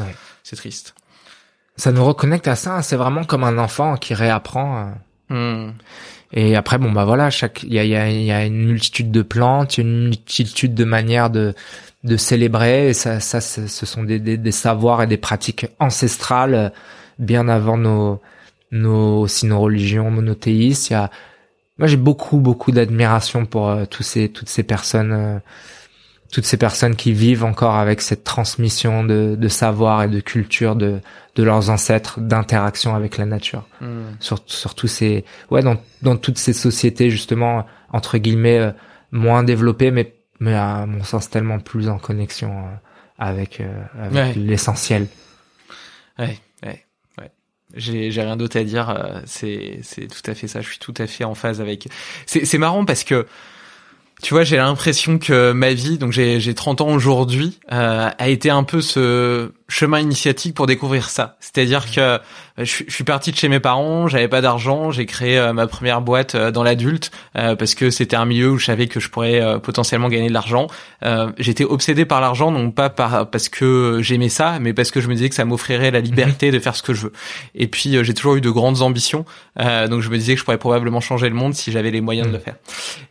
C'est triste. Ça nous reconnecte à ça. C'est vraiment comme un enfant qui réapprend. Euh. Hmm. Et après, bon bah voilà, chaque il y a, y, a, y a une multitude de plantes, une multitude de manières de de célébrer. Et ça, ça, ce sont des, des, des, savoirs et des pratiques ancestrales euh, bien avant nos, nos aussi nos religions monothéistes. Il y a, moi, j'ai beaucoup, beaucoup d'admiration pour euh, tous ces, toutes ces personnes, euh, toutes ces personnes qui vivent encore avec cette transmission de, de savoir et de culture de, de leurs ancêtres, d'interaction avec la nature. Hmm. Sur, sur tous ces, ouais, dans, dans toutes ces sociétés justement entre guillemets moins développées, mais mais à mon sens tellement plus en connexion euh, avec, euh, avec l'essentiel. Ouais, ouais, ouais. J'ai, j'ai rien d'autre à dire. Euh, c'est, c'est tout à fait ça. Je suis tout à fait en phase avec. C'est, c'est marrant parce que tu vois, j'ai l'impression que ma vie, donc j'ai, j'ai 30 ans aujourd'hui, euh, a été un peu ce chemin initiatique pour découvrir ça. C'est-à-dire que euh, je, suis parti de chez mes parents, j'avais pas d'argent, j'ai créé euh, ma première boîte euh, dans l'adulte parce que c'était un milieu où je savais que je pourrais potentiellement gagner de l'argent. J'étais obsédé par l'argent, non pas par parce que j'aimais ça, mais parce que je me disais que ça m'offrirait la liberté mhm. de faire ce que je veux. Et puis j'ai toujours eu de grandes ambitions, donc je me disais que je pourrais probablement changer le monde si j'avais les moyens de le mhm. faire.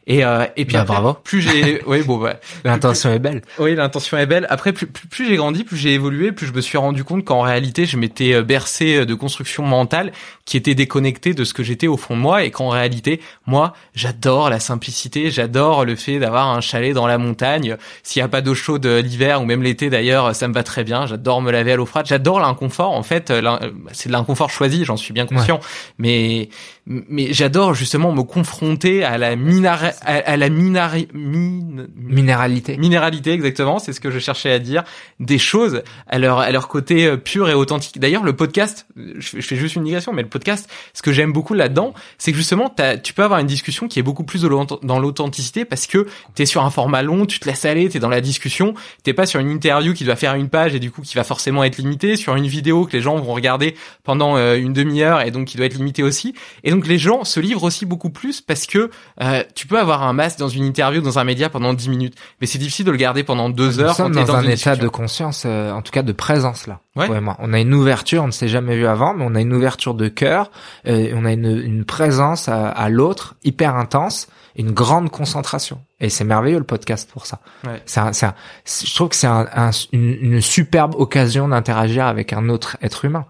Et et puis bah, bravo. plus j'ai, oui bon bah, l'intention est belle. Oui l'intention est belle. Après plus plus, plus j'ai grandi, plus j'ai évolué, plus je me suis rendu compte qu'en réalité je m'étais bercé de construction mentale qui était déconnectée de ce que j'étais au fond de moi et qu'en réalité, moi, j'adore la simplicité, j'adore le fait d'avoir un chalet dans la montagne. S'il n'y a pas d'eau chaude l'hiver ou même l'été d'ailleurs, ça me va très bien. J'adore me laver à l'eau froide. J'adore l'inconfort. En fait, c'est de l'inconfort choisi, j'en suis bien conscient. Mais mais j'adore justement me confronter à la minar à, la minari minéralité. minéralité exactement c'est ce que je cherchais à dire des choses à leur à leur côté euh, pur et authentique. D'ailleurs le podcast je fais juste une digression mais le podcast ce que j'aime beaucoup là-dedans c'est que justement tu peux avoir une discussion qui est beaucoup plus dans l'authenticité parce que t'es sur un format long tu te laisses aller t'es dans la discussion t'es pas sur une interview qui doit faire une page et du coup qui va forcément être limitée sur une vidéo que les gens vont regarder pendant euh, une demi-heure et donc qui doit être limitée aussi. Et donc donc les gens se livrent aussi beaucoup plus parce que euh, tu peux avoir un masque dans une interview, dans un média pendant 10 minutes, mais c'est difficile de le garder pendant deux heures. Sommes dans, un état de conscience, euh, en tout cas de présence là. Ouais. On a une ouverture, on ne s'est jamais vu avant, mais on a une ouverture de cœur, euh, on a une, une présence à, à l'autre hyper intense, une grande concentration. Et c'est merveilleux le podcast pour ça. Ouais. C'est je trouve que c'est un, une, une superbe occasion d'interagir avec un autre être humain.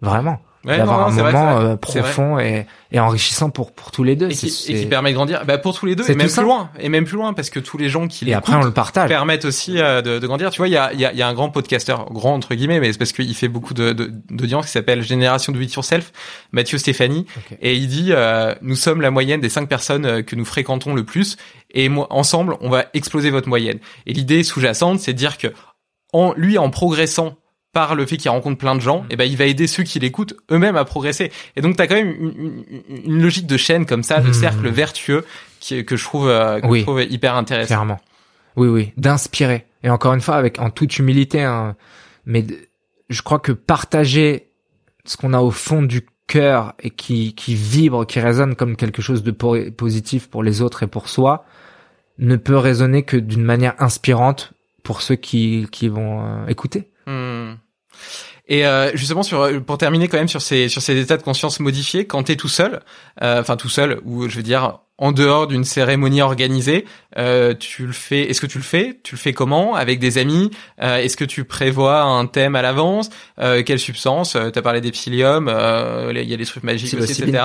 Vraiment d'avoir un moment euh, profond et, et, enrichissant pour pour tous les deux et qui, et qui permet de grandir. Bah pour tous les deux et même plus loin et même plus loin parce que tous les gens qui et après on le partage. permettent aussi euh, de, de, grandir. Tu vois il y a, il y a y a un grand podcasteur grand entre guillemets mais c'est parce qu'il fait beaucoup de d'audience qui s'appelle Génération de It Yourself Mathieu Stéphanie. Et il dit euh, nous sommes la moyenne des cinq personnes que nous fréquentons le plus. Et moi ensemble on va exploser votre moyenne et l'idée sous-jacente c'est de dire que en lui en progressant par le fait qu'il rencontre plein de gens, et eh ben il va aider ceux qui l'écoutent eux-mêmes à progresser. Et donc t'as quand même une, une, logique de chaîne comme ça, de mmh. cercle vertueux qui, que je trouve euh, que je trouve hyper intéressant. Clairement. Oui, oui, d'inspirer. Et encore une fois, avec en toute humilité, hein, mais je crois que partager ce qu'on a au fond du cœur et qui, qui vibre, qui résonne comme quelque chose de positif pour les autres et pour soi, ne peut résonner que d'une manière inspirante pour ceux qui, qui vont euh, écouter. Hmm. Et euh, justement sur pour terminer quand même sur ces sur ces états de conscience modifiés, quand t'es tout seul, euh, enfin tout seul ou je veux dire en dehors d'une cérémonie organisée, euh, tu le fais. Est-ce que tu le fais? Tu le fais comment? Avec des amis? Euh, Est-ce que tu prévois un thème à l'avance? Euh, Quelle substance? Euh, T'as parlé des psyllium. Euh, il y a des trucs magiques aussi, etc.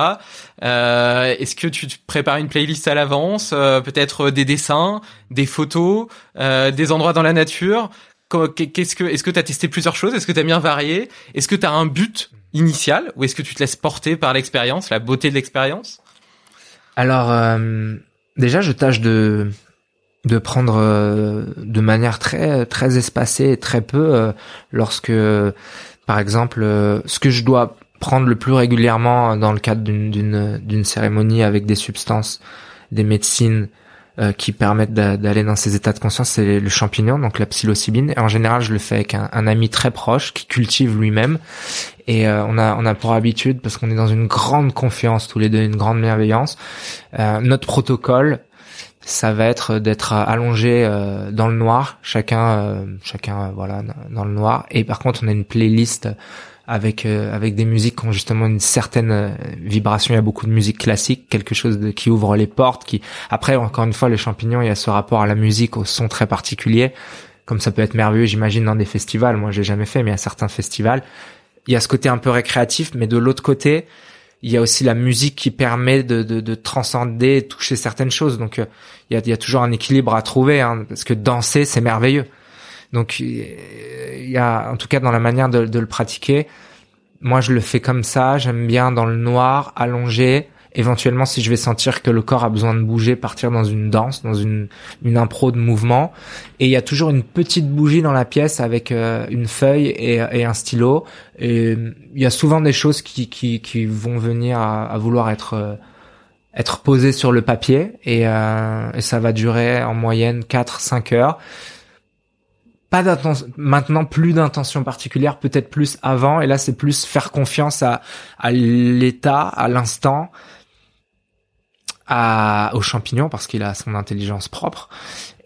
Est-ce que tu prépares une playlist à l'avance? Peut-être des dessins, des photos, des endroits dans la nature? Qu'est-ce que Est-ce que t'as testé plusieurs choses? Est-ce que t'as bien varié Est-ce que t'as un but initial? Ou est-ce que tu te laisses porter par l'expérience, la beauté de l'expérience? Alors, euh, déjà, je tâche de de prendre euh, de manière très très espacée et très peu euh, lorsque, par exemple, ce que je dois prendre le plus régulièrement dans le cadre d'une d'une d'une cérémonie avec des substances, des médecines euh, qui permettent d'aller dans ces états de conscience, c'est le champignon, donc la psilocybine. Et en général, je le fais avec un, ami très proche qui cultive lui-même. Et euh, on a on a pour habitude, parce qu'on est dans une grande confiance tous les deux, une grande bienveillance. Euh, notre protocole, ça va être d'être allongé dans le noir, chacun chacun voilà dans le noir. Et par contre, on a une playlist avec euh, avec des musiques qui ont justement une certaine euh, vibration. Il y a beaucoup de musique classique, quelque chose de, qui ouvre les portes. Qui après encore une fois, les champignons, il y a ce rapport à la musique, au son très particulier. Comme ça peut être merveilleux, j'imagine dans des festivals. Moi, j'ai jamais fait, mais a certains festivals. Il y a ce côté un peu récréatif, mais de l'autre côté, il y a aussi la musique qui permet de, de, de transcender, de toucher certaines choses. Donc, euh, il y a, il y a toujours un équilibre à trouver, hein, parce que danser, c'est merveilleux. Donc il y a, en tout cas dans la manière de, le pratiquer, moi je le fais comme ça. J'aime bien dans le noir, allongé. Éventuellement, si je vais sentir que le corps a besoin de bouger, partir dans une danse, dans une, une impro de mouvement. Et il y a toujours une petite bougie dans la pièce avec euh, une feuille et, un stylo. Et il y a souvent des choses qui, qui, qui vont venir à, vouloir être euh, être posées sur le papier et, euh, ça va durer en moyenne 4-5 heures pas maintenant plus d'intention particulière peut-être plus avant et là c'est plus faire confiance à à l'état à l'instant à aux champignons parce qu'il a son intelligence propre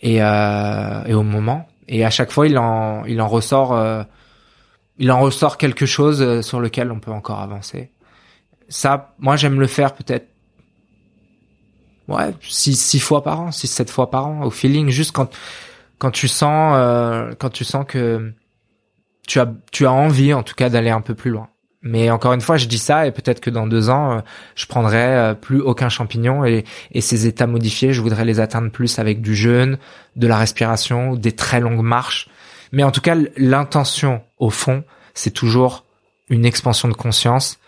et euh, et au moment. Et à chaque fois il en il en ressort euh, il en ressort quelque chose euh, sur lequel on peut encore avancer. Ça moi j'aime le faire peut-être ouais six six fois par an six sept fois par an au feeling juste quand quand tu sens euh, quand tu sens que tu as tu as envie en tout cas d'aller un peu plus loin. Mais encore une fois, je dis ça et peut-être que dans deux ans, euh, je prendrai euh, plus aucun champignon et, et ces états modifiés, je voudrais les atteindre plus avec du jeûne, de la respiration, des très longues marches. Mais en tout cas, l'intention au fond, c'est toujours une expansion de conscience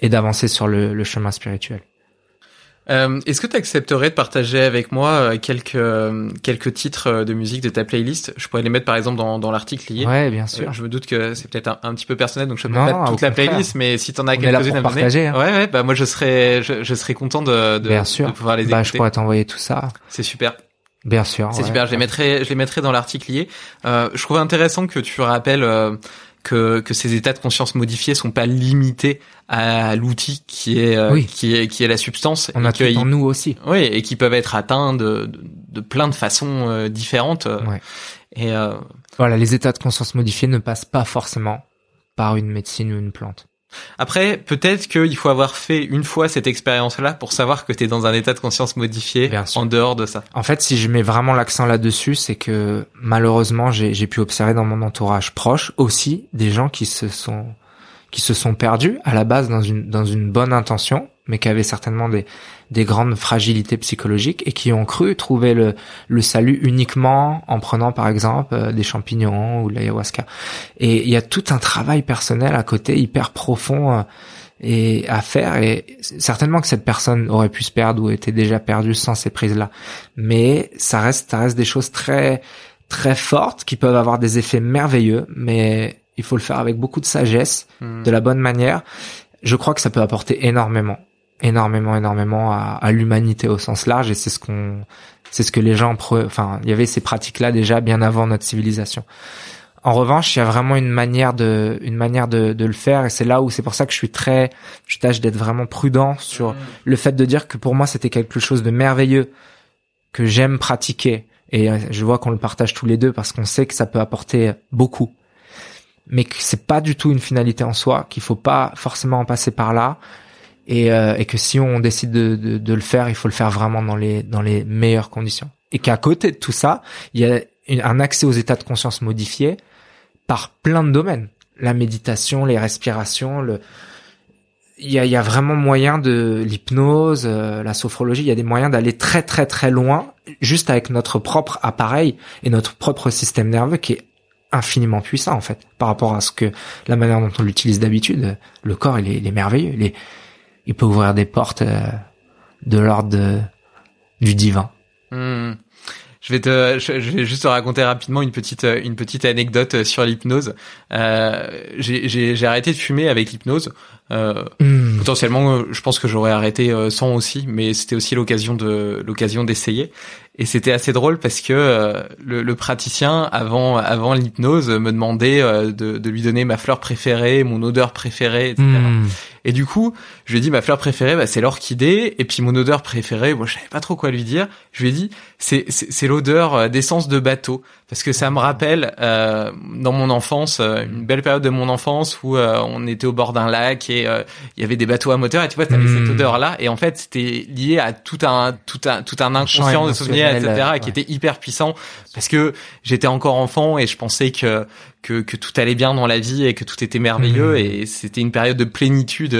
et d'avancer sur le chemin spirituel. Euh, Est-ce que tu accepterais de partager avec moi euh, quelques euh, quelques titres euh, de musique de ta playlist? Je pourrais les mettre par exemple dans, dans l'article lié. Ouais, bien sûr. je me doute que c'est peut-être un, petit peu personnel, donc je ne peux pas toute la playlist, mais si t'en as quelques-unes à partager, hein. ouais, ouais, bah moi je serais je, je serais content de, de, bien sûr. de pouvoir les écouter. Bah, je pourrais t'envoyer tout ça. C'est super. Bien sûr. C'est super. Je les mettrai je les mettrai dans l'article lié. Euh, je trouve intéressant que tu rappelles que, que ces états de conscience modifiés sont pas limités à l'outil qui est euh, qui est qui est la substance. On a en nous aussi. Oui, et qui peuvent être atteints de, de, de plein de façons euh, différentes. Ouais. Et euh... voilà, les états de conscience modifiés ne passent pas forcément par une médecine ou une plante. Après, peut-être qu'il faut avoir fait une fois cette expérience-là pour savoir que tu es dans un état de conscience modifié en dehors de ça. En fait, si je mets vraiment l'accent là-dessus, c'est que malheureusement, j'ai pu observer dans mon entourage proche aussi des gens qui se sont qui se sont perdus à la base dans une dans une bonne intention, mais qui avaient certainement des des grandes fragilités psychologiques et qui ont cru trouver le, le salut uniquement en prenant par exemple euh, des champignons ou de l'ayahuasca. Et il y a tout un travail personnel à côté hyper profond euh, et à faire et certainement que cette personne aurait pu se perdre ou était déjà perdue sans ces prises là mais ça reste ça reste des choses très très fortes qui peuvent avoir des effets merveilleux, mais il faut le faire avec beaucoup de sagesse, hmm. de la bonne manière. Je crois que ça peut apporter énormément, énormément, énormément à, à l'humanité au sens large, et c'est ce qu'on, c'est ce que les gens, enfin, il y avait ces pratiques-là déjà bien avant notre civilisation. En revanche, il y a vraiment une manière de, une manière de, de le faire, et c'est là où c'est pour ça que je suis très, je tâche d'être vraiment prudent sur hmm. le fait de dire que pour moi c'était quelque chose de merveilleux que j'aime pratiquer, et je vois qu'on le partage tous les deux parce qu'on sait que ça peut apporter beaucoup mais que c'est pas du tout une finalité en soi, qu'il faut pas forcément en passer par là, et, euh, et que si on décide de, de, de, le faire, il faut le faire vraiment dans les dans les meilleures conditions. Et qu'à côté de tout ça, il y a un accès aux états de conscience modifiés par plein de domaines, la méditation, les respirations, le il y a, il y a vraiment moyen de l'hypnose, euh, la sophrologie, il y a des moyens d'aller très très très loin juste avec notre propre appareil et notre propre système nerveux qui est infiniment puissant en fait par rapport à ce que la manière dont on l'utilise d'habitude. Le corps, il est, il est merveilleux. Il, est, il peut ouvrir des portes euh, de l'ordre du divin. Hmm. Je vais te, je vais juste te raconter rapidement une petite, une petite anecdote sur l'hypnose. Euh, j'ai arrêté de fumer avec l'hypnose. Euh, hmm. Potentiellement, je pense que j'aurais arrêté euh, sans aussi, mais c'était aussi l'occasion de l'occasion d'essayer. Et c'était assez drôle parce que euh, le, le, praticien, avant, avant l'hypnose, me demandait euh, de, de, lui donner ma fleur préférée, mon odeur préférée, etc. Hmm. Et du coup, je lui ai dit ma fleur préférée, bah, c'est l'orchidée. Et puis mon odeur préférée, moi, je savais pas trop quoi lui dire. Je lui ai dit, c'est, c'est, l'odeur euh, d'essence de bateau. Parce que ça me rappelle, euh, dans mon enfance, une belle période de mon enfance où on était au bord d'un lac et il y avait des bateaux à moteur. Et tu vois, t'avais cette hmm. odeur-là. Et en fait, c'était lié à tout un, tout un, tout un inconscient de souvenirs etc., qui était hyper puissant parce que j'étais encore enfant et je pensais que, que, que tout allait bien dans la vie et que tout était merveilleux mmh. et c'était une période de plénitude,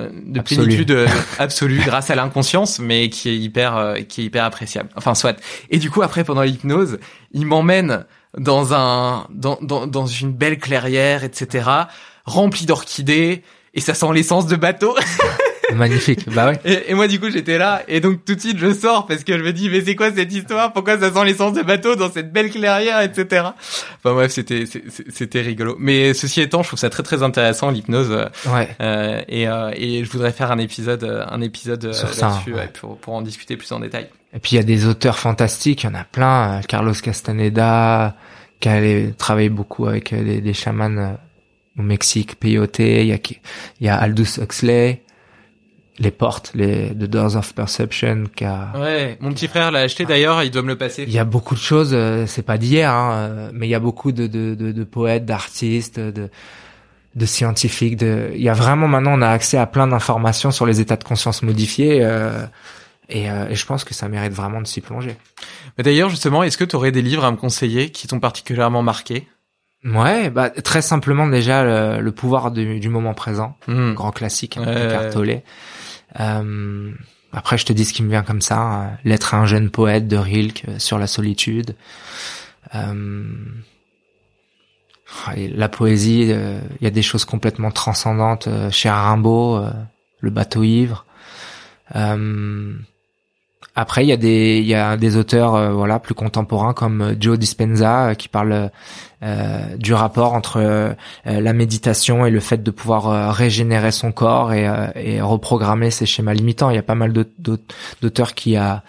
euh, de plénitude euh, absolue grâce à l'inconscience, mais qui est hyper, euh, qui est hyper appréciable. Enfin, soit. Et du coup, après, pendant l'hypnose, il m'emmène dans un, dans, dans, dans une belle clairière, etc., remplie d'orchidées et ça sent l'essence de bateau. Magnifique, bah ouais. Et, et, moi du coup j'étais là et donc tout de suite je sors parce que je me dis mais c'est quoi cette histoire? Pourquoi ça sent l'essence de bateau dans cette belle clairière, etc. Enfin bref c'était c'était rigolo. Mais ceci étant, je trouve ça très très intéressant l'hypnose. Ouais. Euh, et euh, et je voudrais faire un épisode un épisode euh, là-dessus pour pour en discuter plus en détail. Et puis il y a des auteurs fantastiques, il y en a plein. Euh, Carlos Castaneda qui a travaillé beaucoup avec des, des chamans au Mexique, Peyote, il y a, il y a Aldous Huxley, les portes, les The Doors of Perception qui a. Ouais, mon petit frère l'a acheté d'ailleurs, il doit me le passer. Il y a beaucoup de choses, euh, c'est pas d'hier, hein, euh, mais il y a beaucoup de, de, de, de poètes, d'artistes, de, de scientifiques. De... Il y a vraiment maintenant, on a accès à plein d'informations sur les états de conscience modifiés. Euh, et, euh, et, je pense que ça mérite vraiment de s'y plonger. Mais d'ailleurs, justement, est-ce que tu aurais des livres à me conseiller qui t'ont particulièrement marqué? Ouais, bah très simplement déjà le, pouvoir du, du, moment présent, hmm. grand classique, hein, ouais. Euh, après, je te dis ce qui me vient comme ça. Hein. L'être un jeune poète de Rilke euh, sur la solitude. Euh, la poésie, il y a des choses complètement transcendantes chez Rimbaud, le bateau ivre. Après, il y a des il y a des auteurs euh, voilà plus contemporains comme euh, Joe Dispenza euh, qui parle du rapport entre la méditation et le fait de pouvoir régénérer son corps et, et reprogrammer ses schémas limitants. Il y a pas mal d'auteurs qui a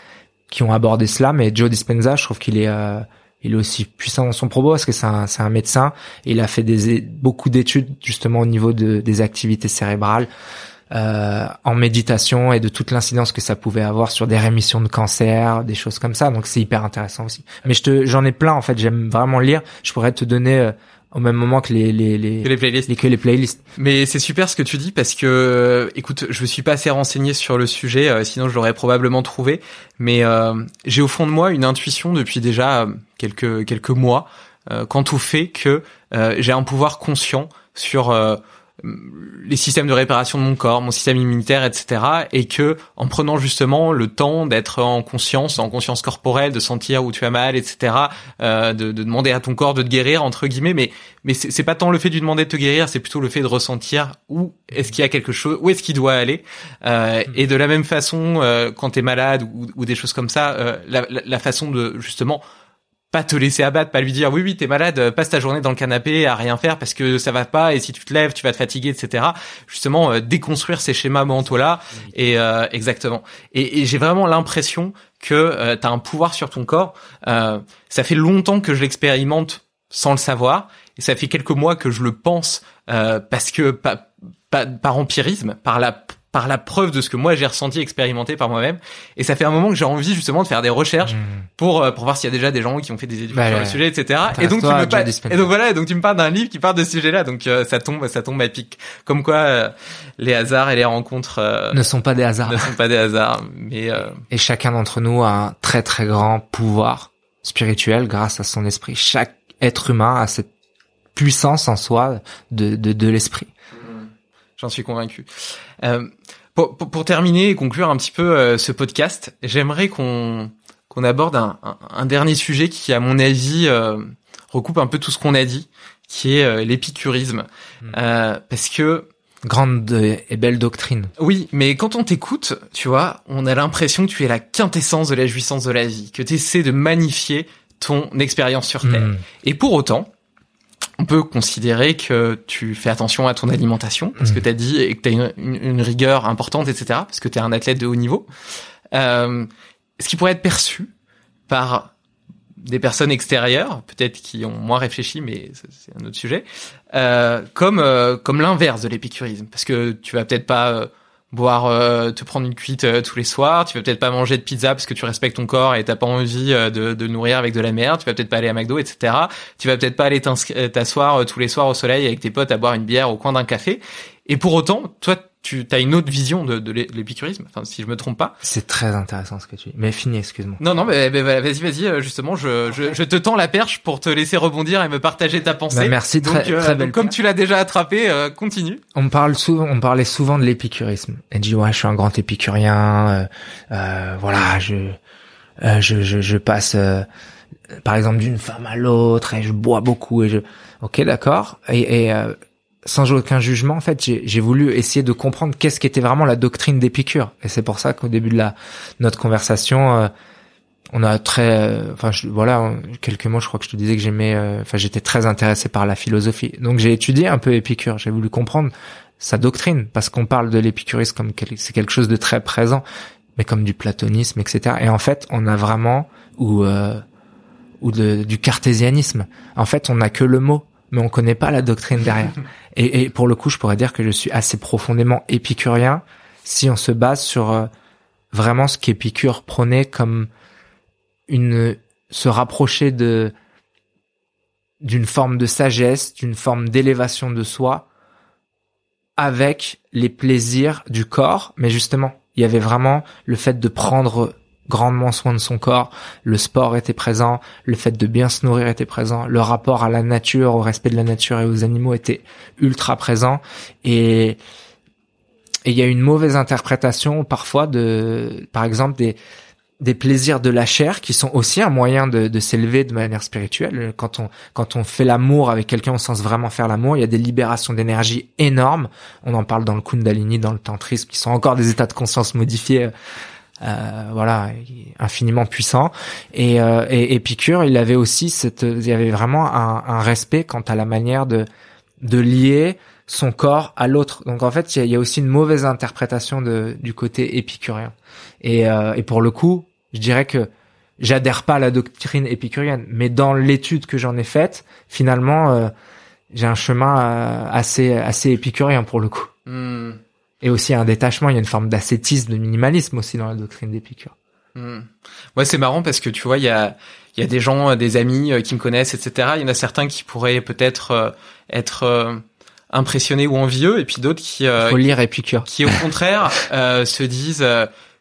qui ont abordé cela, mais Joe Dispenza, je trouve qu'il est il est aussi puissant dans son propos parce que c'est un, un médecin et il a fait des, beaucoup d'études justement au niveau de, des activités cérébrales euh, en méditation et de toute l'incidence que ça pouvait avoir sur des rémissions de cancer, des choses comme ça. Donc c'est hyper intéressant aussi. Mais je te, j'en ai plein en fait. J'aime vraiment lire. Je pourrais te donner euh, au même moment que les les les, que les playlists. Les, que les playlists. Mais c'est super ce que tu dis parce que euh, écoute, je me suis pas assez renseigné sur le sujet, euh, sinon je l'aurais probablement trouvé. Mais j'ai au fond de moi une intuition depuis déjà quelques quelques mois quant au fait que j'ai un pouvoir conscient sur les systèmes de réparation de mon corps, mon système immunitaire, etc. Et que en prenant justement le temps d'être en conscience, en conscience corporelle, de sentir où tu as mal, etc. Euh, de, de, demander à ton corps de te guérir entre guillemets, mais mais c'est pas tant le fait de lui demander de te guérir, c'est plutôt le fait de ressentir où est-ce qu'il y a quelque chose, où est-ce qu'il doit aller. Euh, mm. et de la même façon, euh, quand t'es malade ou, ou, des choses comme ça, euh, la, la, la façon de justement pas te laisser abattre, pas lui dire oui oui t'es malade, passe ta journée dans le canapé à rien faire parce que ça va pas et si tu te lèves tu vas te fatiguer etc. Justement euh, déconstruire ces schémas mentaux là et euh, exactement. Et, et j'ai vraiment l'impression que euh, tu as un pouvoir sur ton corps. Euh, ça fait longtemps que je l'expérimente sans le savoir et ça fait quelques mois que je le pense parce que pas, par empirisme, par la par la preuve de ce que moi j'ai ressenti, expérimenté par moi-même. Et ça fait un moment que j'ai envie justement de faire des recherches mmh. pour euh, pour voir s'il y a déjà des gens qui ont fait des études bah sur le sujet, etc. Et donc tu me parles, et donc voilà, donc tu me parles d'un livre qui parle de ce sujet-là. Donc euh, ça tombe, ça tombe à pic. Comme quoi euh, les hasards et les rencontres ne sont pas des hasards. Ne sont pas des hasards, mais et chacun d'entre nous a un très très grand pouvoir spirituel grâce à son esprit. Chaque être humain a cette puissance en soi de de, de l'esprit. J'en suis convaincu. Euh, pour, pour, terminer et conclure un petit peu euh, ce podcast, j'aimerais qu'on qu'on aborde un, un, dernier sujet qui, à mon avis, euh, recoupe un peu tout ce qu'on a dit, qui est l'épicurisme, hmm. parce que grande et belle doctrine. Oui, mais quand on t'écoute, tu vois, on a l'impression que tu es la quintessence de la jouissance de la vie, que tu essaies de magnifier ton expérience sur Terre. Hmm. Et pour autant, on peut considérer que tu fais attention à ton alimentation, parce que mmh. tu as dit et que tu as une, rigueur importante, etc., parce que tu es un athlète de haut niveau. Euh, ce qui pourrait être perçu par des personnes extérieures, peut-être qui ont moins réfléchi, mais c'est un autre sujet, euh, comme euh, comme l'inverse de l'épicurisme, parce que tu vas peut-être pas euh, boire, euh, te prendre une cuite euh, tous les soirs. Tu vas peut-être pas manger de pizza parce que tu respectes ton corps et t'as pas envie euh, de, de nourrir avec de la merde. Tu vas peut-être pas aller à McDo, etc. Tu vas peut-être pas aller t'asseoir tous les soirs au soleil avec tes potes à boire une bière au coin d'un café. Et pour autant, toi, tu as une autre vision de, de l'épicurisme, enfin si je me trompe pas. C'est très intéressant ce que tu dis. Mais fini, excuse-moi. Non, non, mais, vas-y, vas-y. Euh, justement, je, je, je, te tends la perche pour te laisser rebondir et me partager ta pensée. Bah, merci, très, euh, très belle. comme tu l'as déjà attrapé, euh, continue. On parle souvent, on parlait souvent de l'épicurisme. Et dit ouais, je suis un grand épicurien. Euh, voilà, je, je, je, je, passe, par exemple, d'une femme à l'autre et je bois beaucoup et je. Ok, d'accord. Et, et sans aucun jugement, en fait, j'ai voulu essayer de comprendre qu'est-ce qu'était vraiment la doctrine d'Épicure. Et c'est pour ça qu'au début de la notre conversation, euh, on a très, euh, enfin voilà, quelques mots, je crois que je te disais que j'aimais, euh, enfin j'étais très intéressé par la philosophie. Donc j'ai étudié un peu Épicure. J'ai voulu comprendre sa doctrine parce qu'on parle de l'épicurisme comme c'est quelque chose de très présent, mais comme du platonisme, etc. Et en fait, on a vraiment ou ou de, du cartésianisme. En fait, on n'a que le mot mais on connaît pas la doctrine derrière. Et, et, pour le coup, je pourrais dire que je suis assez profondément épicurien si on se base sur euh, vraiment ce qu'Épicure prônait comme une se rapprocher de d'une forme de sagesse, d'une forme d'élévation de soi avec les plaisirs du corps, mais justement, il y avait vraiment le fait de prendre grandement soin de son corps, le sport était présent, le fait de bien se nourrir était présent, le rapport à la nature, au respect de la nature et aux animaux était ultra présent et il y a une mauvaise interprétation parfois de par exemple des des plaisirs de la chair qui sont aussi un moyen de, de s'élever de manière spirituelle. Quand on quand on fait l'amour avec quelqu'un au sens vraiment faire l'amour, il y a des libérations d'énergie énormes. On en parle dans le Kundalini, dans le tantrisme, qui sont encore des états de conscience modifiés euh, voilà, infiniment puissant. Et, euh, et Épicure, il avait aussi cette, il y avait vraiment un, un respect quant à la manière de de lier son corps à l'autre. Donc en fait, il y, a, aussi une mauvaise interprétation de, du côté épicurien. Et, euh, et pour le coup, je dirais que j'adhère pas à la doctrine épicurienne, mais dans l'étude que j'en ai faite, finalement, euh, j'ai un chemin euh, assez assez épicurien pour le coup. Hmm et aussi un détachement. Il y a une forme d'ascétisme, de minimalisme aussi dans la doctrine d'Épicure. Hmm. Ouais, c'est marrant parce que tu vois, il y a il y a des gens, euh, des amis euh, qui me connaissent, etc. Il y en a certains qui pourraient peut-être euh, être impressionnés ou envieux, et puis d'autres qui faut lire Épicure, qui au contraire se disent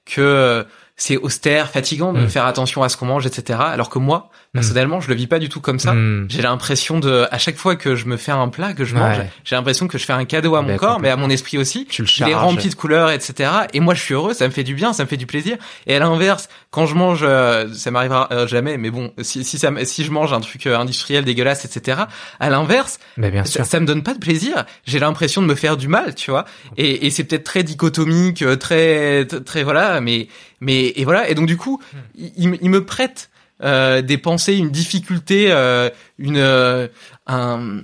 que c'est austère, fatigant de hmm. faire attention à ce qu'on mange, etc. Alors que moi. Personnellement, je le vis pas du tout comme ça. Mm. J'ai l'impression de, à chaque fois que je me fais un plat que je mange, j'ai l'impression que je fais un cadeau à mon ben, corps, mais à mon esprit aussi. Tu le Il est rempli de couleurs, etc. Et moi, je suis heureux, ça me fait du bien, ça me fait du plaisir. Et à l'inverse, quand je mange, euh, ça m'arrivera euh, jamais, mais bon, si, si ça, si je mange un truc euh, industriel dégueulasse, etc. À l'inverse, ben, bien sûr. Ça, me donne pas de plaisir. J'ai l'impression de me faire du mal, tu vois. Et, et c'est peut-être très dichotomique, très, très, voilà, mais, mais, et voilà. Et donc du coup, mm. il, il me prête des pensées, une difficulté, euh, une un,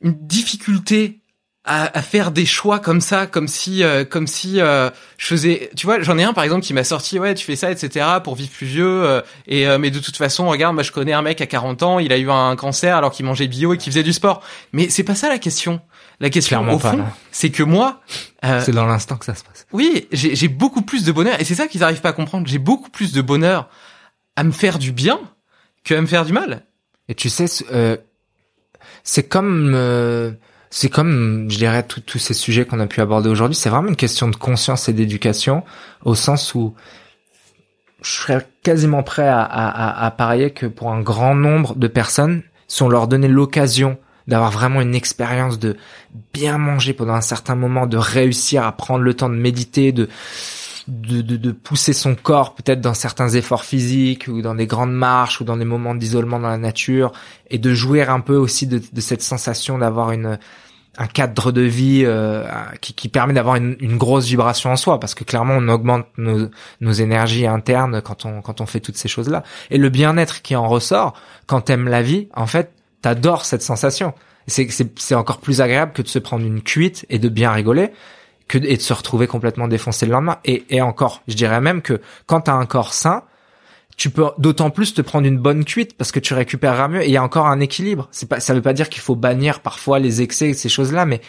une difficulté à, à, faire des choix comme ça, comme si, euh, comme si euh, je faisais. Tu vois, j'en ai un par exemple qui m'a sorti, ouais, tu fais ça, etc. pour vivre plus vieux. Euh, et mais de toute façon, regarde, moi je connais un mec à 40 ans, il a eu un cancer alors qu'il mangeait bio et qu'il faisait du sport. Mais c'est pas ça la question. La question au fond, c'est que moi, c'est dans l'instant que ça se passe. Oui, j'ai beaucoup plus de bonheur et c'est ça qu'ils n'arrivent pas à comprendre. J'ai beaucoup plus de bonheur à me faire du bien que à me faire du mal. Et tu sais, c'est comme c'est comme, je dirais, tous ces sujets qu'on a pu aborder aujourd'hui, c'est vraiment une question de conscience et d'éducation, au sens où je serais quasiment prêt à, à, à, parier que pour un grand nombre de personnes, si on leur donnait l'occasion d'avoir vraiment une expérience de bien manger pendant un certain moment, de réussir à prendre le temps de méditer, de de, de, de pousser son corps peut-être dans certains efforts physiques ou dans des grandes marches ou dans des moments d'isolement dans la nature et de jouir un peu aussi de, de cette sensation d'avoir une un cadre de vie euh, qui, qui, permet d'avoir une, une, grosse vibration en soi parce que clairement on augmente nos, nos énergies internes quand on quand on fait toutes ces choses là et le bien-être qui en ressort quand t'aimes la vie en fait t'adores cette sensation. C'est c'est encore plus agréable que de se prendre une cuite et de bien rigoler et de se retrouver complètement défoncé le lendemain et, encore je dirais même que quand t'as un corps sain tu peux d'autant plus te prendre une bonne cuite parce que tu récupéreras mieux et il y a encore un équilibre. C'est pas, ça veut pas dire qu'il faut bannir parfois les excès et ces choses-là, mais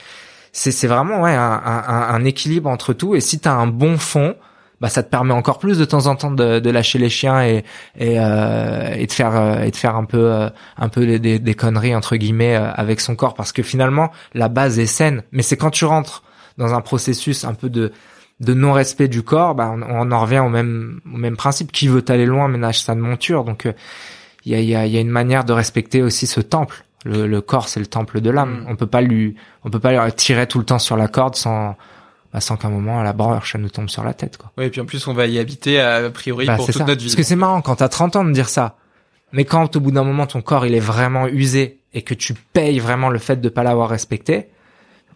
c'est, vraiment ouais un, un, équilibre entre tout. Et si tu as un bon fond, bah ça te permet encore plus de temps en temps de, lâcher les chiens et et, euh, et de faire euh, et de faire un peu euh, un peu des, conneries entre guillemets avec son corps parce que finalement la base est saine. Mais c'est quand tu rentres dans un processus un peu de de non-respect du corps, bah, on, en revient au même, au même principe. Qui veut aller loin ménage sa monture. Donc, il euh, y, a, y, a, y, a, une manière de respecter aussi ce temple. Le, le corps, c'est le temple de l'âme. Mm. On peut pas lui, on peut pas tirer tout le temps sur la corde sans, bah, sans qu'un moment à la broche, ça nous tombe sur la tête, quoi. Oui, et puis en plus, on va y habiter a priori bah, pour toute notre vie. Parce que c'est marrant quand t'as 30 ans de dire ça. Mais quand au bout d'un moment ton corps il est vraiment usé et que tu payes vraiment le fait de pas l'avoir respecté,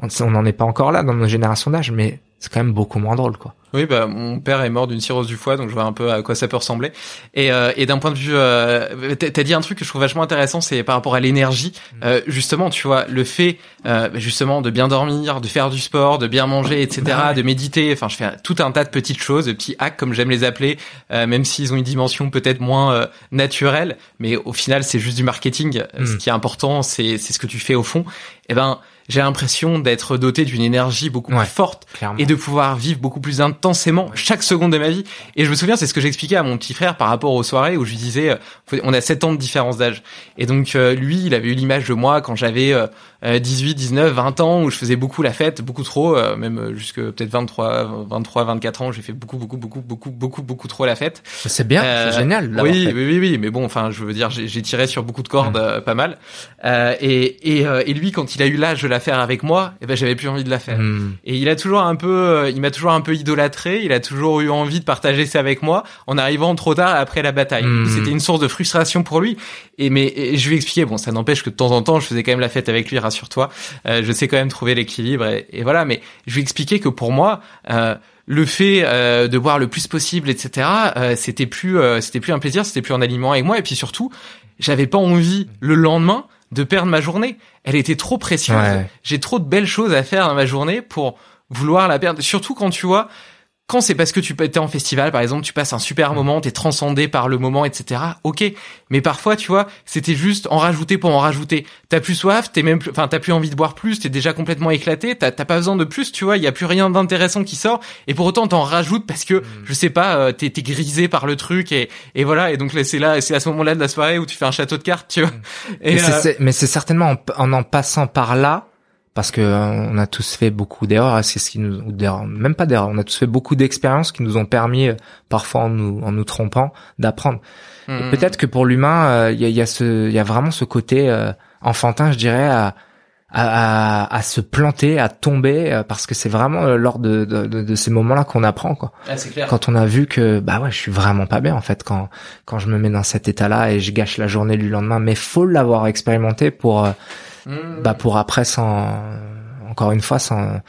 on n'en est pas encore là dans nos générations d'âge, mais c'est quand même beaucoup moins drôle, quoi. Oui, bah mon père est mort d'une cirrhose du foie, donc je vois un peu à quoi ça peut ressembler. Et, euh, et d'un point de vue, euh, t'as dit un truc que je trouve vachement intéressant, c'est par rapport à l'énergie. Mm. Euh, justement, tu vois, le fait euh, justement de bien dormir, de faire du sport, de bien manger, etc., bah de méditer. Enfin, je fais tout un tas de petites choses, de petits hacks comme j'aime les appeler, euh, même s'ils ont une dimension peut-être moins euh, naturelle, mais au final, c'est juste du marketing. Ce mm. qui est important, c'est c'est ce que tu fais au fond. Et eh ben j'ai l'impression d'être doté d'une énergie beaucoup plus forte et de pouvoir vivre beaucoup plus intensément chaque seconde de ma vie. Et je me souviens, c'est ce que j'expliquais à mon petit frère par rapport aux soirées où je lui disais, euh, on a 7 ans de différence d'âge. Et donc euh, lui, il avait eu l'image de moi quand j'avais 18, 19, 20 ans où je faisais beaucoup la fête, beaucoup trop, euh, même jusque peut-être 23, 23, 24 ans, j'ai fait beaucoup, beaucoup, beaucoup, beaucoup, beaucoup, beaucoup trop la fête. C'est bien, c'est génial. Oui, oui, oui, oui, mais bon, enfin, je veux dire, j'ai tiré sur beaucoup de cordes, mm. pas mal. et, et, et lui, quand il a eu l'âge de la faire avec moi, et eh ben j'avais plus envie de la faire. Mm. Et il a toujours un peu, il m'a toujours un peu idolâtré. Il a toujours eu envie de partager ça avec moi, en arrivant trop tard après la bataille. Mm. C'était une source de frustration pour lui. Et mais je lui ai expliqué, bon, ça n'empêche que de temps en temps, je faisais quand même la fête avec lui rassure-toi. Euh, je sais quand même trouver l'équilibre et, voilà. Mais je lui ai expliqué que pour moi, euh, le fait euh, de boire le plus possible, etc., c'était plus, c'était plus un plaisir, c'était plus un aliment avec moi. Et puis surtout, j'avais pas envie le lendemain de perdre ma journée. Elle était trop précieuse. J'ai trop de belles choses à faire dans ma journée pour vouloir la perdre. Surtout quand tu vois, quand c'est parce que tu es en festival, par exemple, tu passes un super moment, t'es transcendé par le moment, etc. Ok, mais parfois, tu vois, c'était juste en rajouter pour en rajouter. T'as plus soif, t'es même, enfin, t'as plus envie de boire plus, t'es déjà complètement éclaté, t'as pas besoin de plus, tu vois. Il y a plus rien d'intéressant qui sort, et pour autant t'en rajoutes parce que, mm. je sais pas, euh, t'es grisé par le truc, et, et voilà. Et donc là, c'est là, c'est à ce moment-là de la soirée où tu fais un château de cartes, tu vois. Mm. Euh, mais c'est certainement en en passant par là parce que euh, on a tous fait beaucoup d'erreurs, c'est ce qui nous, même pas d'erreurs, on a tous fait beaucoup d'expériences qui nous ont permis, euh, parfois en nous, en nous trompant, d'apprendre. Hmm. Peut-être que pour l'humain, euh, il y, a, y, a, ce, il y a vraiment ce côté enfantin, je dirais, à, à, à, se planter, à tomber, parce que c'est vraiment lors de, de, de, ces moments-là qu'on apprend, quoi. Ah, clair. Quand on a vu que, bah ouais, je suis vraiment pas bien en fait quand quand je me mets dans cet état-là et je gâche la journée du lendemain, mais faut l'avoir expérimenté pour Mmh. bah pour après sans encore une fois sans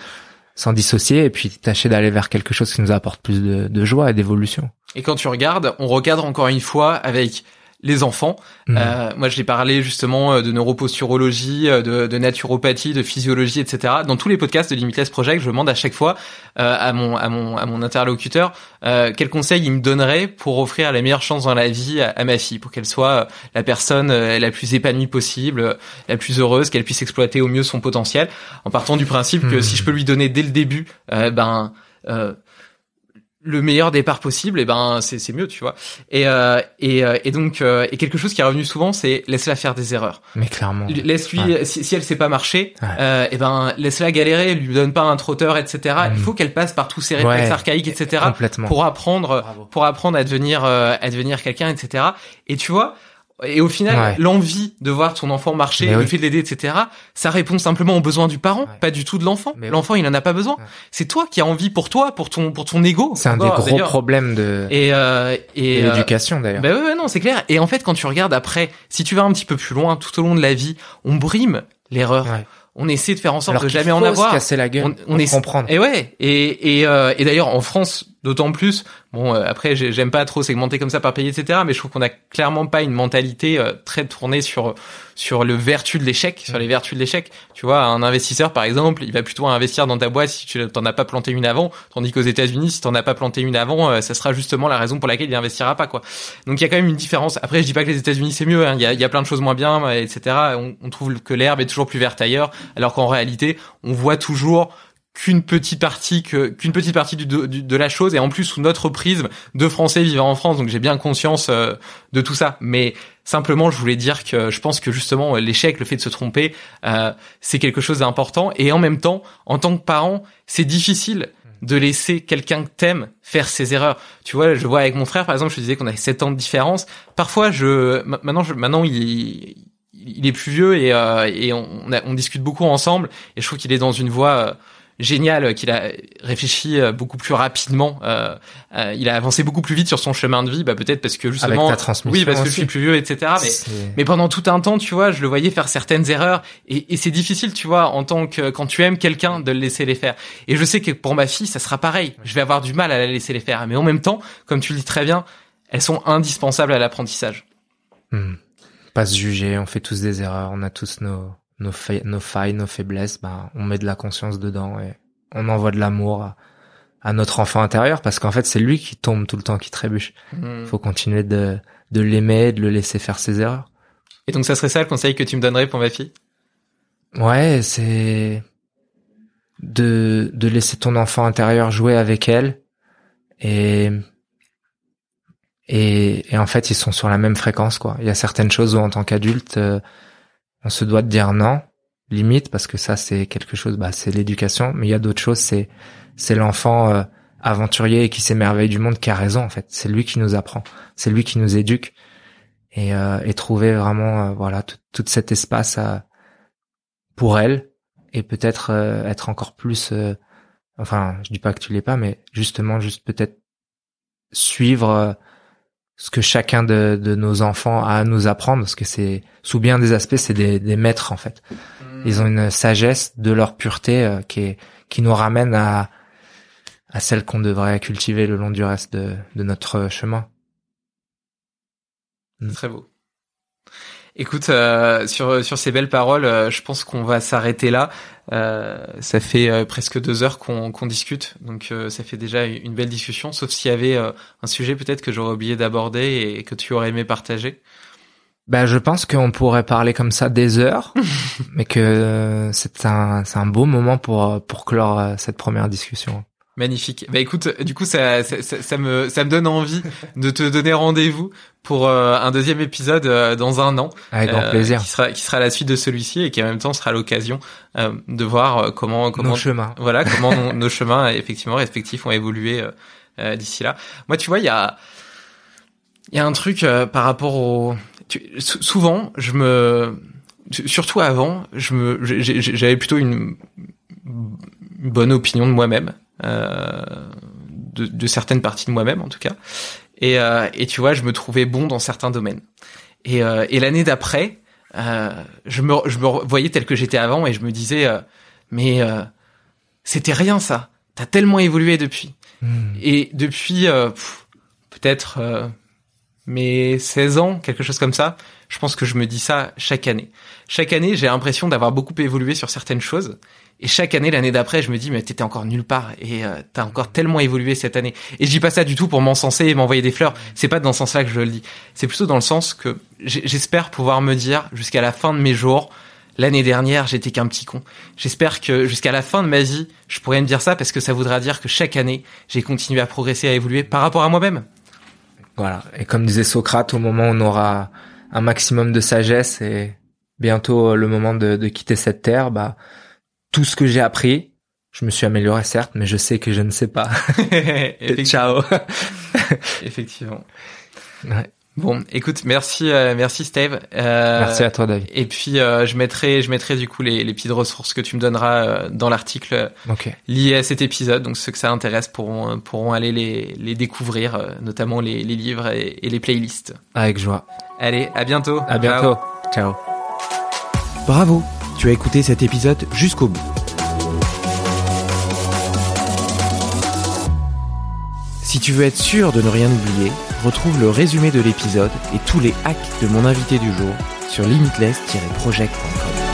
sans dissocier et puis tâcher d'aller vers quelque chose qui nous apporte plus de, de joie et d'évolution. Et quand tu regardes, on recadre encore une fois avec les enfants. Mhm. Euh, moi, j'ai parlé justement euh, de neuroposturologie, euh, de, de naturopathie, de physiologie, etc. Dans tous les podcasts de Limitless Project, je demande à chaque fois euh, à mon à mon à mon interlocuteur euh, quel conseil il me donnerait pour offrir la meilleure chance dans la vie à, à ma fille, pour qu'elle soit euh, la personne la plus épanouie possible, la plus heureuse, qu'elle puisse exploiter au mieux son potentiel, en partant du principe que Mhm. si je peux lui donner dès le début, euh, ben euh, le meilleur départ possible, et ben c'est c'est mieux, tu vois. Et euh, et, euh, et donc euh, et quelque chose qui est revenu souvent, c'est laisse-la faire des erreurs. Mais clairement. Laisse-lui Ouais. si, si elle sait pas marcher, Ouais. euh, et ben laisse-la galérer, lui donne pas un trotteur, etc. Il Mm. faut qu'elle passe par tous ces réflexes Ouais. archaïques, etc. Complètement. pour apprendre Bravo. pour apprendre à devenir euh, à devenir quelqu'un, etc. Et tu vois. Et au final, Ouais. l'envie de voir ton enfant marcher, Mais le oui. fait de l'aider, etc., ça répond simplement aux besoins du parent, Ouais. pas du tout de l'enfant. Oui. L'enfant, il en a pas besoin. Ouais. C'est toi qui as envie pour toi, pour ton, pour ton ego. C'est un des gros problèmes de, Et, euh, et euh, l'éducation d'ailleurs. bah ouais, non, c'est clair. Et en fait, quand tu regardes après, si tu vas un petit peu plus loin, tout au long de la vie, on brime l'erreur. On essaie de faire en sorte Alors de jamais en faut se avoir. casser la gueule On, on essaie- comprendre. Et ouais. Et et, euh, et d'ailleurs en France, d'autant plus. Bon, euh, après, j'ai- j'aime pas trop segmenter comme ça par pays, etc. Mais je trouve qu'on a clairement pas une mentalité euh, très tournée sur sur le vertu de l'échec, sur les vertus de l'échec. Tu vois, un investisseur, par exemple, il va plutôt investir dans ta boîte si tu t'en as pas planté une avant, tandis qu'aux États-Unis, si t'en as pas planté une avant, euh, ça sera justement la raison pour laquelle il investira pas, quoi. Donc il y a quand même une différence. Après, je dis pas que les États-Unis c'est mieux. hein. Il y, a, plein de choses moins bien, etc. On trouve que l'herbe est toujours plus verte ailleurs, alors qu'en réalité, on voit toujours qu'une petite partie que qu'une petite partie du, du- de la chose et en plus sous notre prisme de Français vivant en France donc j'ai bien conscience euh, de tout ça mais simplement je voulais dire que je pense que justement l'échec le fait de se tromper euh, c'est quelque chose d'important et en même temps en tant que parent c'est difficile de laisser quelqu'un que t'aimes faire ses erreurs. Tu vois, je vois avec mon frère, par exemple, je disais qu'on avait 7 ans de différence. Parfois, je, ma- maintenant, je, maintenant, il, il est plus vieux et, euh, et on, a- on discute beaucoup ensemble et je trouve qu'il est dans une voie euh, géniale, qu'il a réfléchi euh, beaucoup plus rapidement. Euh, euh, il a avancé beaucoup plus vite sur son chemin de vie, bah peut-être parce que justement, ta transmission oui, parce que je suis plus vieux, etc. Mais mais pendant tout un temps, tu vois, je le voyais faire certaines erreurs et, et c'est difficile, tu vois, en tant que quand tu aimes quelqu'un, de le laisser les faire. Et je sais que pour ma fille, ça sera pareil. Je vais avoir du mal à la laisser les faire, mais en même temps, comme tu le dis très bien, elles sont indispensables à l'apprentissage. Hmm. Pas se juger, on fait tous des erreurs, on a tous nos nos, fa- nos failles, nos faiblesses, bah, on met de la conscience dedans et on envoie de l'amour à, à notre enfant intérieur parce qu'en fait c'est lui qui tombe tout le temps, qui trébuche. Hmm. Faut continuer de de l'aimer, de le laisser faire ses erreurs. Et donc, ça serait ça le conseil que tu me donnerais pour ma fille? Ouais, c'est de de laisser ton enfant intérieur jouer avec elle et et, et en fait ils sont sur la même fréquence quoi. Il y a certaines choses où en tant qu'adulte euh, on se doit de dire non limite parce que ça c'est quelque chose bah c'est l'éducation mais il y a d'autres choses c'est c'est l'enfant euh, aventurier et qui s'émerveille du monde qui a raison en fait. C'est lui qui nous apprend, c'est lui qui nous éduque. Et euh, et trouver vraiment euh, voilà tout, tout cet espace à pour elle. Et peut-être euh, être encore plus euh, enfin je dis pas que tu l'es pas mais justement juste peut-être suivre euh, ce que chacun de, de nos enfants a à nous apprendre parce que c'est sous bien des aspects c'est des, des maîtres en fait ils ont une sagesse de leur pureté euh, qui est qui nous ramène à à celle qu'on devrait cultiver le long du reste de, de notre chemin. Très beau. Écoute, euh, sur sur ces belles paroles, euh, je pense qu'on va s'arrêter là. Euh, ça fait euh, presque deux heures qu'on qu'on discute, donc euh, ça fait déjà une belle discussion. Sauf s'il y avait euh, un sujet peut-être que j'aurais oublié d'aborder et que tu aurais aimé partager. Ben, je pense qu'on pourrait parler comme ça des heures, mais que euh, c'est un, c'est un beau moment pour, pour clore cette première discussion. Magnifique. Bah écoute, du coup ça, ça, ça, ça me ça me donne envie de te donner rendez-vous pour euh, un deuxième épisode euh, dans un an. Avec grand euh, plaisir. Qui sera qui sera la suite de celui-ci et qui en même temps sera l'occasion de voir comment comment Nos chemins. voilà comment nos, nos chemins effectivement respectifs ont évolué d'ici là. Moi, tu vois, il y a il y a un truc par rapport au tu- souvent je me surtout avant je me j'avais plutôt une bonne opinion de moi-même euh, de, de certaines parties de moi-même en tout cas et euh, et tu vois je me trouvais bon dans certains domaines et euh, et l'année d'après euh, je me je me voyais tel que j'étais avant et je me disais euh, mais euh, c'était rien ça t'as tellement évolué depuis Hmm. et depuis euh, peut-être euh, mes 16 ans, quelque chose comme ça. Je pense que je me dis ça chaque année. Chaque année, j'ai l'impression d'avoir beaucoup évolué sur certaines choses. Et chaque année, l'année d'après, je me dis, mais t'étais encore nulle part et euh, t'as encore tellement évolué cette année. Et je dis pas ça du tout pour m'encenser et m'envoyer des fleurs. C'est pas dans ce sens-là que je le dis. C'est plutôt dans le sens que j'espère pouvoir me dire jusqu'à la fin de mes jours, l'année dernière, j'étais qu'un petit con. J'espère que jusqu'à la fin de ma vie, je pourrais me dire ça parce que ça voudra dire que chaque année, j'ai continué à progresser, à évoluer par rapport à moi-même. Voilà. Et comme disait Socrate, au moment où on aura un maximum de sagesse et bientôt le moment de, de quitter cette terre, bah, tout ce que j'ai appris, je me suis amélioré certes, mais je sais que je ne sais pas. Et ciao. Effectivement. Ouais. Bon, écoute, merci, euh, merci Steve. Euh, merci à toi, David. Et puis euh, je mettrai, je mettrai du coup les, les petites ressources que tu me donneras euh, dans l'article okay. lié à cet épisode. Donc ceux que ça intéresse pourront pourront aller les, les découvrir, euh, notamment les, les livres et, et, les playlists. Avec joie. Allez, à bientôt. À bientôt. Ciao. Bravo, tu as écouté cet épisode jusqu'au bout. Si tu veux être sûr de ne rien oublier, retrouve le résumé de l'épisode et tous les hacks de mon invité du jour sur limitless-project.com.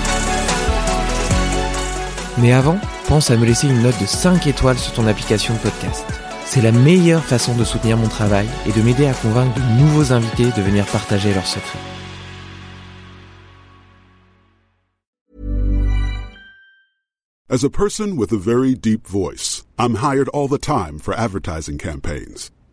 Mais avant, pense à me laisser une note de 5 étoiles sur ton application de podcast. C'est la meilleure façon de soutenir mon travail et de m'aider à convaincre de nouveaux invités de venir partager leurs secrets. As a person with a very deep voice, I'm hired all the time for advertising campaigns.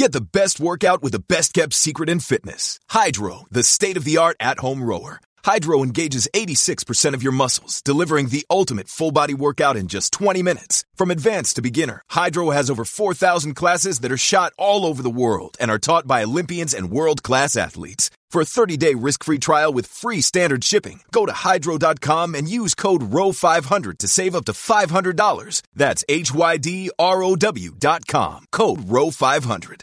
Get the best workout with the best kept secret in fitness. Hydro, the state of the art at home rower. Hydro engages 86% of your muscles, delivering the ultimate full body workout in just 20 minutes. From advanced to beginner, Hydro has over 4,000 classes that are shot all over the world and are taught by Olympians and world class athletes. For a 30 day risk free trial with free standard shipping, go to hydro.com and use code ROW500 to save up to $500. That's H Y D R O W.com. Code ROW500.